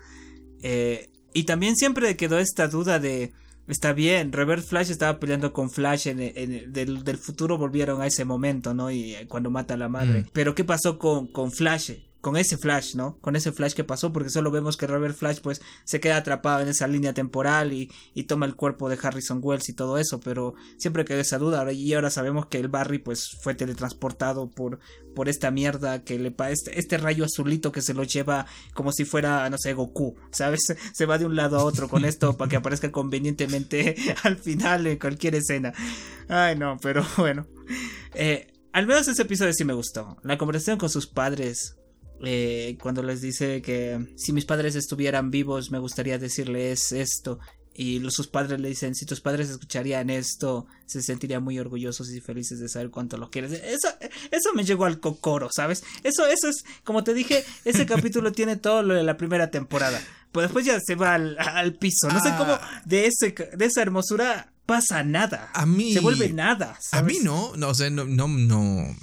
Eh, y también siempre quedó esta duda de Está bien, Reverse Flash estaba peleando con Flash en, del, del, futuro volvieron a ese momento, ¿no? Y eh, cuando mata a la madre. Mm. Pero ¿qué pasó con, con Flash? Con ese Flash, ¿no? Con ese Flash que pasó, porque solo vemos que Robert Flash pues se queda atrapado en esa línea temporal y, y toma el cuerpo de Harrison Wells y todo eso, pero siempre quedó esa duda y ahora sabemos que el Barry pues fue teletransportado por, por esta mierda que le este, este rayo azulito que se lo lleva como si fuera, no sé, Goku, ¿sabes? (laughs) Se va de un lado a otro con esto para que aparezca convenientemente (laughs) al final en cualquier escena. Ay, no, pero (laughs) bueno. Eh, al menos ese episodio sí me gustó. La conversación con sus padres eh, cuando les dice que si mis padres estuvieran vivos me gustaría decirles esto. Y sus padres le dicen si tus padres escucharían esto se sentirían muy orgullosos y felices de saber cuánto lo quieres. Eso eso me llegó al cocoro sabes eso eso es como te dije ese (laughs) capítulo tiene todo lo de la primera temporada. Pues después ya se va al, piso. No sé cómo ah. de ese de esa hermosura pasa nada. A mí. Se vuelve nada. A mí no, no, o sea, no, no, no.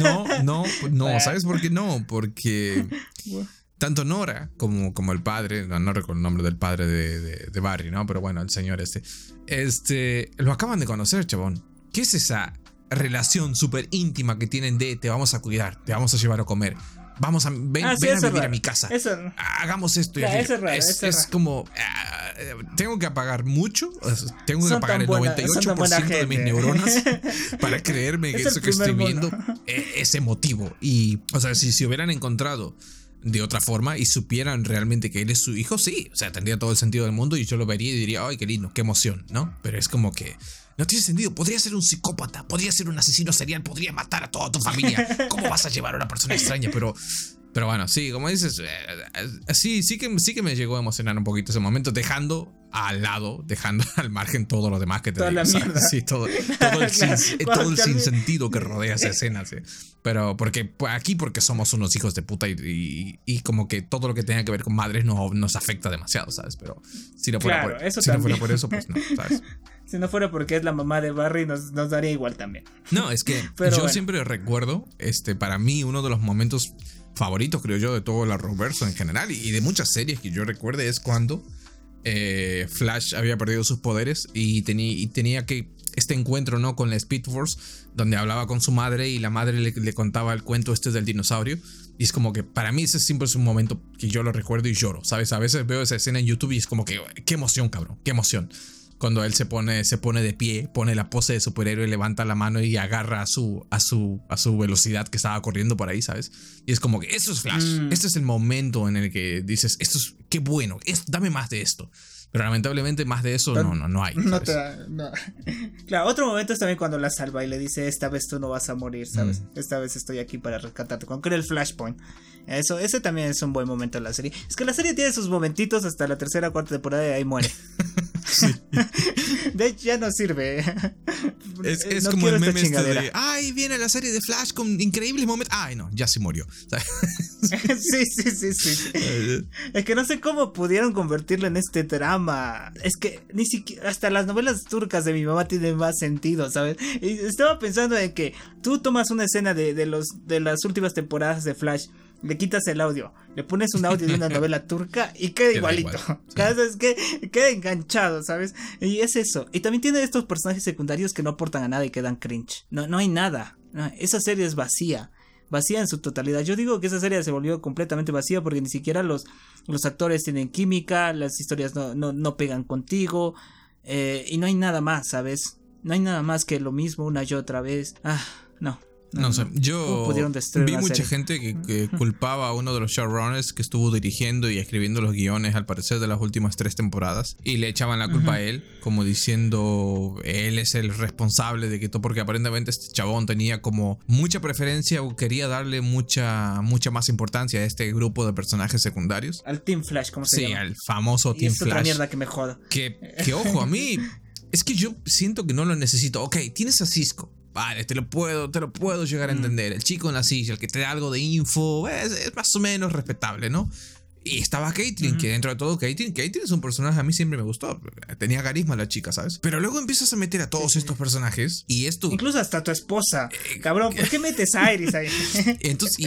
No, no, no, (laughs) ¿sabes por qué no? Porque tanto Nora como, como el padre, no, recuerdo el nombre del padre de, de, Barry, ¿no? Pero bueno, el señor este, este, lo acaban de conocer, chabón. ¿Qué es esa relación súper íntima que tienen de te vamos a cuidar, te vamos a llevar a comer? Vamos a ven, ah, a vivir a mi casa. Hagamos esto. Y es, como ah, tengo que apagar mucho, tengo que apagar el 98% de mis (laughs) neuronas para creerme que eso que estoy viendo es emotivo. Y, o sea, si se hubieran encontrado de otra forma y supieran realmente que él es su hijo, sí, o sea, tendría todo el sentido del mundo y yo lo vería y diría, ay, qué lindo, qué emoción, ¿no? Pero es como que no tiene sentido. Podría ser un psicópata, podría ser un asesino serial, podría matar a toda tu familia. ¿Cómo vas a llevar a una persona extraña? Pero, pero bueno, sí, como dices, eh, eh, sí, sí que, sí que me llegó a emocionar un poquito ese momento, dejando al lado, dejando (laughs) al margen todo lo demás que te Toda Sí, todo, todo el, (laughs) sin, todo el sinsentido que rodea esa escena, sí. Pero porque pues, aquí porque somos unos hijos de puta y, y, como que todo lo que tenga que ver con madres no, nos afecta demasiado, ¿sabes? Pero si no fuera, por, eso, si no fuera por eso, pues no, ¿sabes? (laughs) Si no fuera porque es la mamá de Barry, nos, nos daría igual también. No, es que (laughs) yo siempre recuerdo, este, para mí, uno de los momentos favoritos, creo yo, de todo la Roverso en general y, de muchas series que yo recuerde es cuando eh, Flash había perdido sus poderes y, tenía, y tenía que este encuentro no con la Speed Force donde hablaba con su madre y la madre le, le, contaba el cuento este del dinosaurio. Y es como que para mí ese siempre es un momento que yo lo recuerdo y lloro sabes a veces veo esa escena en YouTube y es como que qué emoción cabrón qué emoción cuando él se pone, se pone de pie, pone la pose de superhéroe, levanta la mano y agarra a su, a su, a su velocidad que estaba corriendo por ahí, ¿sabes? Y es como que eso es Flash. Mm. Este es el momento en el que dices, esto es, qué bueno, dame más de esto. Pero lamentablemente más de eso no, no, no hay. No (laughs) Claro, otro momento es también cuando la salva y le dice, esta vez tú no vas a morir, ¿sabes? Mm. Esta vez estoy aquí para rescatarte. Con el Flashpoint. Eso, ese también es un buen momento en la serie. Es que la serie tiene sus momentitos hasta la tercera cuarta temporada y ahí muere. (laughs) (laughs) De hecho, ya no sirve. (laughs) Es, como el meme este de, ay, viene la serie de Flash con increíbles momentos. Ay, no, ya se murió. sí, sí, sí, sí. es que no sé cómo pudieron convertirlo en este drama. Es que ni siquiera, hasta las novelas turcas de mi mamá tienen más sentido, ¿sabes? Y estaba pensando en que tú tomas una escena de, de, los, de las últimas temporadas de Flash le quitas el audio, le pones un audio de una (laughs) novela turca y queda, igualito. (laughs) Cada vez que queda enganchado, ¿sabes? Y es eso. Y también tiene estos personajes secundarios que no aportan a nada y quedan cringe. No, no hay nada. esa serie es vacía. Vacía en su totalidad. Yo digo que esa serie se volvió completamente vacía porque ni siquiera los, los actores tienen química, las historias no, no, no pegan contigo. Eh, y no hay nada más, ¿sabes? No hay nada más que lo mismo una y otra vez. Ah, no. No, sé, yo vi mucha gente que, culpaba a uno de los showrunners que estuvo dirigiendo y escribiendo los guiones al parecer de las últimas tres temporadas y le echaban la culpa a él, como diciendo él es el responsable de que todo, porque aparentemente este chabón tenía como mucha preferencia o quería darle mucha, mucha más importancia a este grupo de personajes secundarios. Al Team Flash, como se llama. Sí, al famoso Team Flash. Otra mierda que me joda. Que, que ojo, a mí (laughs) es que yo siento que no lo necesito. Ok, tienes a Cisco vale, te lo puedo, te lo puedo llegar a mm. entender. El chico en la silla, el que te da algo de info, es más o menos respetable, ¿no? Y estaba Caitlyn, que dentro de todo, Caitlyn, Caitlyn es un personaje a mí siempre me gustó. Tenía carisma la chica, ¿sabes? Pero luego empiezas a meter a todos estos personajes y esto. Incluso hasta tu esposa. Eh, Cabrón, ¿por qué (laughs) metes a Iris ahí? Entonces, y,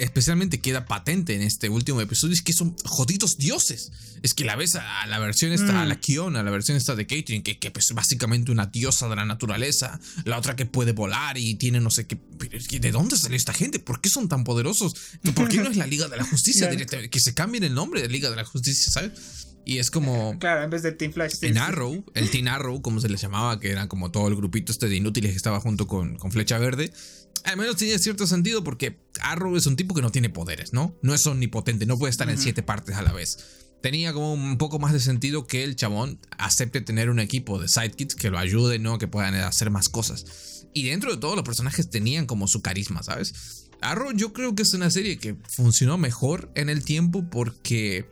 especialmente queda patente en este último episodio, es que son jodidos dioses. Es que la ves a la versión esta, a la mm. Kiona, la versión esta de Caitlyn, que, que es pues, básicamente una diosa de la naturaleza. La otra que puede volar y tiene no sé qué. ¿De dónde sale esta gente? ¿Por qué son tan poderosos? ¿Por qué no es la Liga de la Justicia (laughs) directamente? Que se cambien el nombre de Liga de la Justicia, ¿sabes? Y es como. (laughs) Claro, en vez de Team Flash. en Arrow, el Team Arrow, como se les llamaba, que era como todo el grupito este de inútiles que estaba junto con, con Flecha Verde. Al menos tenía cierto sentido porque Arrow es un tipo que no tiene poderes, ¿no? No es omnipotente, no puede estar en siete partes a la vez. Tenía como un poco más de sentido que el chabón acepte tener un equipo de sidekicks que lo ayude, ¿no? Que puedan hacer más cosas. Y dentro de todos los personajes tenían como su carisma, ¿sabes? Arrow yo creo que es una serie que funcionó mejor en el tiempo porque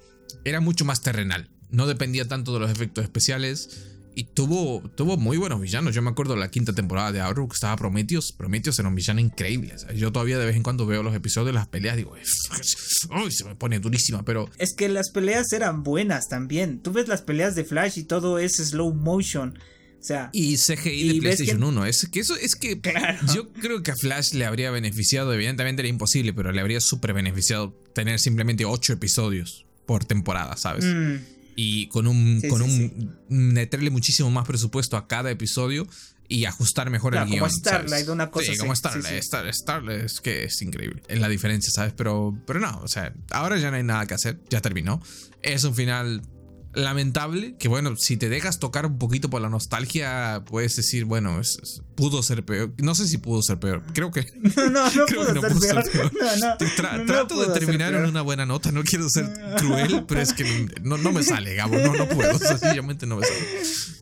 era mucho más terrenal. No dependía tanto de los efectos especiales. Y tuvo, tuvo muy buenos villanos. Yo me acuerdo de la quinta temporada de Arrow que estaba Prometheus. Prometheus era un villano increíble. Yo todavía de vez en cuando veo los episodios de las peleas digo, (laughs) uy, se me pone durísima, pero... Es que las peleas eran buenas también. Tú ves las peleas de Flash y todo es slow motion y CGI de PlayStation 1. Es que eso es que yo creo que a Flash le habría beneficiado, evidentemente era imposible, pero le habría súper beneficiado tener simplemente 8 episodios por temporada, ¿sabes? Mm. Y con un, con un meterle muchísimo más presupuesto a cada episodio y ajustar mejor el guion. Como Starlight, una cosa Sí, como Starlight, Starlight, es que es increíble. Es la diferencia, ¿sabes? Pero, pero no, o sea, ahora ya no hay nada que hacer, ya terminó. Es un final lamentable que bueno, si te dejas tocar un poquito por la nostalgia, puedes decir, bueno, es, pudo ser peor. No sé si pudo ser peor. Creo que (laughs) no, no, no (laughs) pudo, ser, peor. trato de terminar en una buena nota, no quiero ser (laughs) cruel, pero es que no, no me sale, Gabo, no, no puedo, sencillamente no me sale.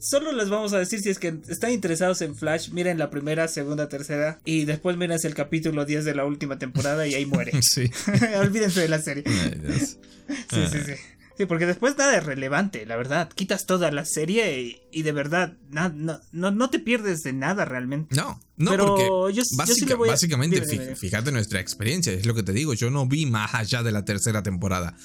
Solo les vamos a decir si es que están interesados en Flash, miren la primera, segunda, tercera y después miren el capítulo 10 de la última temporada y ahí muere. Sí. Olvídense de la serie. sí, sí, sí. Sí, porque después nada es relevante, la verdad. Quitas toda la serie y, de verdad no, no, no, te pierdes de nada realmente. No, no, porque yo, básicamente, fíjate nuestra experiencia, es lo que te digo, yo no vi más allá de la tercera temporada.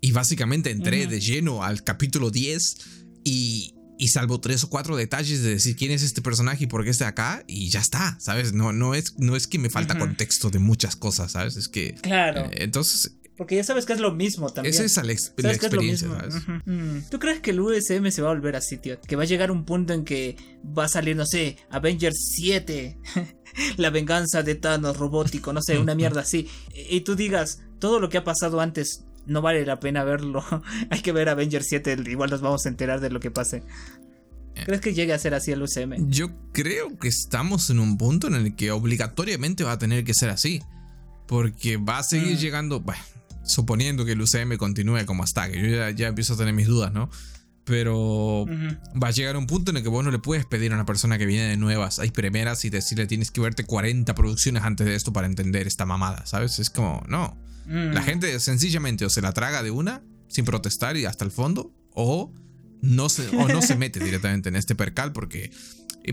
Y básicamente entré de lleno al capítulo 10 y, y salvo tres o cuatro detalles de decir quién es este personaje y por qué está acá y ya está, ¿sabes? No, no, es, no es que me falta contexto de muchas cosas, ¿sabes? Es que... Claro. Eh, entonces porque ya sabes que es lo mismo también. Esa es la, experiencia, ¿sabes? Mm. ¿Tú crees que el USM se va a volver así, tío? Que va a llegar un punto en que va a salir, no sé, Avengers 7, (laughs) la venganza de Thanos robótico, no sé, una mierda así. Y tú digas, todo lo que ha pasado antes no vale la pena verlo. (laughs) Hay que ver Avengers 7, igual nos vamos a enterar de lo que pase. Eh. ¿Crees que llegue a ser así el UCM? Yo creo que estamos en un punto en el que obligatoriamente va a tener que ser así. Porque va a seguir mm. llegando. Bueno, suponiendo que el UCM continúe como hasta, que yo ya, empiezo a tener mis dudas, ¿no? Pero va a llegar un punto en el que vos no le puedes pedir a una persona que viene de nuevas, hay primeras y decirle tienes que verte 40 producciones antes de esto para entender esta mamada, ¿sabes? Es como, no. Mm. La gente sencillamente o se la traga de una, sin protestar y hasta el fondo, o no se, o no se mete (laughs) directamente en este percal porque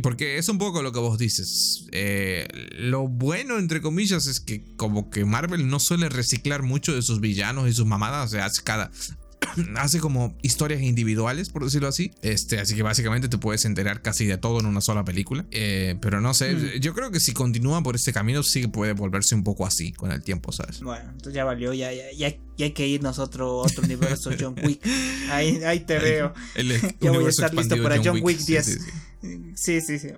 porque es un poco lo que vos dices. Eh, lo bueno, entre comillas, es que como que Marvel no suele reciclar mucho de sus villanos y sus mamadas. O sea, hace cada, (clears throat) hace como historias individuales, por decirlo así. Este, así que básicamente te puedes enterar casi de todo en una sola película. Eh, pero no sé, mm. yo creo que si continúa por este camino, sí puede volverse un poco así con el tiempo, ¿sabes? Bueno, entonces ya valió, ya, ya, ya, hay que irnos a otro, otro universo John Wick. (laughs) Ahí, ahí te veo. ya voy a estar listo para John, Wick, 10. Sí, sí, sí.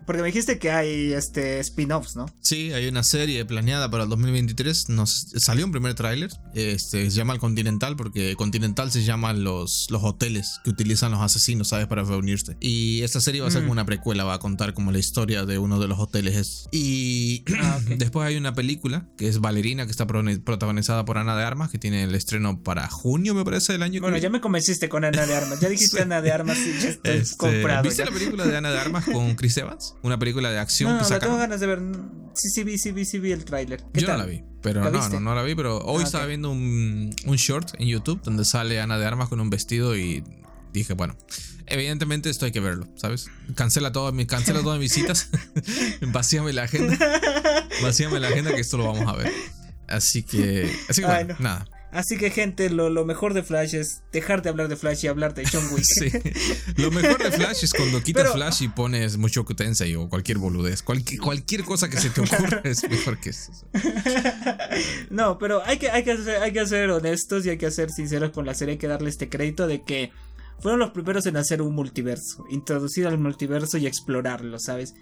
Porque me dijiste que hay este spin-offs, ¿no? Sí, hay una serie planeada para el 2023. Nos salió un primer tráiler. Este se llama el Continental porque Continental se llaman los, los hoteles que utilizan los asesinos, ¿sabes? Para reunirse. Y esta serie va a ser como mm. una precuela, va a contar como la historia de uno de los hoteles. Y ah, (clears throat) después hay una película que es Valerina, que está protagonizada por Ana de Armas, que tiene el estreno para junio, me parece, del año. Bueno, ya me convenciste con Ana de Armas. Ya dijiste Ana de Armas y ya estoy (laughs) este, comprado. ¿Viste la película de Ana de Armas? (laughs) con (laughs) Chris Evans, una película de acción no, que tengo ganas de ver. Sí, sí vi, sí vi, sí vi el tráiler. Yo no la vi, pero no, no, no la vi, pero hoy ah, estaba viendo un, un short en YouTube donde sale Ana de Armas con un vestido y dije, bueno, evidentemente esto hay que verlo, ¿sabes? Cancela, todo, cancela todas mis citas, (laughs) vacíame la agenda, vacíame la agenda que esto lo vamos a ver. Así que, así que bueno, nada. Así que gente, lo, mejor de Flash es dejar de hablar de Flash y hablar de John Wick. (laughs) sí. Lo mejor de Flash es cuando quitas Flash y pones mucho Tensei o cualquier boludez. Cualquier, cualquier cosa que se te ocurra es mejor que eso. (laughs) no, pero hay que, hay, que ser, hay que ser honestos y hay que ser sinceros con la serie. Hay que darle este crédito de que fueron los primeros en hacer un multiverso. Introducir al multiverso y explorarlo, ¿sabes?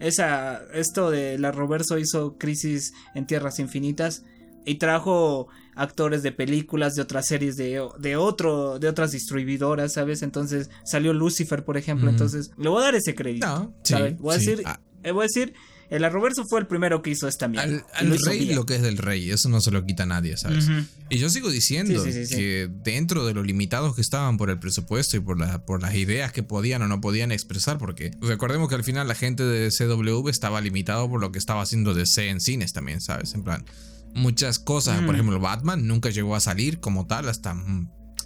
Esa, esto de la Roverso hizo Crisis en Tierras Infinitas y trajo actores de películas, de otras series, de, de, otro, de otras distribuidoras, ¿sabes? Entonces salió Lucifer, por ejemplo. Entonces, le voy a dar ese crédito. ¿sabes? voy, a decir, ah. eh, voy a decir, el Arroverso fue el primero que hizo esta mierda. Al, rey lo que es del rey, eso no se lo quita a nadie, ¿sabes? Y yo sigo diciendo que dentro de los limitados que estaban por el presupuesto y por, la, por las ideas que podían o no podían expresar, porque recordemos que al final la gente de CW estaba limitado por lo que estaba haciendo DC en cines también, ¿sabes? En plan, muchas cosas. Por mm. ejemplo, Batman nunca llegó a salir como tal hasta,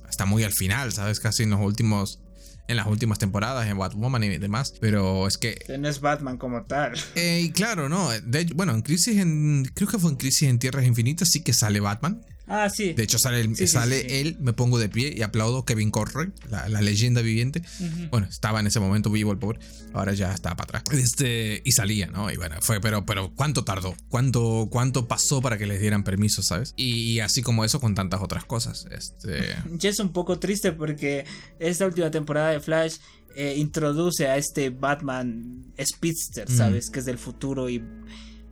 hasta muy al final, ¿sabes? Casi en los últimos. En las últimas temporadas, en Batwoman y demás. Pero es que. no es Batman como tal. Eh, y claro, no. De bueno, en Crisis en. Creo que fue en Crisis en Tierras Infinitas, sí que sale Batman. Ah, sí. De hecho, sale, sale él, me pongo de pie y aplaudo Kevin Conroy, la, leyenda viviente. Bueno, estaba en ese momento vivo el pobre, ahora ya está para atrás. Este, y salía, ¿no? Y bueno, fue, pero, pero ¿cuánto tardó? ¿Cuánto, ¿Cuánto pasó para que les dieran permiso, sabes? Y, así como eso con tantas otras cosas. Este. (laughs) Ya es un poco triste porque esta última temporada de Flash eh, introduce a este Batman Speedster, ¿sabes? Que es del futuro y.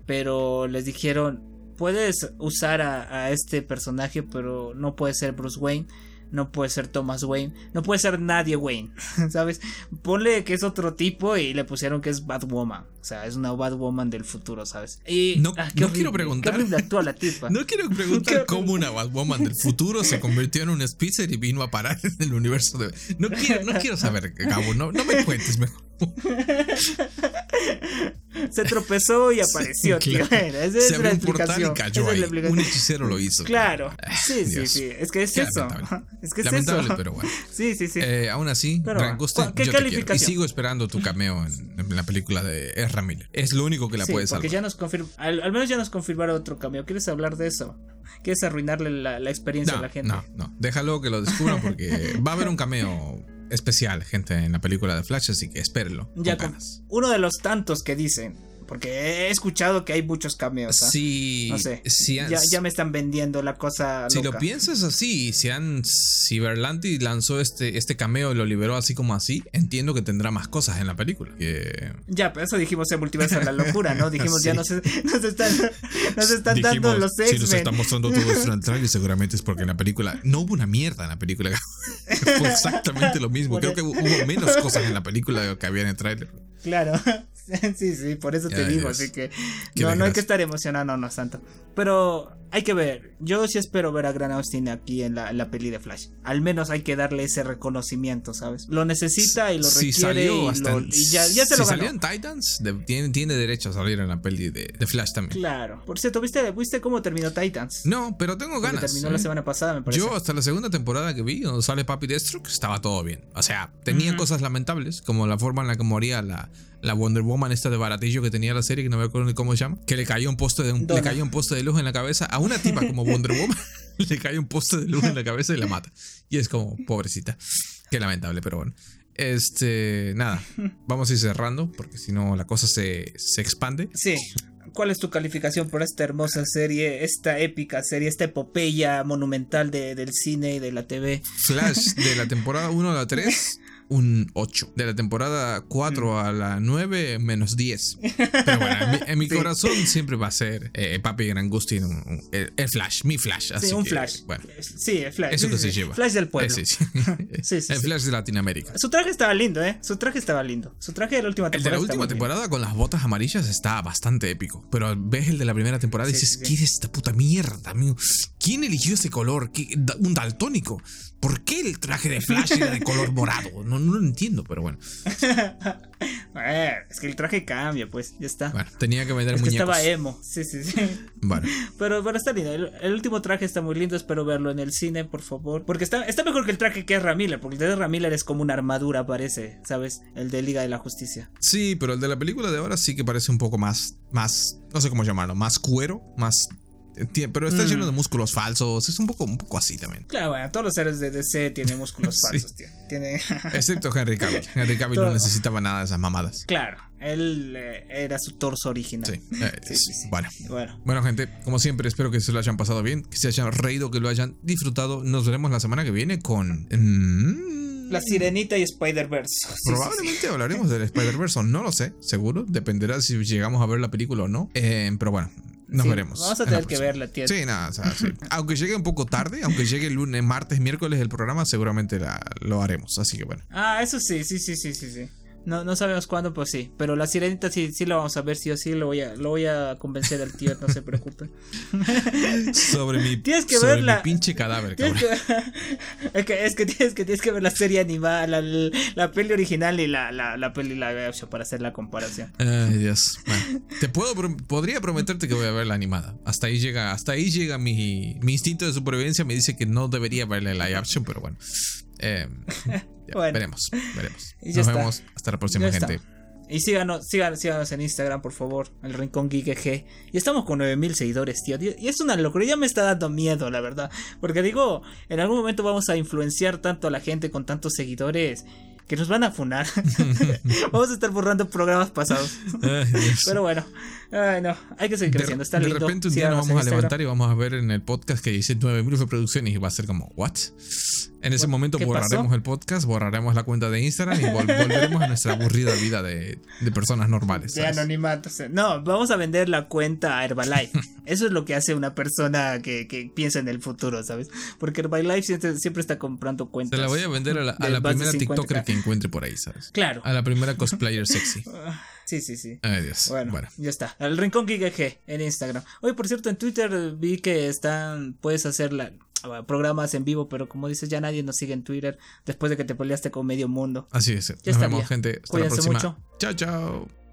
Pero les dijeron, puedes usar a, este personaje, pero no puede ser Bruce Wayne, no puede ser Thomas Wayne, no puede ser nadie Wayne, (laughs) ¿sabes? Ponle que es otro tipo y le pusieron que es Batwoman, sea, es una Batwoman del futuro, ¿sabes? Y, no, ah, quiero preguntar. la tipa. (laughs) no quiero preguntar cómo una Batwoman del futuro se convirtió en un Spitzer y vino a parar en el universo de. No quiero, no quiero saber, Gabo, no, no me cuentes mejor. Se tropezó y apareció, tío. Esa es la explicación. Un hechicero lo hizo. Claro. Ah, sí, sí, sí. Es que es eso. Es que es Lamentable, pero bueno. Sí, sí, sí. Eh, aún así, Gran Gusto, ¿qué yo calificación? Y sigo esperando tu cameo en, la película de Ezra Es lo único que la puedes salvar. Porque ya nos al, al, menos ya nos confirmaron otro cameo. ¿Quieres hablar de eso? ¿Quieres arruinarle la, la experiencia a la gente? No, no. Déjalo que lo descubran porque (laughs) va a haber un cameo especial, gente, en la película de Flash, así que espérenlo. Ya, uno de los tantos que dicen porque he escuchado que hay muchos cameos. ¿ah? Sí. No sé. ya, me están vendiendo la cosa. Si lo piensas así, si, han, si Berlanti lanzó este, este cameo y lo liberó así como así, entiendo que tendrá más cosas en la película. Ya, pero eso dijimos en Multiverso la locura, ¿no? (laughs) Dijimos ya nos, nos están, nos están dando los X-Men. Si nos están mostrando todo esto en el trailer, seguramente es porque en la película no hubo una mierda en la película. (laughs) Fue exactamente lo mismo. Creo que hubo menos cosas en la película que había en el trailer. Claro. (laughs) sí, sí, por eso te digo, así que no, no hay que estar emocionado, no, tanto. Pero hay que ver, yo sí espero ver a Gran Austin aquí en la, la, peli de Flash. Al menos hay que darle ese reconocimiento, ¿sabes? Lo necesita y lo requiere y, ya, ya, se si lo salió en Titans, tiene, tiene, derecho a salir en la peli de, de, Flash también. Claro. Por cierto, ¿viste, ¿viste cómo terminó Titans? No, pero tengo ganas. terminó la ¿eh? semana pasada, me parece. Yo hasta la segunda temporada que vi, donde sale Papi Deathstroke, estaba todo bien. O sea, tenía cosas lamentables, como la forma en la que moría la la Wonder Woman esta de baratillo que tenía la serie, que no me acuerdo ni cómo se llama, que le cayó un poste de un, le cayó un poste de luz en la cabeza a una tipa como Wonder Woman, (laughs) le cae un poste de luz en la cabeza y la mata. Y es como, pobrecita. Qué lamentable, pero bueno. Este, nada, vamos a ir cerrando porque si no la cosa se, se expande. Sí. ¿Cuál es tu calificación por esta hermosa serie, esta épica serie, esta epopeya monumental de, del cine y de la TV? Flash de la temporada 1 a la 3 (laughs) un 8. De la temporada 4 mm. a la 9, menos 10. Pero bueno, en mi, (laughs) corazón siempre va a ser eh, Papi Gran Gusti, el, Flash, mi Flash. Así sí, un Flash. Bueno, sí, el Flash. Eso que se lleva. Flash del pueblo. sí, sí. (laughs) (laughs) el Flash de Latinoamérica. Su traje estaba lindo, ¿eh? Su traje estaba lindo. Su traje de la última temporada. El de la última temporada con las botas amarillas está bastante épico. Pero ves el de la primera temporada y dices, ¿qué es esta puta mierda, amigo? ¿Quién eligió ese color? ¿Un daltónico? ¿Por qué el traje de Flash era de color morado? No, no lo entiendo, pero bueno. (laughs) Eh, es que el traje cambia, pues, ya está. Bueno, tenía que vender es muñecos. estaba emo, sí, sí, sí. (laughs) Bueno. Pero, pero está lindo. El, último traje está muy lindo, espero verlo en el cine, por favor. Porque está, está mejor que el traje que es Ramiller, porque el de Ramiller es como una armadura, parece, ¿sabes? El de Liga de la Justicia. Sí, pero el de la película de ahora sí que parece un poco más, más, no sé cómo llamarlo, más cuero, más pero está lleno de mm. músculos falsos. Es un poco, un poco así también. Claro, bueno, todos los seres de DC tienen músculos (laughs) falsos, tío. Tiene... (laughs) Excepto Henry Cavill. Henry Cavill no necesitaba nada de esas mamadas. Claro, él eh, era su torso original. Eh, (laughs) sí. sí, sí, Bueno. bueno. Bueno, gente, como siempre, espero que se lo hayan pasado bien, que se hayan reído, que lo hayan disfrutado. Nos veremos la semana que viene con. Mm, la Sirenita y Spider-Verse. Probablemente hablaremos del Spider-Verse, no lo sé, seguro. Dependerá si llegamos a ver la película o no. Eh, pero bueno, nos veremos. Vamos a tener que verla, tío. Sí, nada, o sea, sí. (laughs) aunque llegue un poco tarde, aunque llegue el lunes, martes, miércoles el programa, seguramente la, lo haremos. Así que bueno. Ah, eso sí, sí, sí, sí, sí, sí. No, no sabemos cuándo, pues sí. Pero la sirenita sí, sí la vamos a ver, sí o sí. Lo voy a, lo voy a convencer al tío, no se preocupe. (laughs) sobre mi, tienes que ver la, pinche cadáver, cabrón. (laughs) es, que, es que tienes que tienes que ver la serie animada, la, la, peli original y la, la, la peli live para hacer la comparación. Ay, Dios. Bueno, te puedo podría prometerte que voy a ver la animada. Hasta ahí llega, hasta ahí llega mi, mi instinto de supervivencia. Me dice que no debería verle la live action, pero bueno. Eh, (laughs) veremos, veremos. (laughs) Nos vemos hasta la próxima, gente. Y síganos, síganos, síganos, en Instagram, por favor, el Rincón Geek Y estamos con 9000 seguidores, tío. Y es una locura, ya me está dando miedo, la verdad. Porque digo, en algún momento vamos a influenciar tanto a la gente con tantos seguidores que nos van a funar. (laughs) (laughs) Vamos a estar borrando programas pasados. Pero bueno, ay, no, hay que seguir creciendo. Está de repente un día nos vamos a levantar y vamos a ver en el podcast que dice 9000 reproducciones y va a ser como, ¿what? En ese momento borraremos el podcast, borraremos la cuenta de Instagram y (laughs) volveremos a nuestra aburrida vida de, de personas normales. De anonimato. No, vamos a vender la cuenta a Herbalife. (laughs) Eso es lo que hace una persona que, que piensa en el futuro, ¿sabes? Porque Herbalife siempre, siempre está comprando cuentas. Se la voy a vender a la, a la primera TikToker que encuentre por ahí, ¿sabes? Claro. A la primera (laughs) cosplayer sexy. Sí, sí, sí. Ay, Dios. Bueno, ya está. El Rincón Geek en Instagram. Oye, por cierto, en Twitter vi que están. Puedes hacer la, programas en vivo, pero como dices, ya nadie nos sigue en Twitter después de que te peleaste con medio mundo. Así es. Ya nos vemos, gente. Hasta la próxima. mucho. Chao, chao.